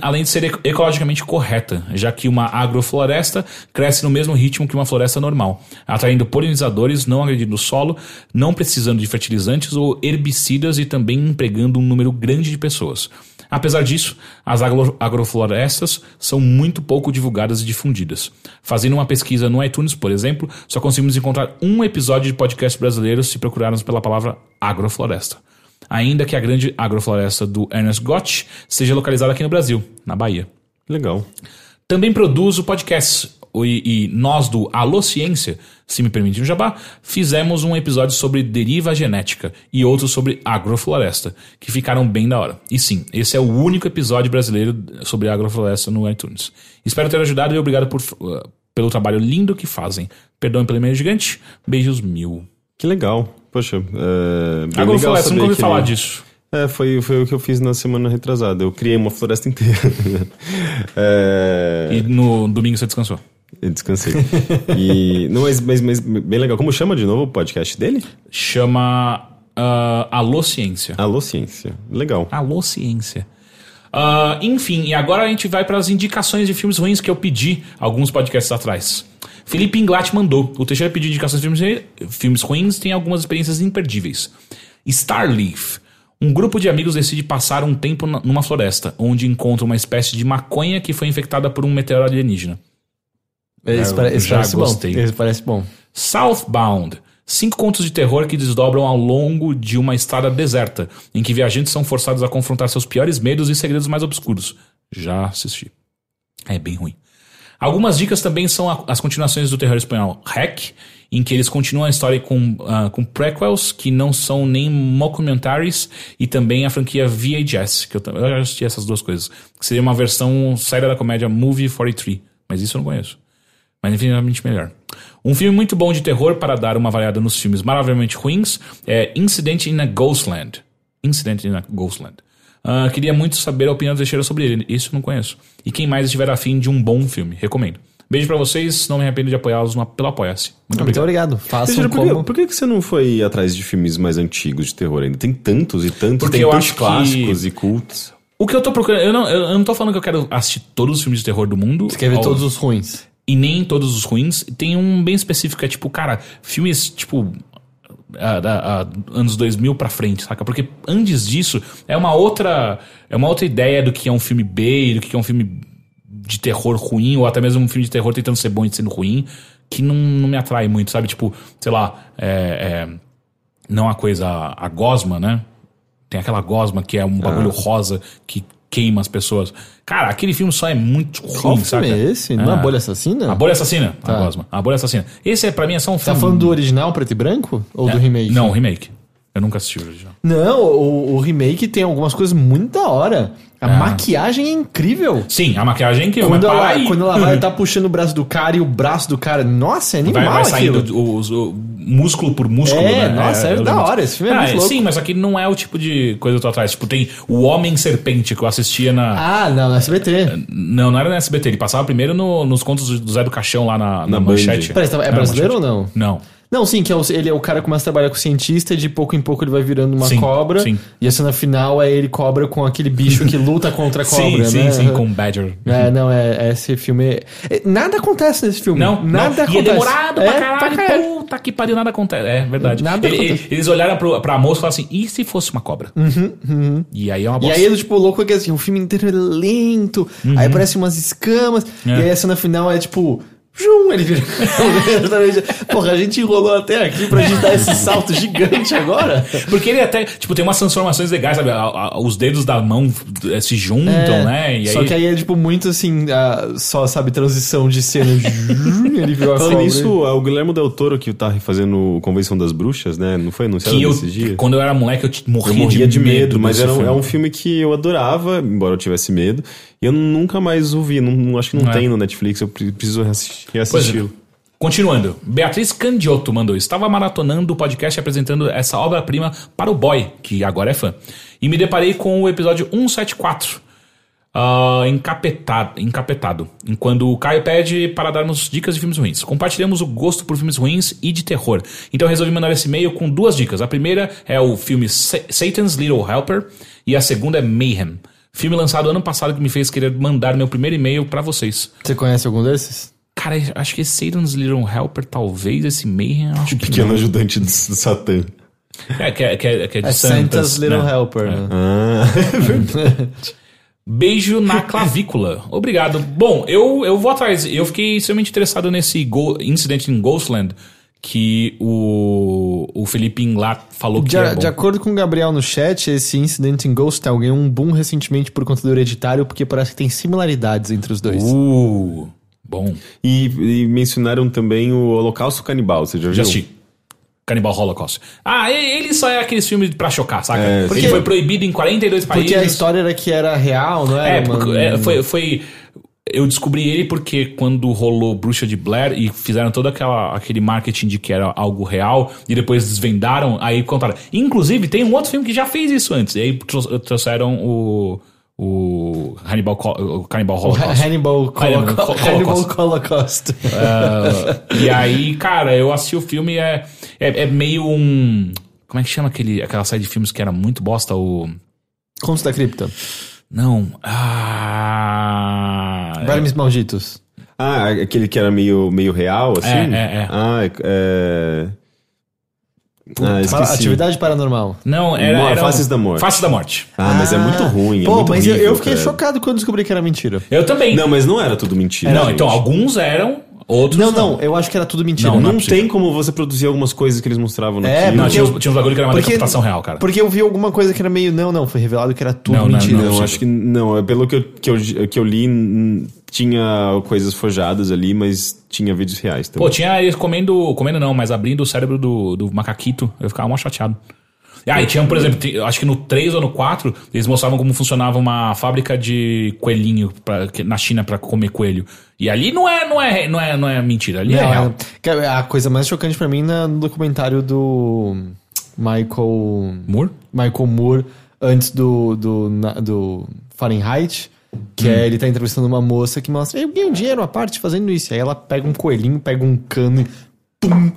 além de ser eco- ecologicamente correta, já que uma agrofloresta cresce no mesmo ritmo que uma floresta normal, atraindo polinizadores, não agredindo o solo, não precisando de fertilizantes ou herbicidas e também empregando um número grande de pessoas. Apesar disso, as agro- agroflorestas são muito pouco divulgadas e difundidas. Fazendo uma pesquisa no iTunes, por exemplo, só conseguimos encontrar um episódio de podcast brasileiro se procurarmos pela palavra agrofloresta. Ainda que a grande agrofloresta do Ernest Gott seja localizada aqui no Brasil, na Bahia. Legal. Também produzo podcasts. E, e nós do Alô Ciência, se me permitir o jabá, fizemos um episódio sobre deriva genética e outro sobre agrofloresta, que ficaram bem da hora. E sim, esse é o único episódio brasileiro sobre agrofloresta no iTunes. Espero ter ajudado e obrigado por, uh, pelo trabalho lindo que fazem. Perdão pelo e-mail gigante. Beijos mil. Que legal. Poxa, é. bem legal Agrofloresta, saber nunca ouvi que falar disso. É, foi, foi o que eu fiz na semana retrasada. Eu criei uma floresta inteira. é, E no domingo você descansou. eu descansei. E, não, mas, mas, mas bem legal. Como chama de novo o podcast dele? Chama uh, Alô Ciência. Alô Ciência. Legal. Alô, ciência. Ah, enfim, e agora a gente vai para as indicações de filmes ruins que eu pedi alguns podcasts atrás. Felipe Inglat mandou. O Teixeira pediu indicações de filmes, filmes ruins tem algumas experiências imperdíveis. Starleaf. Um grupo de amigos decide passar um tempo na- numa floresta, onde encontra uma espécie de maconha que foi infectada por um meteoro alienígena. Esse, Eu pare- esse já parece gostei. bom. Esse parece bom. Southbound. Cinco contos de terror que desdobram ao longo de uma estrada deserta, em que viajantes são forçados a confrontar seus piores medos e segredos mais obscuros. Já assisti. É bem ruim. Algumas dicas também são a- as continuações do terror espanhol Hack, em que eles continuam a história com, ah, com prequels, que não são nem mockumentaries, e também a franquia VHS, que eu, tam- eu já assisti essas duas coisas. Que seria uma versão saída da comédia Movie 43, mas isso eu não conheço mas infinitamente melhor. Um filme muito bom de terror para dar uma variada nos filmes maravilhosamente ruins é Incident in a Ghostland. Incident in a Ghostland. Ah, queria muito saber a opinião do Teixeira sobre ele. Isso eu não conheço. E quem mais estiver afim de um bom filme, recomendo. Beijo pra vocês, não me arrependo de apoiá-los no- pelo Apoia-se. Muito Muito obrigado. obrigado. Façam Teixeira, por, que, por que que você não foi atrás de filmes mais antigos de terror ainda? Tem tantos e tantos. Porque tem eu tantos acho que- clássicos e cultos. O que eu tô procurando, eu não, eu não tô falando que eu quero assistir todos os filmes de terror do mundo. Você quer ver todos os ruins. e nem todos os ruins. Tem um bem específico, é tipo, cara, filmes tipo. Ah, da- ah, anos 2000 pra frente, saca? Porque antes disso é uma outra é uma outra ideia do que é um filme B do que é um filme de terror ruim, ou até mesmo um filme de terror tentando ser bom e sendo ruim, que não, não me atrai muito, sabe? Tipo, sei lá, é, é, não a coisa, a gosma, né? Tem aquela gosma que é um bagulho rosa que queima as pessoas. Cara, aquele filme só é muito ruim, Qual filme saca? é esse? Não é a Bolha Assassina? A Bolha Assassina, a gosma. A Bolha Assassina. Esse é, pra mim é só um Tá filme... falando do original preto e branco? Ou do remake? Não, o remake. Eu nunca assisti o original. Não, o, o remake tem algumas coisas muito da hora. A Ah. maquiagem é incrível. Sim, a maquiagem que Quando vai ela, e- quando ela vai tá puxando o braço do cara e o braço do cara. Nossa, é animal Vai, vai saindo o, o- o músculo por músculo, É, né? nossa, é eu da hora, esse filme é Ah, muito louco. Sim, mas aqui não é o tipo de coisa que eu tô atrás. Tipo, tem o Homem Serpente que eu assistia na. Ah, não, no SBT. Não, não era na SBT. Ele passava primeiro no- nos contos do Zé do Caixão lá na, na, Na manchete. Peraí, é brasileiro ou não? Não. Não, sim, que é o, ele é o cara que começa a trabalhar com cientista e de pouco em pouco ele vai virando uma Sim, cobra. sim. E a cena final é ele cobra com aquele bicho que luta contra a cobra, sim, né? sim, sim, com o Badger. É, não, é, é esse filme. é- nada acontece nesse filme. Não, nada não. acontece. E é demorado É, pra caralho. Puta que pariu, nada acontece. É verdade. Nada Ele- acontece. ele- eles olharam pro, pra moça e falaram assim: e se fosse uma cobra? E aí é uma E bosta. aí, tipo, o louco é que assim, o filme inteiro é lento, aí aparecem umas escamas, Uhum. É. e aí a cena final é tipo. Jum, ele vira. Porra, a gente enrolou até aqui pra gente dar esse salto gigante agora. Porque ele até, tipo, tem umas transformações legais, sabe? A- a- os dedos da mão eh, se juntam, É, né? E Só aí... que aí é tipo muito assim, ah, só sabe, transição de cena. Jum, ele virou a Falando nisso, é o Guilherme Del Toro que tá refazendo Convenção das Bruxas, né? Não foi anunciado que eu, dias? quando eu era moleque, eu morria, Eu morria de, medo, mas desse era um, é um filme que eu adorava, embora eu tivesse medo. E eu nunca mais ouvi, não, não- acho que não É. tem no Netflix, eu pre- preciso reassistir. Pois é. Continuando, Beatriz Candiotto mandou. Estava maratonando o podcast e apresentando essa obra-prima para o boy, que agora é fã. E me deparei com o episódio 174. ah, encapetado, encapetado. Enquanto o Caio pede para darmos dicas de filmes ruins. Compartilhamos o gosto por filmes ruins e de terror. Então eu resolvi mandar esse e-mail com duas dicas. A primeira é o filme Sa- Satan's Little Helper e a segunda é Mayhem. Filme lançado ano passado que me fez querer mandar meu primeiro e-mail para vocês. Você conhece algum desses? Cara, acho que esse Satan's Little Helper, talvez, esse Mayhem, acho que Pequeno ajudante do, do Satã. É, que é, que é, que é de É Santa's Santas, Little né? Helper, né? Ah, Beijo na clavícula. Obrigado. Bom, eu, eu vou atrás. Eu fiquei extremamente interessado nesse go incidente em Ghostland que o, o Felipe lá falou que De, é bom. de acordo com o Gabriel no chat, esse incidente em Ghost Town ganhou um boom recentemente por conta do hereditário, porque parece que tem similaridades entre os dois. Uh, bom. e, e mencionaram também o Holocausto Canibal, você já viu? Já assisti. Cannibal Holocaust. Ah, ele só é aqueles filmes pra chocar, saca? É, ele porque- foi proibido em 42 países. Porque a história era que era real, não era? É, uma- porque, é, foi, foi. Eu descobri ele porque quando rolou Bruxa de Blair e fizeram todo aquela, aquele marketing de que era algo real e depois desvendaram, aí contaram. Inclusive, tem um outro filme que já fez isso antes. E aí trou- trouxeram o. O Hannibal, o Cannibal O Holocaust. Hannibal, Hannibal Holocaust. Hannibal Holocaust. Ah, e aí, cara, eu assisti o filme e é, é, é meio um. Como é que chama aquele, aquela série de filmes que era muito bosta? O. Contos da Cripta. Não. Ah. Vermes Malditos. Ah, aquele que era meio, meio real, assim? É, é, é. Ah, é... é... Ah, esqueci. Atividade Paranormal. Não, era. Mo- era Faces um- da Morte. Faces da Morte. Ah, mas é muito ruim, é Pô, muito mas eu- horrível, eu fiquei cara. chocado quando descobri que era mentira. Eu também. Não, mas não era tudo mentira. não, gente. então alguns eram, outros Não, não. não, eu acho que era tudo mentira. Não, Não, não é tem como você produzir algumas coisas que eles mostravam no É, filme. Não, porque tinha, eu- tinha uns bagulho que era uma porque- decapitação real, cara. Porque eu vi alguma coisa que era meio. Não, não, foi revelado que era tudo Não, não, mentira. Não, acho que não. É Pelo que eu, que eu, que eu li, tinha coisas forjadas ali, mas tinha vídeos reais também. Pô, tinha eles comendo, comendo não, mas abrindo o cérebro do, do macaquito, eu ficava mó chateado. Ah, e tinha, por exemplo, tem- acho que no 3 ou no 4, eles mostravam como funcionava uma fábrica de coelhinho pra, na China pra comer coelho. E ali não é, não é, não é, não é mentira, ali é Não, real. é- que a coisa mais chocante pra mim na- no documentário do Michael Moore? Michael Moore antes do do, do Fahrenheit, que é ele tá entrevistando uma moça que mostra, eu ganhei dinheiro à parte fazendo isso. Aí ela pega um coelhinho, pega um cano e pum,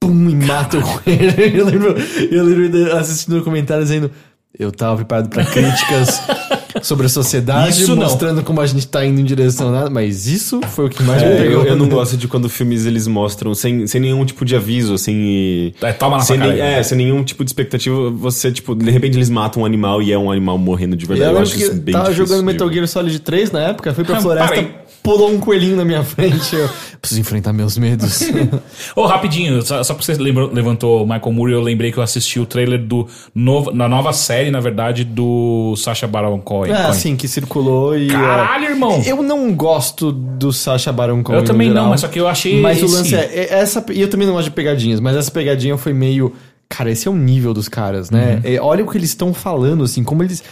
pum, e mata o coelho. Eu lembro, eu lembro assistindo o documentário dizendo, eu tava preparado pra críticas sobre a sociedade, Isso não. mostrando como a gente tá indo em direção a nada, mas isso foi o que mais me É, pegou. eu, eu não gosto de quando filmes eles mostram sem, sem nenhum tipo de aviso, assim, e... É, toma na sem nem- É, sem nenhum tipo de expectativa, você, tipo, de repente eles matam um animal e é um animal morrendo de Eu verdade. Eu, lembro acho isso que bem tava difícil jogando Metal. Gear Solid 3 na época, fui pra Ah, floresta, parei. Pulou um coelhinho na minha frente. Eu preciso enfrentar meus medos. Ô, rapidinho, só, só porque você lembrou- levantou o Michael Moore, eu lembrei que eu assisti o trailer do novo, na nova série, na verdade, do Sacha Baron Cohen. é, assim, que circulou e. Caralho, é, irmão! Eu não gosto do Sacha Baron Cohen. Eu também não, mas só que eu achei Mas o esse- lance é, é essa. E eu também não gosto de pegadinhas, mas essa pegadinha foi meio. Cara, esse é o nível dos caras, né? Uhum. É, olha o que eles estão falando, assim, como eles.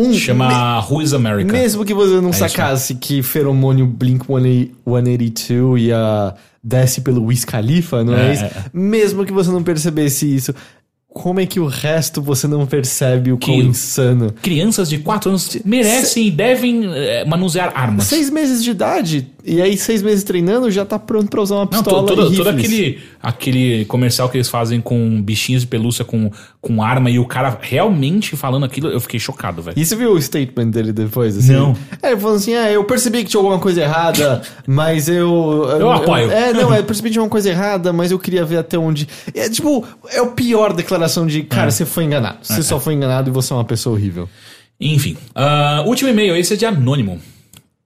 Um, Chama Who is America. Mesmo que você não isso, sacasse que feromônio Blink 182 ia desce pelo Wiz Khalifa, não é, É, isso? é. Mesmo que você não percebesse isso, como é que o resto você não percebe o quão Que- insano? Crianças de 4 anos merecem e devem eh, manusear armas. Seis meses de idade, e aí seis meses treinando, já tá pronto pra usar uma Não, pistola to- todo, e todo aquele, aquele comercial que eles fazem com bichinhos de pelúcia com, com arma e o cara realmente falando aquilo, eu fiquei chocado, velho. E você viu o statement dele depois? Assim? Não. É, ele falou assim: é, eu percebi que tinha alguma coisa errada, mas eu. Eu apoio. é, não, eu percebi que tinha alguma coisa errada, mas eu queria ver até onde. É tipo, é o pior declaração de, cara, você foi enganado. Você só foi enganado e você é uma pessoa horrível. Enfim, ah, último e-mail, esse é de Anônimo.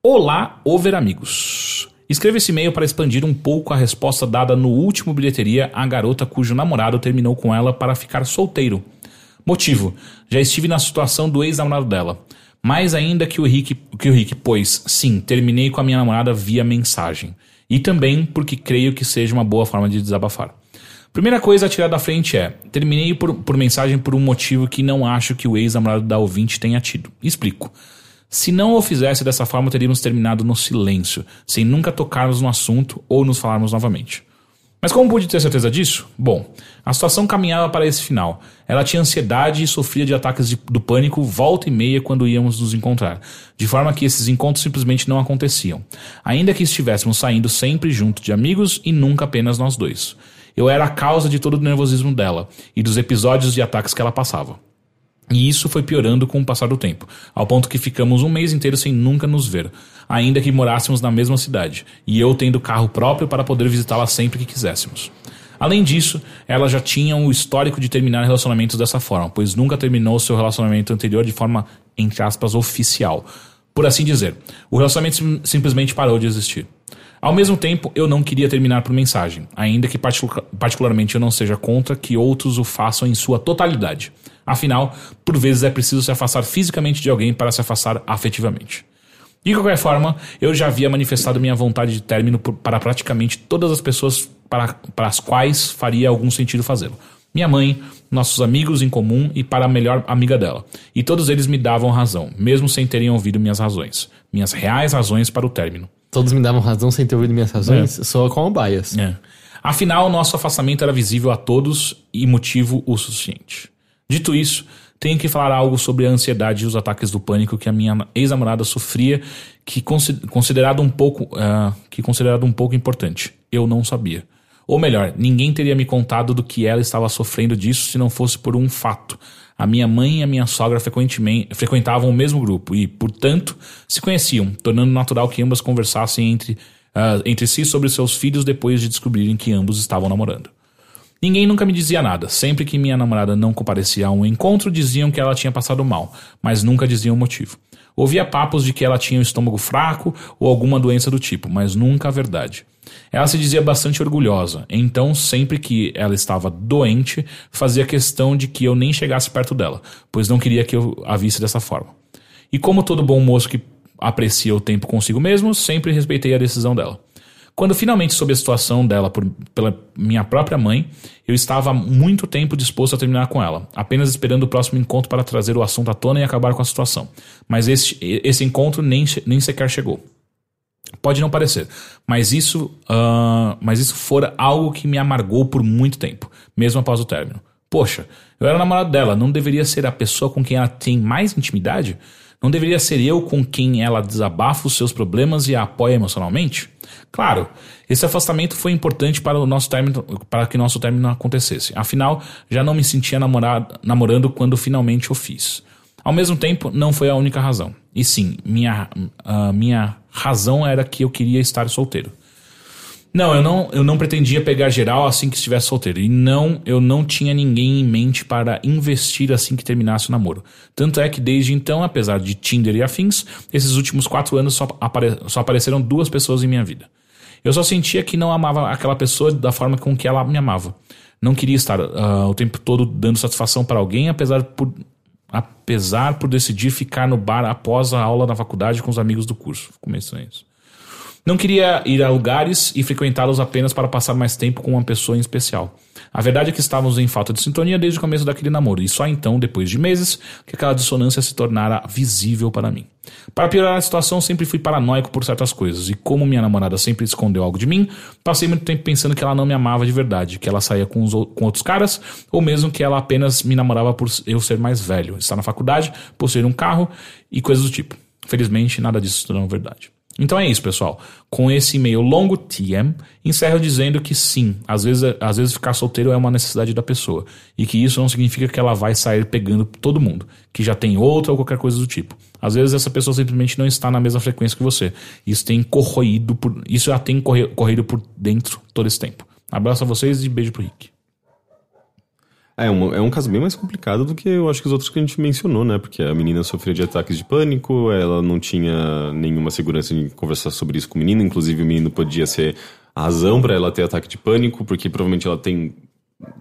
Olá, over amigos. Escreva esse e-mail para expandir um pouco a resposta dada no último bilheteria à garota cujo namorado terminou com ela para ficar solteiro. Motivo: já estive na situação do ex-namorado dela. Mais ainda que o Rick, que o Rick, pois sim, terminei com a minha namorada via mensagem. E também porque creio que seja uma boa forma de desabafar. Primeira coisa a tirar da frente é: terminei por, por mensagem por um motivo que não acho que o ex-namorado da ouvinte tenha tido. Explico. Se não o fizesse dessa forma, teríamos terminado no silêncio, sem nunca tocarmos no assunto ou nos falarmos novamente. Mas como pude ter certeza disso? Bom, a situação caminhava para esse final. Ela tinha ansiedade e sofria de ataques de- do pânico volta e meia quando íamos nos encontrar, de forma que esses encontros simplesmente não aconteciam. Ainda que estivéssemos saindo sempre junto de amigos e nunca apenas nós dois. Eu era a causa de todo o nervosismo dela e dos episódios de ataques que ela passava. E isso foi piorando com o passar do tempo, ao ponto que ficamos um mês inteiro sem nunca nos ver, ainda que morássemos na mesma cidade, e eu tendo carro próprio para poder visitá-la sempre que quiséssemos. Além disso, ela já tinha o histórico de terminar relacionamentos dessa forma, pois nunca terminou seu relacionamento anterior de forma, entre aspas, oficial. Por assim dizer, o relacionamento sim- simplesmente parou de existir. Ao mesmo tempo, eu não queria terminar por mensagem, ainda que particu- particularmente eu não seja contra que outros o façam em sua totalidade. Afinal, por vezes é preciso se afastar fisicamente de alguém para se afastar afetivamente. De qualquer forma, eu já havia manifestado minha vontade de término para praticamente todas as pessoas para, para as quais faria algum sentido fazê-lo. Minha mãe, nossos amigos em comum e para a melhor amiga dela. E todos eles me davam razão, mesmo sem terem ouvido minhas razões. Minhas reais razões para o término. Todos me davam razão sem ter ouvido minhas razões, É. sou como bias. É. Afinal, nosso afastamento era visível a todos e motivo o suficiente. Dito isso, tenho que falar algo sobre a ansiedade e os ataques do pânico que a minha ex-namorada sofria, que consi- considerado um pouco, ah, que considerado um pouco importante. Eu não sabia. Ou melhor, ninguém teria me contado do que ela estava sofrendo disso se não fosse por um fato. A minha mãe e a minha sogra frequentemente, frequentavam o mesmo grupo e, portanto, se conheciam, tornando natural que ambas conversassem entre, ah, entre si sobre seus filhos depois de descobrirem que ambos estavam namorando. Ninguém nunca me dizia nada. Sempre que minha namorada não comparecia a um encontro, diziam que ela tinha passado mal, mas nunca diziam o motivo. Ouvia papos de que ela tinha o estômago fraco ou alguma doença do tipo, mas nunca a verdade. Ela se dizia bastante orgulhosa, então sempre que ela estava doente, fazia questão de que eu nem chegasse perto dela, pois não queria que eu a visse dessa forma. E como todo bom moço que aprecia o tempo consigo mesmo, sempre respeitei a decisão dela. Quando finalmente soube a situação dela por, pela minha própria mãe, eu estava há muito tempo disposto a terminar com ela, apenas esperando o próximo encontro para trazer o assunto à tona e acabar com a situação. Mas esse, encontro nem, nem sequer chegou. Pode não parecer, mas isso, ah, mas isso fora algo que me amargou por muito tempo, mesmo após o término. Poxa, eu era namorado dela, não deveria ser a pessoa com quem ela tem mais intimidade? Não deveria ser eu com quem ela desabafa os seus problemas e a apoia emocionalmente? Claro, esse afastamento foi importante para o nosso término, para que nosso término acontecesse. Afinal, já não me sentia namorado, namorando quando finalmente o fiz. Ao mesmo tempo, não foi a única razão. E sim, minha, a minha razão era que eu queria estar solteiro. Não, eu não, eu não pretendia pegar geral assim que estivesse solteiro. E não, eu não tinha ninguém em mente para investir assim que terminasse o namoro. Tanto é que desde então, apesar de Tinder e afins, esses últimos quatro anos só, apare, só apareceram duas pessoas em minha vida. Eu só sentia que não amava aquela pessoa da forma com que ela me amava. Não queria estar uh, o tempo todo dando satisfação para alguém, apesar por, apesar por decidir ficar no bar após a aula da faculdade com os amigos do curso. Começou isso. Não queria ir a lugares e frequentá-los apenas para passar mais tempo com uma pessoa em especial. A verdade é que estávamos em falta de sintonia desde o começo daquele namoro, e só então, depois de meses, que aquela dissonância se tornara visível para mim. Para piorar a situação, sempre fui paranoico por certas coisas, e como minha namorada sempre escondeu algo de mim, passei muito tempo pensando que ela não me amava de verdade, que ela saía com, os, com outros caras, ou mesmo que ela apenas me namorava por eu ser mais velho, estar na faculdade, possuir um carro e coisas do tipo. Felizmente, nada disso se tornou verdade. Então é isso, pessoal. Com esse e-mail longo TM, encerro dizendo que sim, às vezes, às vezes ficar solteiro é uma necessidade da pessoa. E que isso não significa que ela vai sair pegando todo mundo, que já tem outra ou qualquer coisa do tipo. Às vezes essa pessoa simplesmente não está na mesma frequência que você. Isso tem corroído por. Isso já tem corrido por dentro todo esse tempo. Abraço a vocês e beijo pro Rick. É um, é um caso bem mais complicado do que eu acho que os outros que a gente mencionou, né? Porque a menina sofria de ataques de pânico, ela não tinha nenhuma segurança em conversar sobre isso com o menino, inclusive o menino podia ser a razão para ela ter ataque de pânico, porque provavelmente ela tem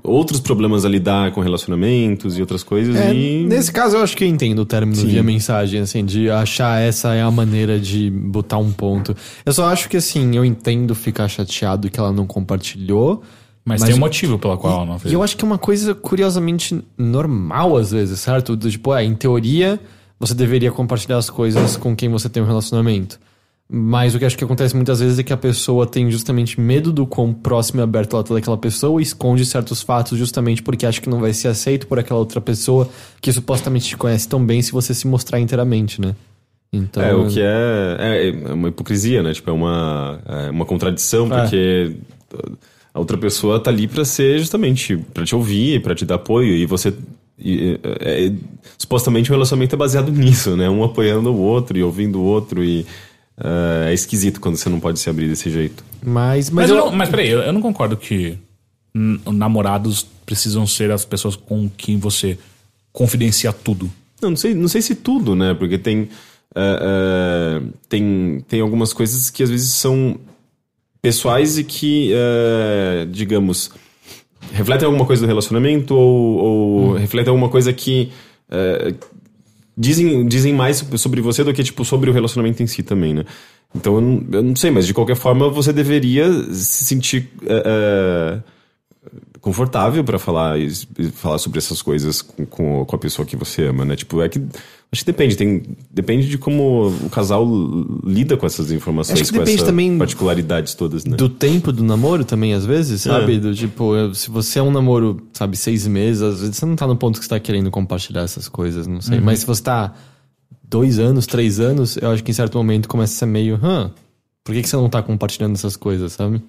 outros problemas a lidar com relacionamentos e outras coisas. É, e... Nesse caso, eu acho que eu entendo o término Sim. via mensagem, assim, de achar essa é a maneira de botar um ponto. Eu só acho que, assim, eu entendo ficar chateado que ela não compartilhou. Mas, Mas tem um o- motivo pela qual ela não fez. E eu acho que é uma coisa curiosamente normal às vezes, certo? Do tipo, é, em teoria, você deveria compartilhar as coisas com quem você tem um relacionamento. Mas o que acho que acontece muitas vezes é que a pessoa tem justamente medo do quão próximo e aberto ela tá daquela pessoa e esconde certos fatos justamente porque acha que não vai ser aceito por aquela outra pessoa que supostamente te conhece tão bem se você se mostrar inteiramente, né? Então, É, o que é, é, é uma hipocrisia, né? Tipo, é uma, é uma contradição, É. porque a outra pessoa tá ali pra ser justamente pra te ouvir, pra te dar apoio, e você. e, é, é, supostamente o relacionamento é baseado nisso, né? Um apoiando o outro e ouvindo o outro, e é, é esquisito quando você não pode se abrir desse jeito. Mas, mas, Mas, eu, eu, não, mas peraí, eu, eu não concordo que n- namorados precisam ser as pessoas com quem você confidencia tudo. Não, não sei, não sei se tudo, né? Porque tem, é, é, tem, tem algumas coisas que às vezes são pessoais e que, é, digamos, refletem alguma coisa do relacionamento ou, ou refletem alguma coisa que é, dizem, dizem mais sobre você do que, tipo, sobre o relacionamento em si também, né? Então, eu não, eu não sei, mas de qualquer forma você deveria se sentir é, confortável pra falar, falar sobre essas coisas com, com, com a pessoa que você ama, né? Tipo, é que. Acho que depende, tem, depende de como o casal lida com essas informações, Acho que com depende essas também particularidades todas, né? do tempo do namoro também, às vezes, sabe? Do tipo, se você é um namoro, sabe, seis meses, às vezes você não tá no ponto que você tá querendo compartilhar essas coisas, não sei. Mas se você tá dois anos, três anos, eu acho que em certo momento começa a ser meio, hã, por que, que você não tá compartilhando essas coisas, sabe?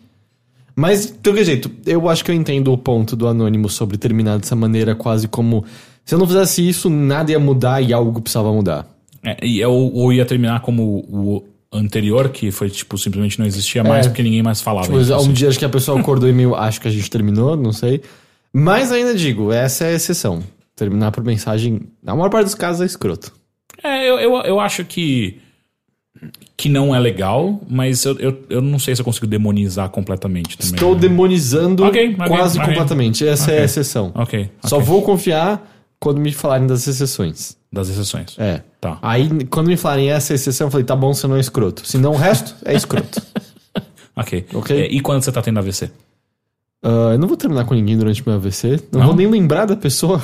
Mas, de qualquer jeito, eu acho que eu entendo o ponto do anônimo sobre terminar dessa maneira, quase como se eu não fizesse isso, nada ia mudar e algo precisava mudar. É, e eu, ou ia terminar como o anterior, que foi, tipo, simplesmente não existia mais porque ninguém mais falava. Tipo, isso, um assim. dia acho que a pessoa acordou e meio, acho que a gente terminou, não sei. Mas ainda digo, essa é a exceção. Terminar por mensagem, na maior parte dos casos é escroto. É, eu, eu, eu acho que que não é legal, mas eu, eu, eu não sei se eu consigo demonizar completamente também. Estou né? demonizando Ok, ok, quase ok. completamente. Essa é a exceção. Ok, Só vou confiar quando me falarem das exceções. Das exceções. É. Tá. Aí, quando me falarem essa exceção, eu falei, tá bom, você não é escroto. Se não, o resto é escroto. Ok. Ok. É, e quando você tá tendo AVC? Ah, eu não vou terminar com ninguém durante meu AVC. Não, Não? vou nem lembrar da pessoa.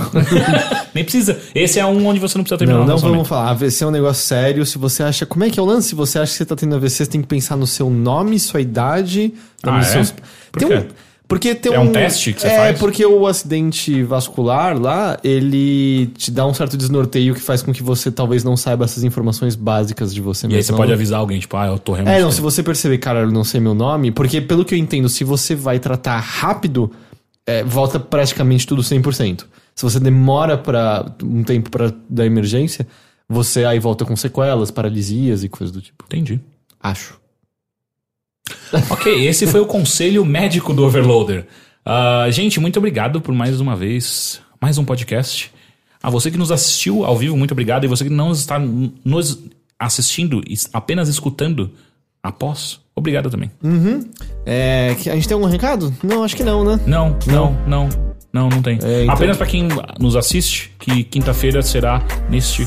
Nem precisa. Esse é um onde você não precisa terminar Não, o não vamos falar. AVC é um negócio sério. Se você acha. Como é que é o lance? Se você acha que você tá tendo AVC, você tem que pensar no seu nome, sua idade. Ah, é? seus- Por Tem quê? um- Porque tem É um teste que você é, faz? porque o acidente vascular lá, ele te dá um certo desnorteio que faz com que você talvez não saiba essas informações básicas de você E mesmo. aí você pode avisar alguém, tipo, ah, eu tô realmente... É, não, se você perceber, cara, eu não sei meu nome, porque pelo que eu entendo, se você vai tratar rápido, é, volta praticamente tudo 100%. Se você demora para um tempo para da emergência, você aí volta com sequelas, paralisias e coisas do tipo. Entendi. Acho. Ok, esse foi o conselho médico do Overloader. Ah, gente, muito obrigado por mais uma vez, mais um podcast. A você que nos assistiu ao vivo, muito obrigado. E você que não está nos assistindo, apenas escutando após, obrigado também. É, que- a gente tem algum recado? Não, acho que não, né? Não, não, não, não, não tem. É, então- Apenas para quem nos assiste, que quinta-feira será neste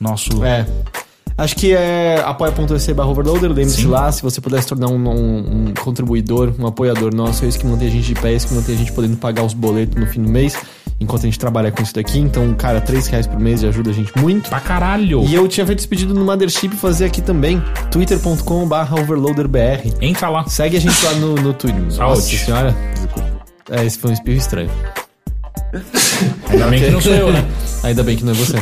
nosso. É. Acho que é apoia.se barra overloader. Lembre-se lá, se você puder se tornar um, um- um contribuidor, um apoiador nosso, é isso que mantém a gente de pé, é isso que mantém a gente podendo pagar os boletos no fim do mês, enquanto a gente trabalha com isso daqui. Então, cara, 3 reais por mês já ajuda a gente muito. Pra caralho! E eu tinha feito esse pedido no Mothership fazer aqui também. twitter.com barra overloaderbr. Entra lá. Segue a gente lá no, no Twitter. Nossa senhora. É, esse foi um espirro estranho. Ainda bem que não sou eu, né? Ainda bem que não é você.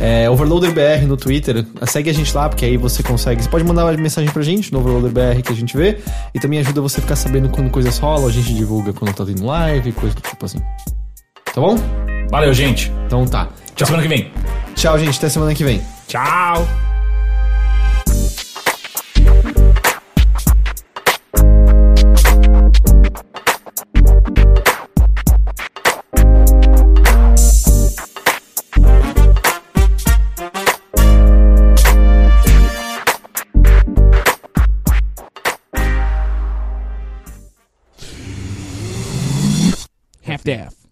É, OverloaderBR no Twitter. Segue a gente lá, porque aí você consegue. Você pode mandar uma mensagem pra gente no OverloaderBR que a gente vê. E também ajuda você a ficar sabendo quando coisas rolam. A gente divulga quando tá tendo live, coisa do tipo assim. Tá bom? Valeu, gente. Então tá. Até semana que vem. Tchau, gente. Até semana que vem. Tchau! death.